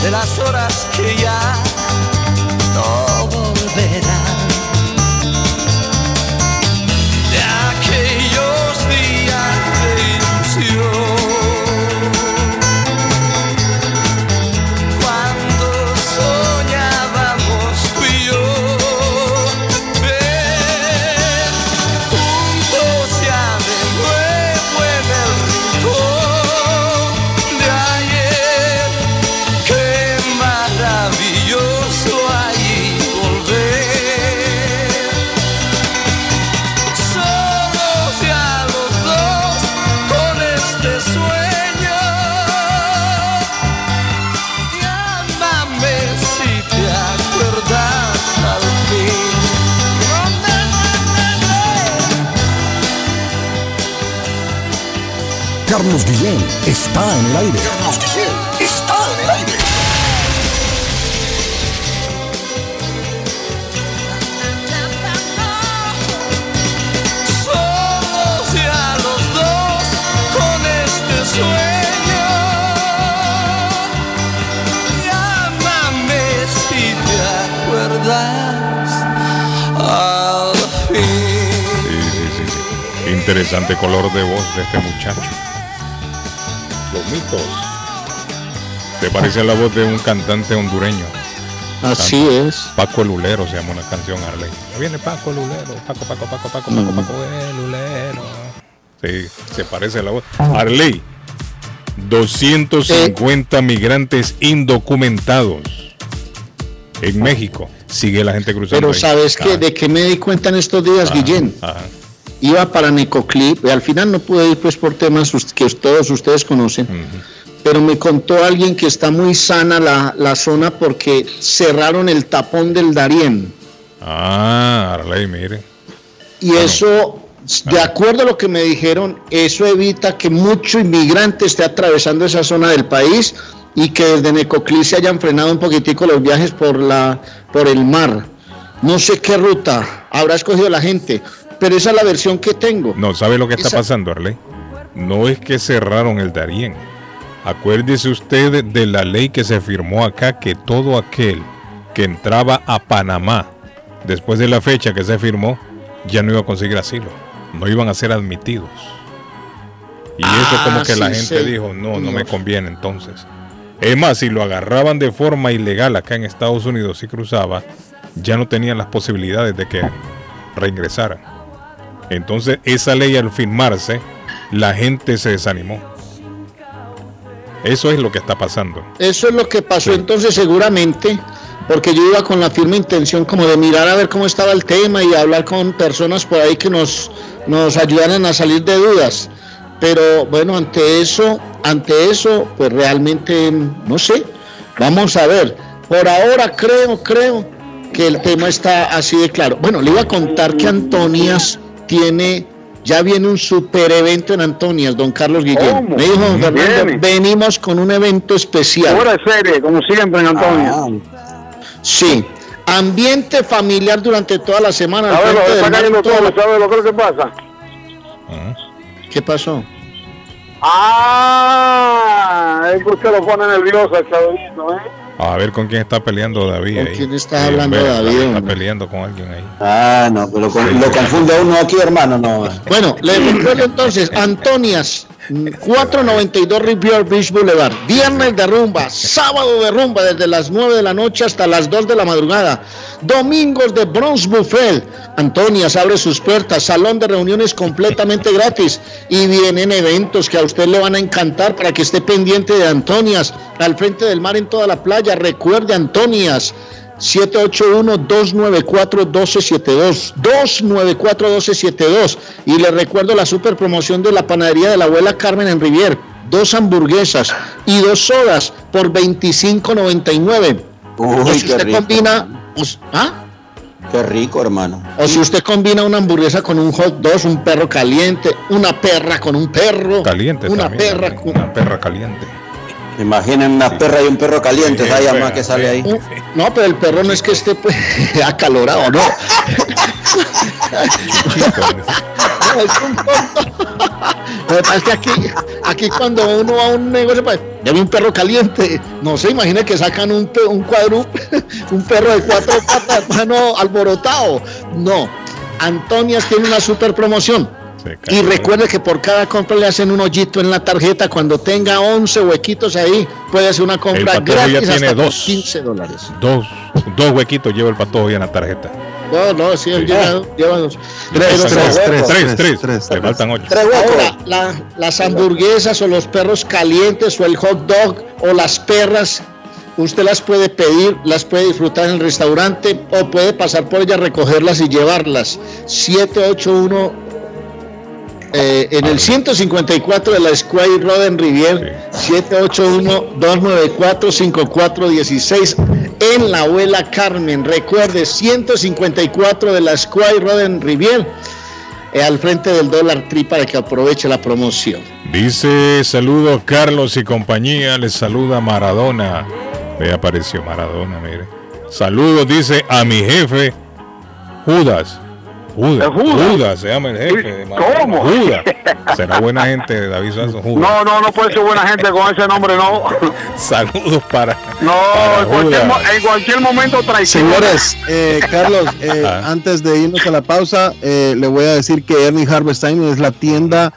de las horas que ya Carlos Guillén está en el aire. Carlos Guillén está en el aire. Ya los dos con este sueño. Llámame si te acuerdas al fin. Sí, sí, sí, sí. Interesante color de voz de este muchacho. Mitos. ¿Te parece a la voz de un cantante hondureño? Así es. Paco el Lulero se llama una canción, Arley. Ya viene Paco el Lulero. Paco, Paco, Paco, Paco, Paco, Paco el Lulero. Sí, se parece a la voz. Arley, 250 migrantes indocumentados en México. Sigue la gente cruzando. Pero ahí. sabes Ah, que de qué me di cuenta en estos días, ajá, Guillén. Iba para Necoclip, y al final no pude ir pues por temas que todos ustedes conocen. Pero me contó alguien que está muy sana la, la zona porque cerraron el tapón del Darién. Ah, Arley, mire. Y eso, de acuerdo a lo que me dijeron, eso evita que mucho inmigrante esté atravesando esa zona del país y que desde Necoclí se hayan frenado un poquitico los viajes por, la, por el mar. No sé qué ruta habrá escogido la gente, pero esa es la versión que tengo. No, ¿sabe lo que está Esa- pasando, Arley? No es que cerraron el Darién. Acuérdese usted de la ley que se firmó acá que todo aquel que entraba a Panamá después de la fecha que se firmó ya no iba a conseguir asilo. No iban a ser admitidos. Y eso Ah, como que la gente sí. dijo, no, no me conviene entonces. Es más, si lo agarraban de forma ilegal acá en Estados Unidos y cruzaba, ya no tenían las posibilidades de que reingresaran. Entonces, esa ley al firmarse, la gente se desanimó. Eso es lo que está pasando. Eso es lo que pasó entonces seguramente, porque yo iba con la firme intención como de mirar a ver cómo estaba el tema y hablar con personas por ahí que nos, nos ayudaran a salir de dudas. Pero bueno, ante eso, ante eso, pues realmente no sé. Vamos a ver. Por ahora creo, creo que el tema está así de claro. Bueno, le iba a contar que Antonias tiene Ya viene un super evento en Antonias, don Carlos Guillén. Me dijo don Fernando, Viene. venimos con un evento especial. De serie, como siempre en Antonio. Ah, Sí. Ambiente familiar durante toda la semana. al ¿Sabes lo está cayendo todo? ¿Sabes lo que pasa? ¿Qué pasó? Ah, es que usted lo pone nervioso al Chabelito, ¿eh? A ver con quién está peleando David. ¿Con ahí. quién está Sí, hablando hombre, David, Está hombre? peleando con alguien ahí. Ah, no, pero con- lo confunde uno aquí, hermano, no. Bueno, les recuerdo entonces, Antonias, 492 Rivier Beach Boulevard, viernes de rumba, sábado de rumba desde las 9 de la noche hasta las 2 de la madrugada, domingos de Bronze Buffet, Antonias abre sus puertas, salón de reuniones completamente gratis. Y vienen eventos que a usted le van a encantar para que esté pendiente de Antonias, al frente del mar en toda la playa, recuerde Antonias. 781-294-1272. 294-1272. Y le recuerdo la super promoción de la panadería de la abuela Carmen en Rivier. Dos hamburguesas y dos sodas por 25.99. O Uy, si qué usted rico. combina. ¿ah? Qué rico, hermano. O si usted combina una hamburguesa con un hot dog, un perro caliente, una perra con un perro. Caliente Una también, perra también, Una perra caliente. Imaginen una perra y un perro caliente, Sí, ¿sabes fea, más que sale ahí? No, pero el perro no es que esté pues, acalorado, no. No, es un tonto. Lo que pasa es que aquí, aquí cuando uno va a un negocio, pues, ya vi un perro caliente. No se imagina que sacan un, un cuadru, un perro de cuatro patas, mano alborotado. No. Antonias tiene una super promoción. Y recuerde que por cada compra le hacen un hoyito en la tarjeta. Cuando tenga 11 huequitos ahí, puede hacer una compra ya gratis tiene hasta dos. 15 dólares. Dos, dos huequitos lleva el patojo ya en la tarjeta. No, no, sí, él lleva, lleva dos. Tres, tres, tres, tres, Le faltan ocho. Ahora, la- las hamburguesas o los perros calientes o el hot dog o las perras, usted las puede pedir, las puede disfrutar en el restaurante o puede pasar por ellas, recogerlas y llevarlas. 781 eh, en el 154 de la Square Road en Rivier, 781-294-5416 en la abuela Carmen. Recuerde, 154 de la Square Road en Rivier, eh, al frente del Dollar Tree para que aproveche la promoción. Dice saludos Carlos y compañía, les saluda Maradona. Ve apareció Maradona, mire. Saludos, dice a mi jefe Judas. Judas, Judas, se llama el jefe. ¿Cómo? Judas. Será buena gente, David Sasso. Judas. No, no, no puede ser buena gente con ese nombre, no. Saludos para. No, en cualquier, mo- en cualquier momento traición. Señores, eh, Carlos, eh, Ah. antes de irnos a la pausa, eh, le voy a decir que Ernie Harvestein es la tienda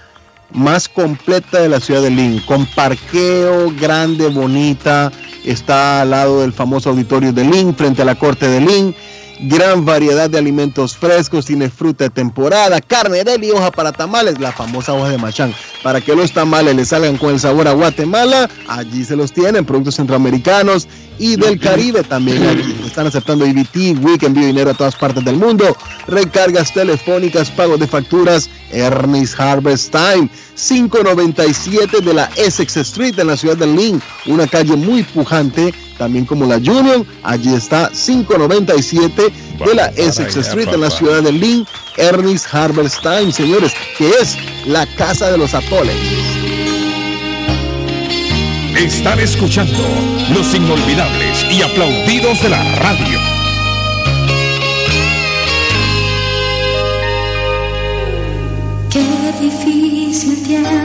más completa de la ciudad de Lynn, con parqueo grande, bonita, está al lado del famoso auditorio de Lynn, frente a la corte de Lynn. Gran variedad de alimentos frescos, tiene fruta de temporada, carne de y hoja para tamales, la famosa hoja de machán. Para que los tamales le salgan con el sabor a Guatemala, allí se los tienen, productos centroamericanos y del Caribe también. Allí están aceptando EBT, WIC, envío dinero a todas partes del mundo, recargas telefónicas, pagos de facturas, Ernest Harvest Time, 597 de la Essex Street en la ciudad de Lynn, una calle muy pujante, también como la Union, allí está 597 de la Essex Street en la ciudad de Lynn, Ernest Harvest Time, señores, que es la casa de los atoles. Están escuchando los inolvidables y aplaudidos de la radio. Qué difícil tiempo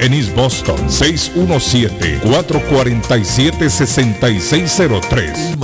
en East Boston, 617-447-6603.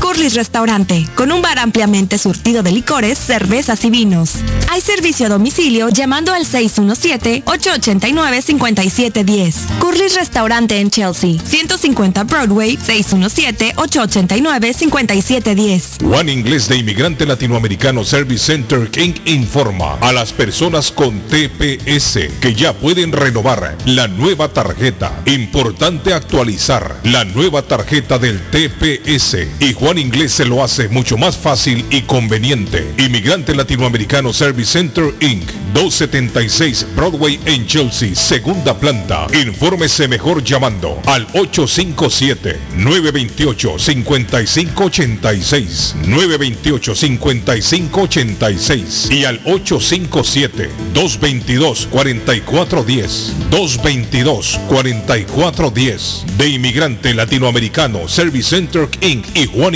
Curly's Restaurante, con un bar ampliamente surtido de licores, cervezas y vinos. Hay servicio a domicilio llamando al 617-889-5710. Curly's Restaurante en Chelsea, 150 Broadway, 617-889-5710. Juan Inglés de Inmigrante Latinoamericano Service Center King informa a las personas con TPS que ya pueden renovar la nueva tarjeta. Importante actualizar la nueva tarjeta del TPS y Juan Inglés se lo hace mucho más fácil y conveniente. Inmigrante Latinoamericano Service Center Inc. 276 Broadway en Chelsea, segunda planta. Infórmese mejor llamando al 857-928-5586. 928-5586 y al 857-222-4410. 222-4410 de Inmigrante Latinoamericano Service Center Inc. y Juan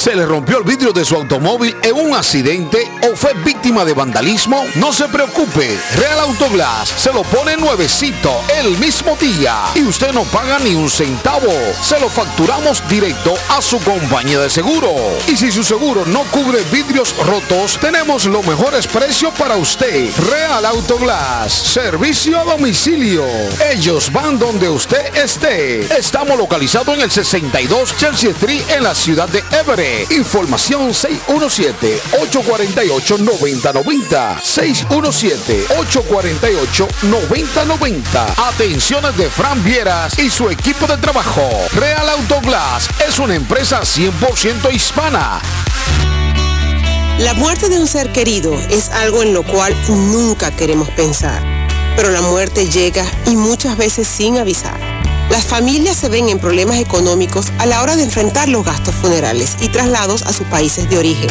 ¿Se le rompió el vidrio de su automóvil en un accidente o fue víctima de vandalismo? No se preocupe, Real Autoglass se lo pone nuevecito el mismo día y usted no paga ni un centavo. Se lo facturamos directo a su compañía de seguro. Y si su seguro no cubre vidrios rotos, tenemos los mejores precios para usted. Real Autoglass, servicio a domicilio. Ellos van donde usted esté. Estamos localizados en el 62 Chelsea Street en la ciudad de Everett. Información 617-848-9090. 617-848-9090. Atenciones de Fran Vieras y su equipo de trabajo. Real Autoglass es una empresa 100% hispana. La muerte de un ser querido es algo en lo cual nunca queremos pensar, pero la muerte llega y muchas veces sin avisar. Las familias se ven en problemas económicos a la hora de enfrentar los gastos funerales y traslados a sus países de origen.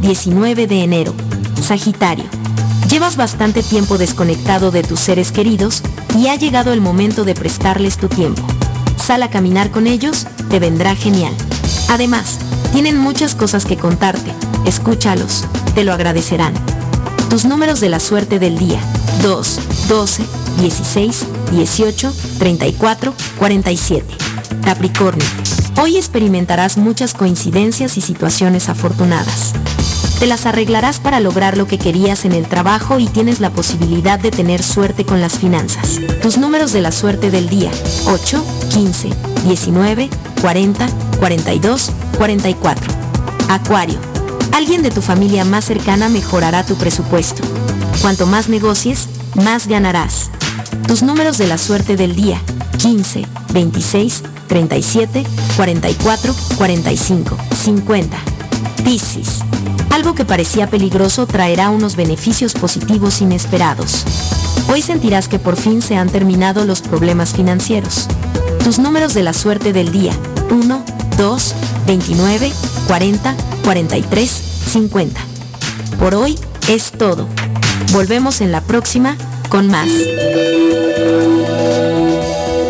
19 de enero. Sagitario. Llevas bastante tiempo desconectado de tus seres queridos y ha llegado el momento de prestarles tu tiempo. Sal a caminar con ellos, te vendrá genial. Además, tienen muchas cosas que contarte. Escúchalos, te lo agradecerán. Tus números de la suerte del día. 2, 12, 16, 18, 34, 47. Capricornio. Hoy experimentarás muchas coincidencias y situaciones afortunadas. Te las arreglarás para lograr lo que querías en el trabajo y tienes la posibilidad de tener suerte con las finanzas. Tus números de la suerte del día. 8, 15, 19, 40, 42, 44. Acuario. Alguien de tu familia más cercana mejorará tu presupuesto. Cuanto más negocies, más ganarás. Tus números de la suerte del día. 15, 26, 37, 44, 45, 50. Piscis. Algo que parecía peligroso traerá unos beneficios positivos inesperados. Hoy sentirás que por fin se han terminado los problemas financieros. Tus números de la suerte del día. 1, 2, 29, 40, 43, 50. Por hoy es todo. Volvemos en la próxima con más.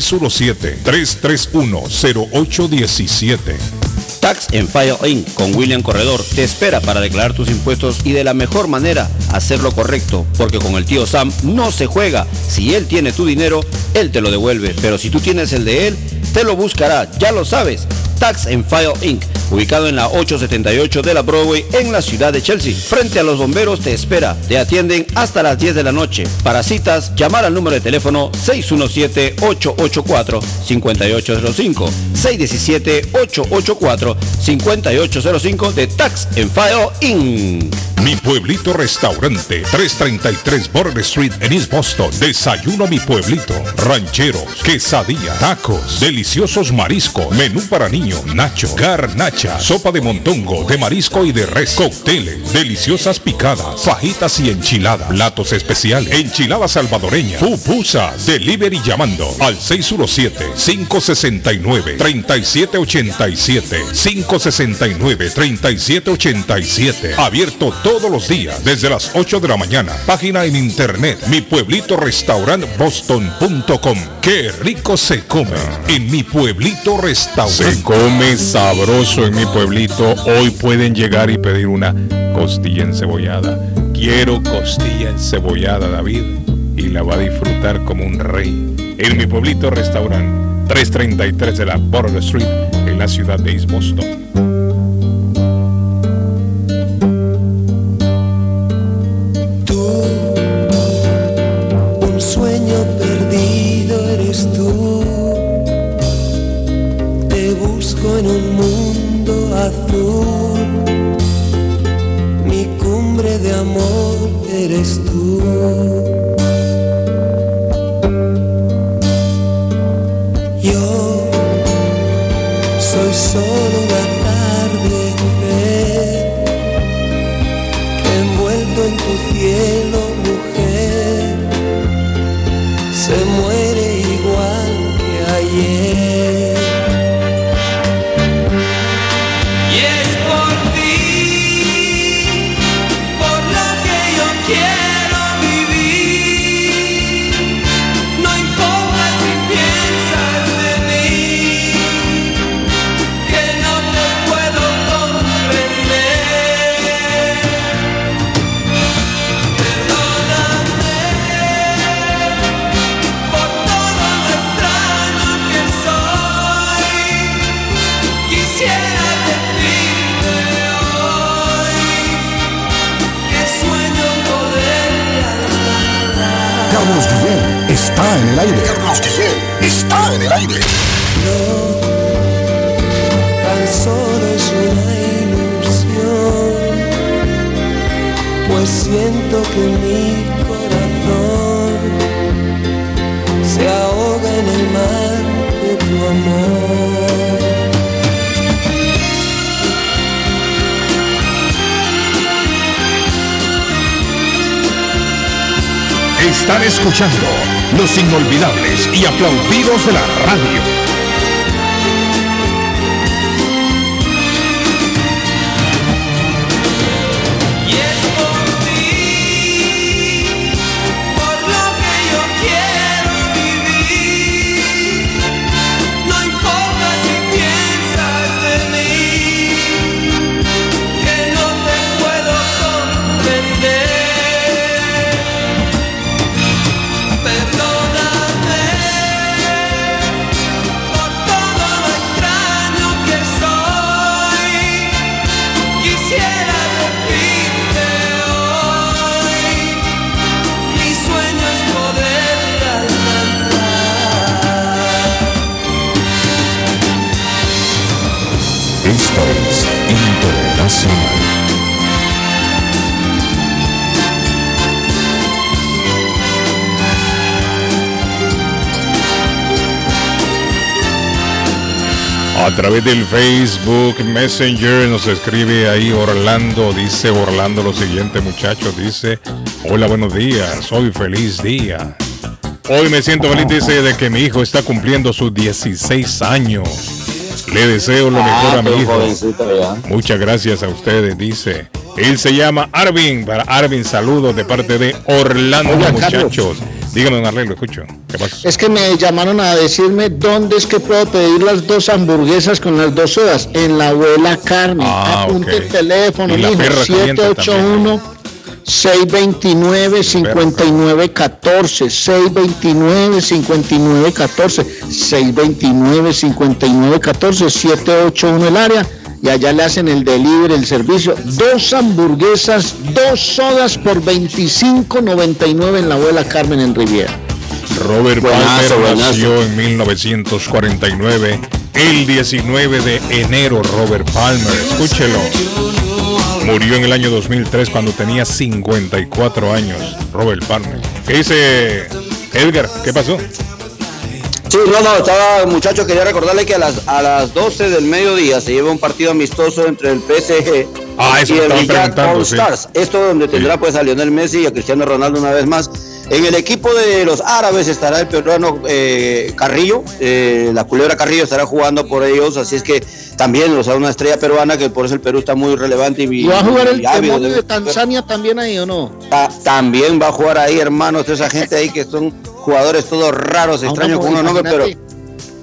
617-331-0817. Tax en File Inc. con William Corredor te espera para declarar tus impuestos y de la mejor manera hacerlo correcto, porque con el tío Sam no se juega. Si él tiene tu dinero, él te lo devuelve, pero si tú tienes el de él, te lo buscará, ya lo sabes. Tax en File Inc., ubicado en la 878 de la Broadway en la ciudad de Chelsea. Frente a los bomberos te espera. Te atienden hasta las 10 de la noche. Para citas, llamar al número de teléfono 617-884-5805. 617-884-5805 de Tax en File Inc. Mi Pueblito Restaurante, 333 Border Street en East Boston. Desayuno Mi Pueblito. Rancheros, quesadilla, tacos, deliciosos mariscos, menú para niños, nacho, garnacha, sopa de montongo, de marisco y de res, cócteles, deliciosas picadas, fajitas y enchiladas, platos especiales, enchiladas salvadoreñas, pupusas, delivery llamando al 617-569-3787, 569-3787, abierto todos los días desde las 8 de la mañana. Página en internet, mi pueblito boston.com. Qué rico se come en mi pueblito restaurante. Se come sabroso en mi pueblito. Hoy pueden llegar y pedir una costilla encebollada. Quiero costilla encebollada, David, y la va a disfrutar como un rey. En mi pueblito restaurante, 333 de la Border Street, en la ciudad de East Boston. En un mundo azul. Mi cumbre de amor eres tú. Está en el aire. No, tan solo es una ilusión, pues siento que mi corazón se ahoga en el mar de tu amor. Están escuchando los inolvidables y aplaudidos de la radio. A través del Facebook Messenger nos escribe ahí Orlando, dice Orlando lo siguiente muchachos, dice, hola buenos días, hoy feliz día. Hoy me siento feliz, dice, de que mi hijo está cumpliendo sus 16 años. Le deseo lo mejor a mi hijo. Muchas gracias a ustedes, dice. Él se llama Arvin. Para Arvin, saludos de parte de Orlando, muchachos. Dígame, don Arley, lo escucho. ¿Qué pasa? Es que me llamaron a decirme dónde es que puedo pedir las dos hamburguesas con las dos sodas. En la abuela carne. Ah, Apunte ok. el teléfono, caliente 781 629 59 14 629 59 14 629 59 14 781 el área y allá le hacen el delivery, el servicio. Dos hamburguesas, dos sodas por 25.99 en la abuela Carmen en Riviera. Robert Buenazo, Palmer buenazo. nació en 1949, el 19 de enero. Robert Palmer, escúchelo. Murió en el año 2003 cuando tenía 54 años. Robert Palmer. ¿Qué dice Edgar? ¿Qué pasó? Sí, no, no, estaba, muchachos, quería recordarle que a las, a las 12 del mediodía se lleva un partido amistoso entre el PSG Ah, eso y el preguntando, All sí. Stars. Esto donde tendrá pues a Lionel Messi y a Cristiano Ronaldo una vez más. En el equipo de los árabes estará el peruano eh, Carrillo, eh, la culebra Carrillo estará jugando por ellos, así es que también, o sea, una estrella peruana que por eso el Perú está muy relevante y, ¿Y va a jugar el demonio de- de Tanzania también ahí o no? Ta- también va a jugar ahí, hermanos, toda esa gente ahí que son jugadores todos raros, extraños con unos nombres, pero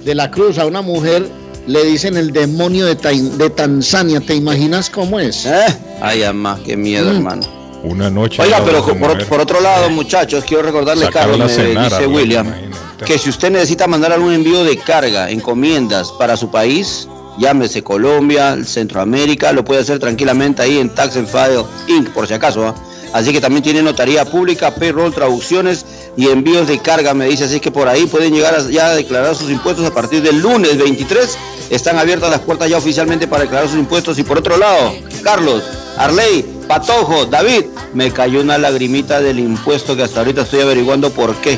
De la Cruz a una mujer le dicen el demonio de, de Tanzania. ¿Te imaginas cómo es? ¿Eh? Ay, amá, qué miedo, Mm. hermano. Una noche. Oiga, pero por, por otro lado, muchachos, quiero recordarle, Sacaron Carlos, a me cenar, dice William, que si usted necesita mandar algún envío de carga, encomiendas para su país, llámese Colombia, Centroamérica, lo puede hacer tranquilamente ahí en Tax and File Inc., por si acaso. ¿ah? Así que también tiene notaría pública, payroll, traducciones y envíos de carga, me dice. Así que por ahí pueden llegar ya a declarar sus impuestos a partir del lunes 23. Están abiertas las puertas ya oficialmente para declarar sus impuestos. Y por otro lado, Carlos, Arley, Patojo, David, me cayó una lagrimita del impuesto que hasta ahorita estoy averiguando por qué.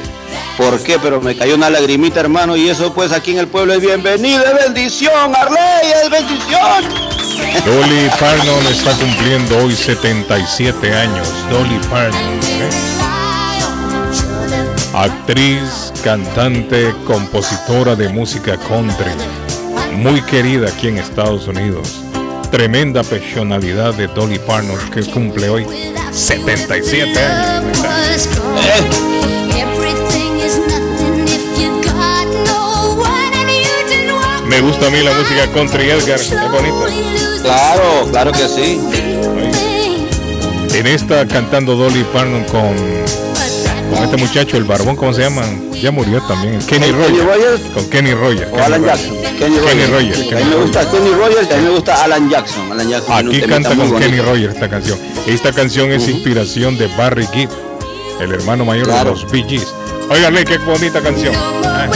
¿Por qué? Pero me cayó una lagrimita, hermano, y eso pues aquí en el pueblo es bienvenido, es bendición, Arley, es bendición. Dolly Parton está cumpliendo hoy 77 años. Dolly Parton. ¿eh? Actriz, cantante, compositora de música country. Muy querida aquí en Estados Unidos. Tremenda personalidad de Dolly Parton que cumple hoy 77 años. Me gusta a mí la música country, Edgar. Qué bonito. Claro, claro que sí. En esta cantando Dolly Parton con, con este muchacho, el barbón, ¿cómo se llama? Ya murió también. Kenny Kenny Rogers. Rogers. Con Kenny Rogers. O Kenny Alan Rogers. Jackson. Kenny Kenny Rogers. Rogers, Sí, Kenny a mí me Rogers. gusta Kenny Rogers, también me gusta Alan Jackson. Alan Jackson Aquí canta con Kenny. Rogers esta canción. Esta canción es inspiración de Barry Gibb, el hermano mayor Claro. de los Bee Gees. Óigale, qué bonita canción. Ah.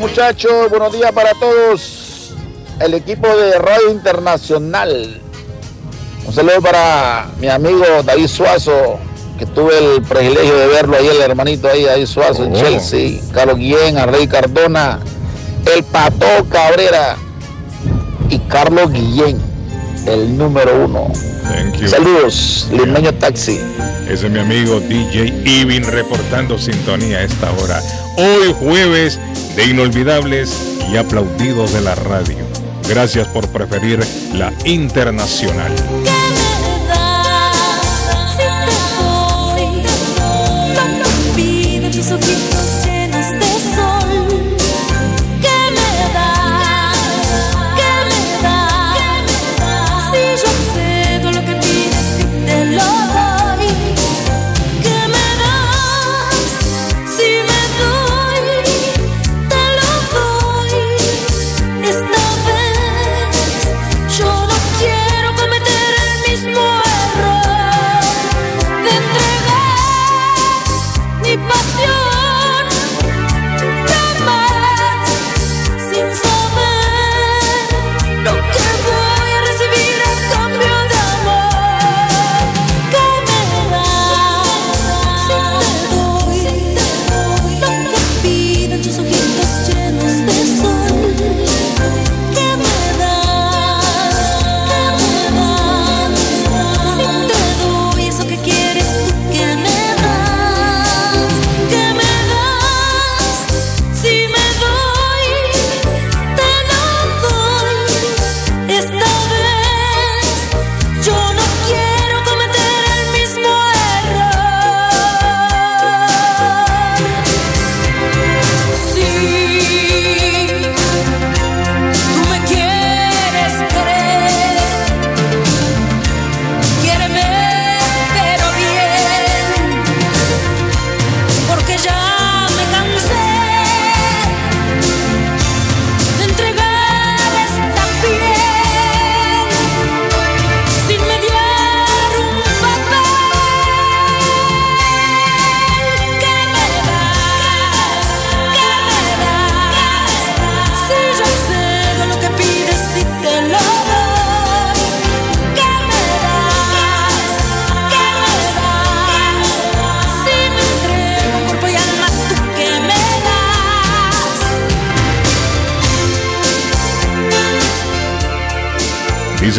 Muchachos, buenos días para todos. El equipo de Radio Internacional. Un saludo para mi amigo David Suazo, que tuve el privilegio de verlo ahí, el hermanito ahí, David Suazo en Oh. Chelsea, Carlos Guillén, Arrey Cardona, el Pato Cabrera y Carlos Guillén, el número uno. Thank you. Saludos, Limeño Taxi. Ese es mi amigo DJ Ivin reportando sintonía a esta hora. Hoy jueves de inolvidables y aplaudidos de la radio. Gracias por preferir la internacional.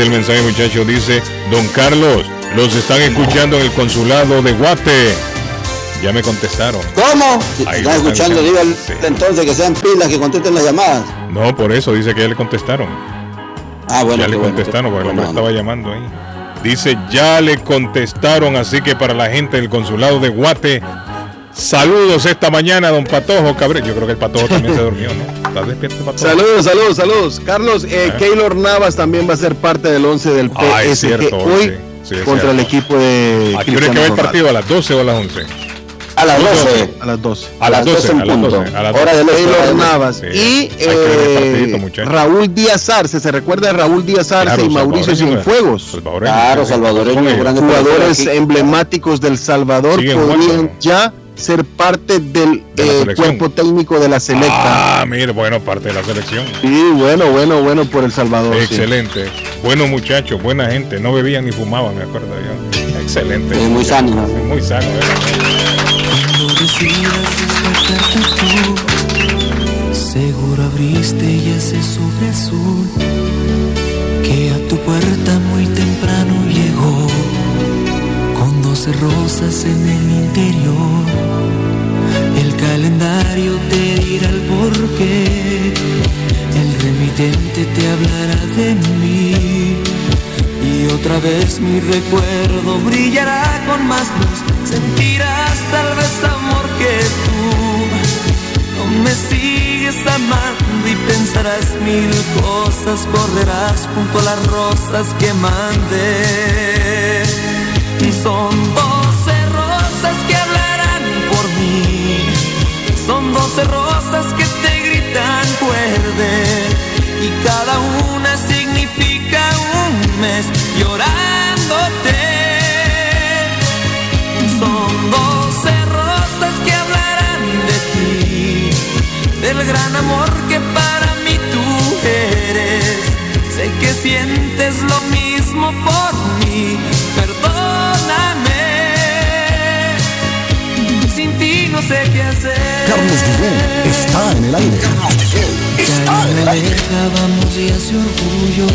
El mensaje, muchacho, dice, don Carlos, los están escuchando en el consulado de Guate. Ya me contestaron. ¿Cómo? Si Ahí están escuchando, Sí. entonces que sean pilas, que contesten las llamadas. No, por eso dice que ya le contestaron. Ah, bueno. ya le bueno. contestaron porque el hombre Bueno, estaba llamando ahí. Dice, ya le contestaron, así que para la gente del consulado de Guate, saludos esta mañana, don Patojo Cabrera. Yo creo que el Patojo también se durmió, ¿no? ¿Estás despierto, Patojo? Saludos, saludos, saludos. Carlos, eh, Ah. Keylor Navas también va a ser parte del 11 del Ah, es PSG cierto, hoy sí, sí, es contra el cierto. equipo de ¿A qué hora es que va el partido? ¿A las 12 o a las 11? A las 12. A las 12. A las 12, en a las punto. 12. A las Hora 12. del este, Keylor Navas Sí, y el eh, partidito. Raúl Díaz Arce, se recuerda de Raúl Díaz Arce Claro, y Mauricio Cienfuegos. salvadoreño, Claro, sí, sí. salvadoreño, Con ellos. grandes Jugadores emblemáticos del Salvador podrían ya ser parte del De eh, cuerpo técnico de la selecta. Ah, mire, bueno, parte de la selección. Sí, bueno, bueno, bueno por El Salvador. sí. Excelente. Buenos muchachos, buena gente. No bebían ni fumaban, me acuerdo yo. Excelente. Es muy sano, ¿no? Muy sano, ¿eh? Tú, seguro abriste ya ese sobre azul que a tu puerta muy temprano llegó con doce rosas en el interior. Calendario te dirá el porqué, el remitente te hablará de mí. Y otra vez mi recuerdo brillará con más luz. Sentirás tal vez amor que tú no me sigues amando y pensarás mil cosas. Correrás junto a las rosas que mandé. Y son doce y cada una significa un mes llorándote. Son doce rosas que hablarán de ti, del gran amor que para mí tú eres. Sé que sientes lo mismo por mí, perdóname. Sé qué hacer. Carlos Dubón está en el aire. Está en el aire. Vamos y ese orgullo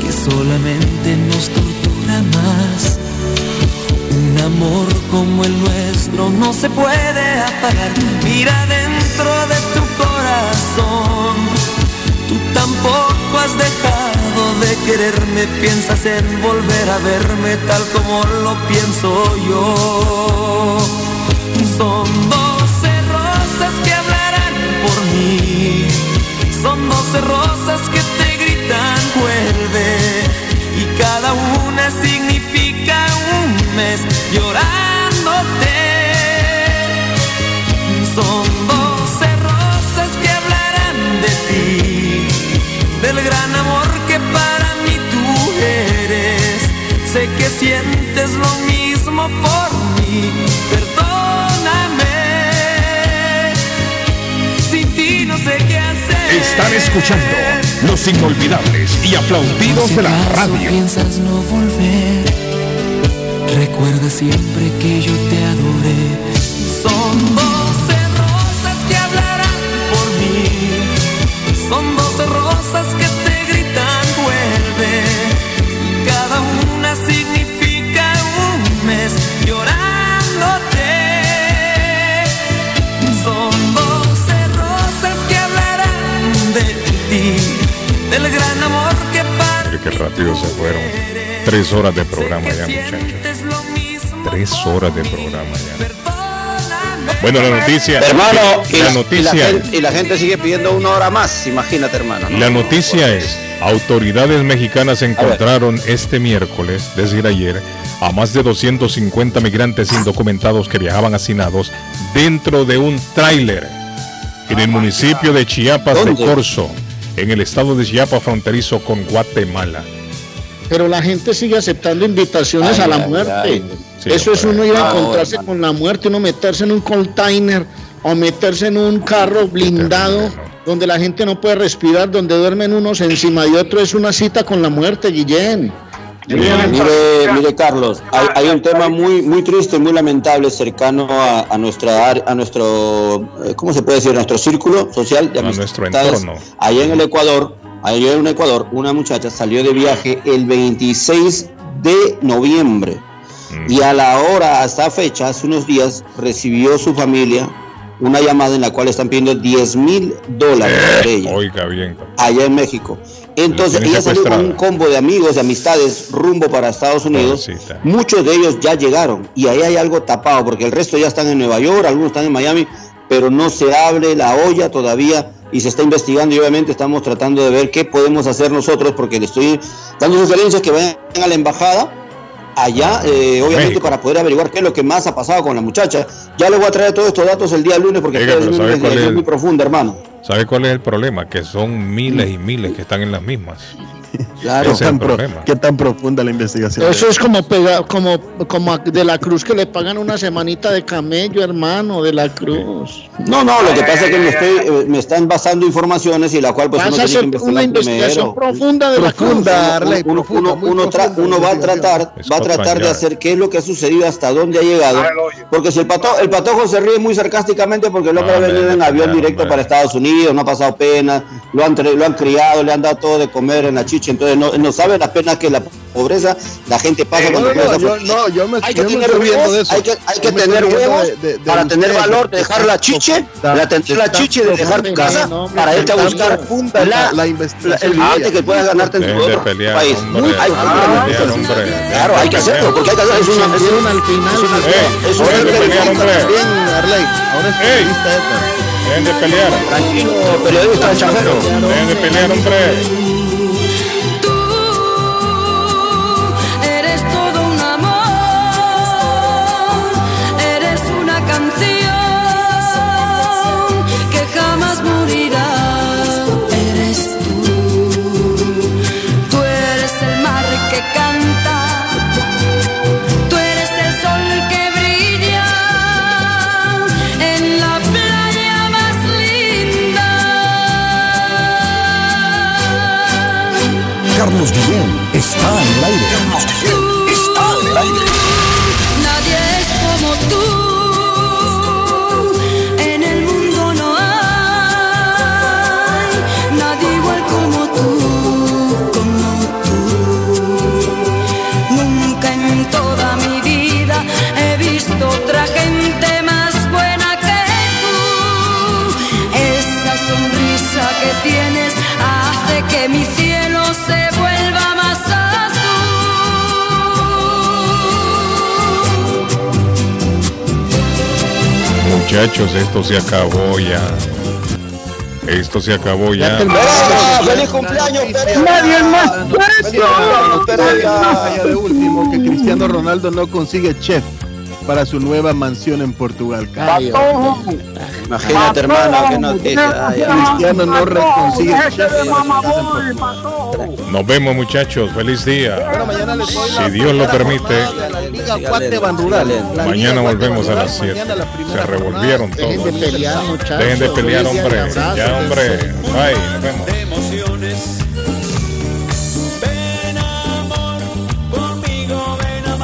que solamente nos tortura más. Un amor como el nuestro no se puede apagar. Mira dentro de tu corazón. Tú tampoco has dejado de quererme. Piensas en volver a verme tal como lo pienso yo. Son doce rosas que hablarán por mí. Son doce rosas que te gritan vuelve. Y cada una significa un mes llorándote. Son doce rosas que hablarán de ti. Del gran amor que para mí tú eres. Sé que sientes lo mismo por mí. Están escuchando los inolvidables y aplaudidos de la Si radio. piensas no volver, recuerda siempre que yo te adoré. Son Del gran amor que para Mire qué rápido se fueron. Tres horas de programa ya, muchachos. Tres horas de programa ya. Bueno, la noticia. Hermano, y la la, y la noticia. gente, y la gente sigue pidiendo una hora más, imagínate, hermano. ¿no? La noticia es, autoridades mexicanas encontraron este miércoles, es decir ayer, a más de 250 migrantes indocumentados que viajaban hacinados dentro de un tráiler en el municipio de Chiapas de ¿Dónde? Corzo, en el estado de Chiapas fronterizo con Guatemala. Pero la gente sigue aceptando invitaciones Ay, a la ay, muerte. ay. Sí, Eso es uno ir a Ah, encontrarse con la muerte, uno meterse en un container o meterse en un carro blindado donde la gente no puede respirar, donde duermen unos encima de otros. Es una cita con la muerte, Guillén. Mire, mire, mire, Carlos, hay, hay un tema muy, muy triste, muy lamentable cercano a, a nuestra a nuestro, eh, ¿cómo se puede decir? Nuestro círculo social de A nuestro entorno. Allá en el Ecuador, ayer en Ecuador, una muchacha salió de viaje el 26 de noviembre y a la hora, hasta fecha, hace unos días, recibió su familia una llamada en la cual están pidiendo 10 mil dólares por ella, Oiga bien. allá en México. Entonces ella salió con un combo de amigos, de amistades, rumbo para Estados Unidos. Muchos de ellos ya llegaron y ahí hay algo tapado, porque el resto ya están en Nueva York, algunos están en Miami, pero no se abre la olla todavía y se está investigando y obviamente estamos tratando de ver qué podemos hacer nosotros, porque le estoy dando sugerencias que vayan a la embajada allá, eh, obviamente para poder averiguar qué es lo que más ha pasado con la muchacha. Ya le voy a traer todos estos datos el día lunes porque Oiga, haciendo una ¿sabe cuál investigación es? muy profunda, hermano. ¿Sabe cuál es el problema? Que son miles y miles que están en las mismas. Claro. ¿Qué tan, pro- problema. qué tan profunda la investigación? Eso es como pega, como, como de la cruz que le pagan una semanita de camello, hermano, de la cruz. No, no, lo que pasa es que me, estoy, eh, me están basando informaciones y la cual pues Vas uno a tiene que hacer una investigar investigación primero. profunda de la cruz. Uno- uno, uno- uno tra- uno va a tratar, va a tratar de hacer qué es lo que ha sucedido, hasta dónde ha llegado. Porque si el patojo, el patojo se ríe muy sarcásticamente porque el hombre ha venido en avión directo para Estados Unidos, no ha pasado pena, lo han, lo han criado, le han dado todo de comer en la chicha, entonces no, no sabe las penas que la pobreza la gente pasa Eh, cuando no, no, yo- no, yo me- hay que yo me tener huevos, de eso. hay que, hay que Yo tener huevos de- de- de para tener usted, valor de- de dejar la chiche, de tener la chiche, de dejar tu casa para irte a buscar profunda la, la- la investigación. el billete que puedas ganarte en tu de otro pelear, país. hombre, Muy- hay de pelear, hombre. Claro, hay que hacerlo, porque hay que hacerlo. Es una, es una, al final. es una, de. Bien, Arley, ahora es periodista esta. Dejen de pelear. Tranquilo, periodista chajero. Dejen de pelear, hombre. Muchachos, esto se acabó ya. Esto se acabó ya. ¡Ah, ¡Feliz cumpleaños, Pereira! Nadie es más Vaya de último que Cristiano Ronaldo no consigue chef para su nueva mansión en Portugal. Caray, Imagínate, hermano, qué noticia. Ay, ay. Cristiano no re- consigue chef. Nos vemos, muchachos. Feliz día. Bueno, mañana les doy la Si Dios lo permite, mañana volvemos a las Rural, 7. mañana la Se revolvieron Dejen todos. de pelear, muchachos. Dejen de pelear, hombre. Ya, hombre. Bye. Nos vemos. emociones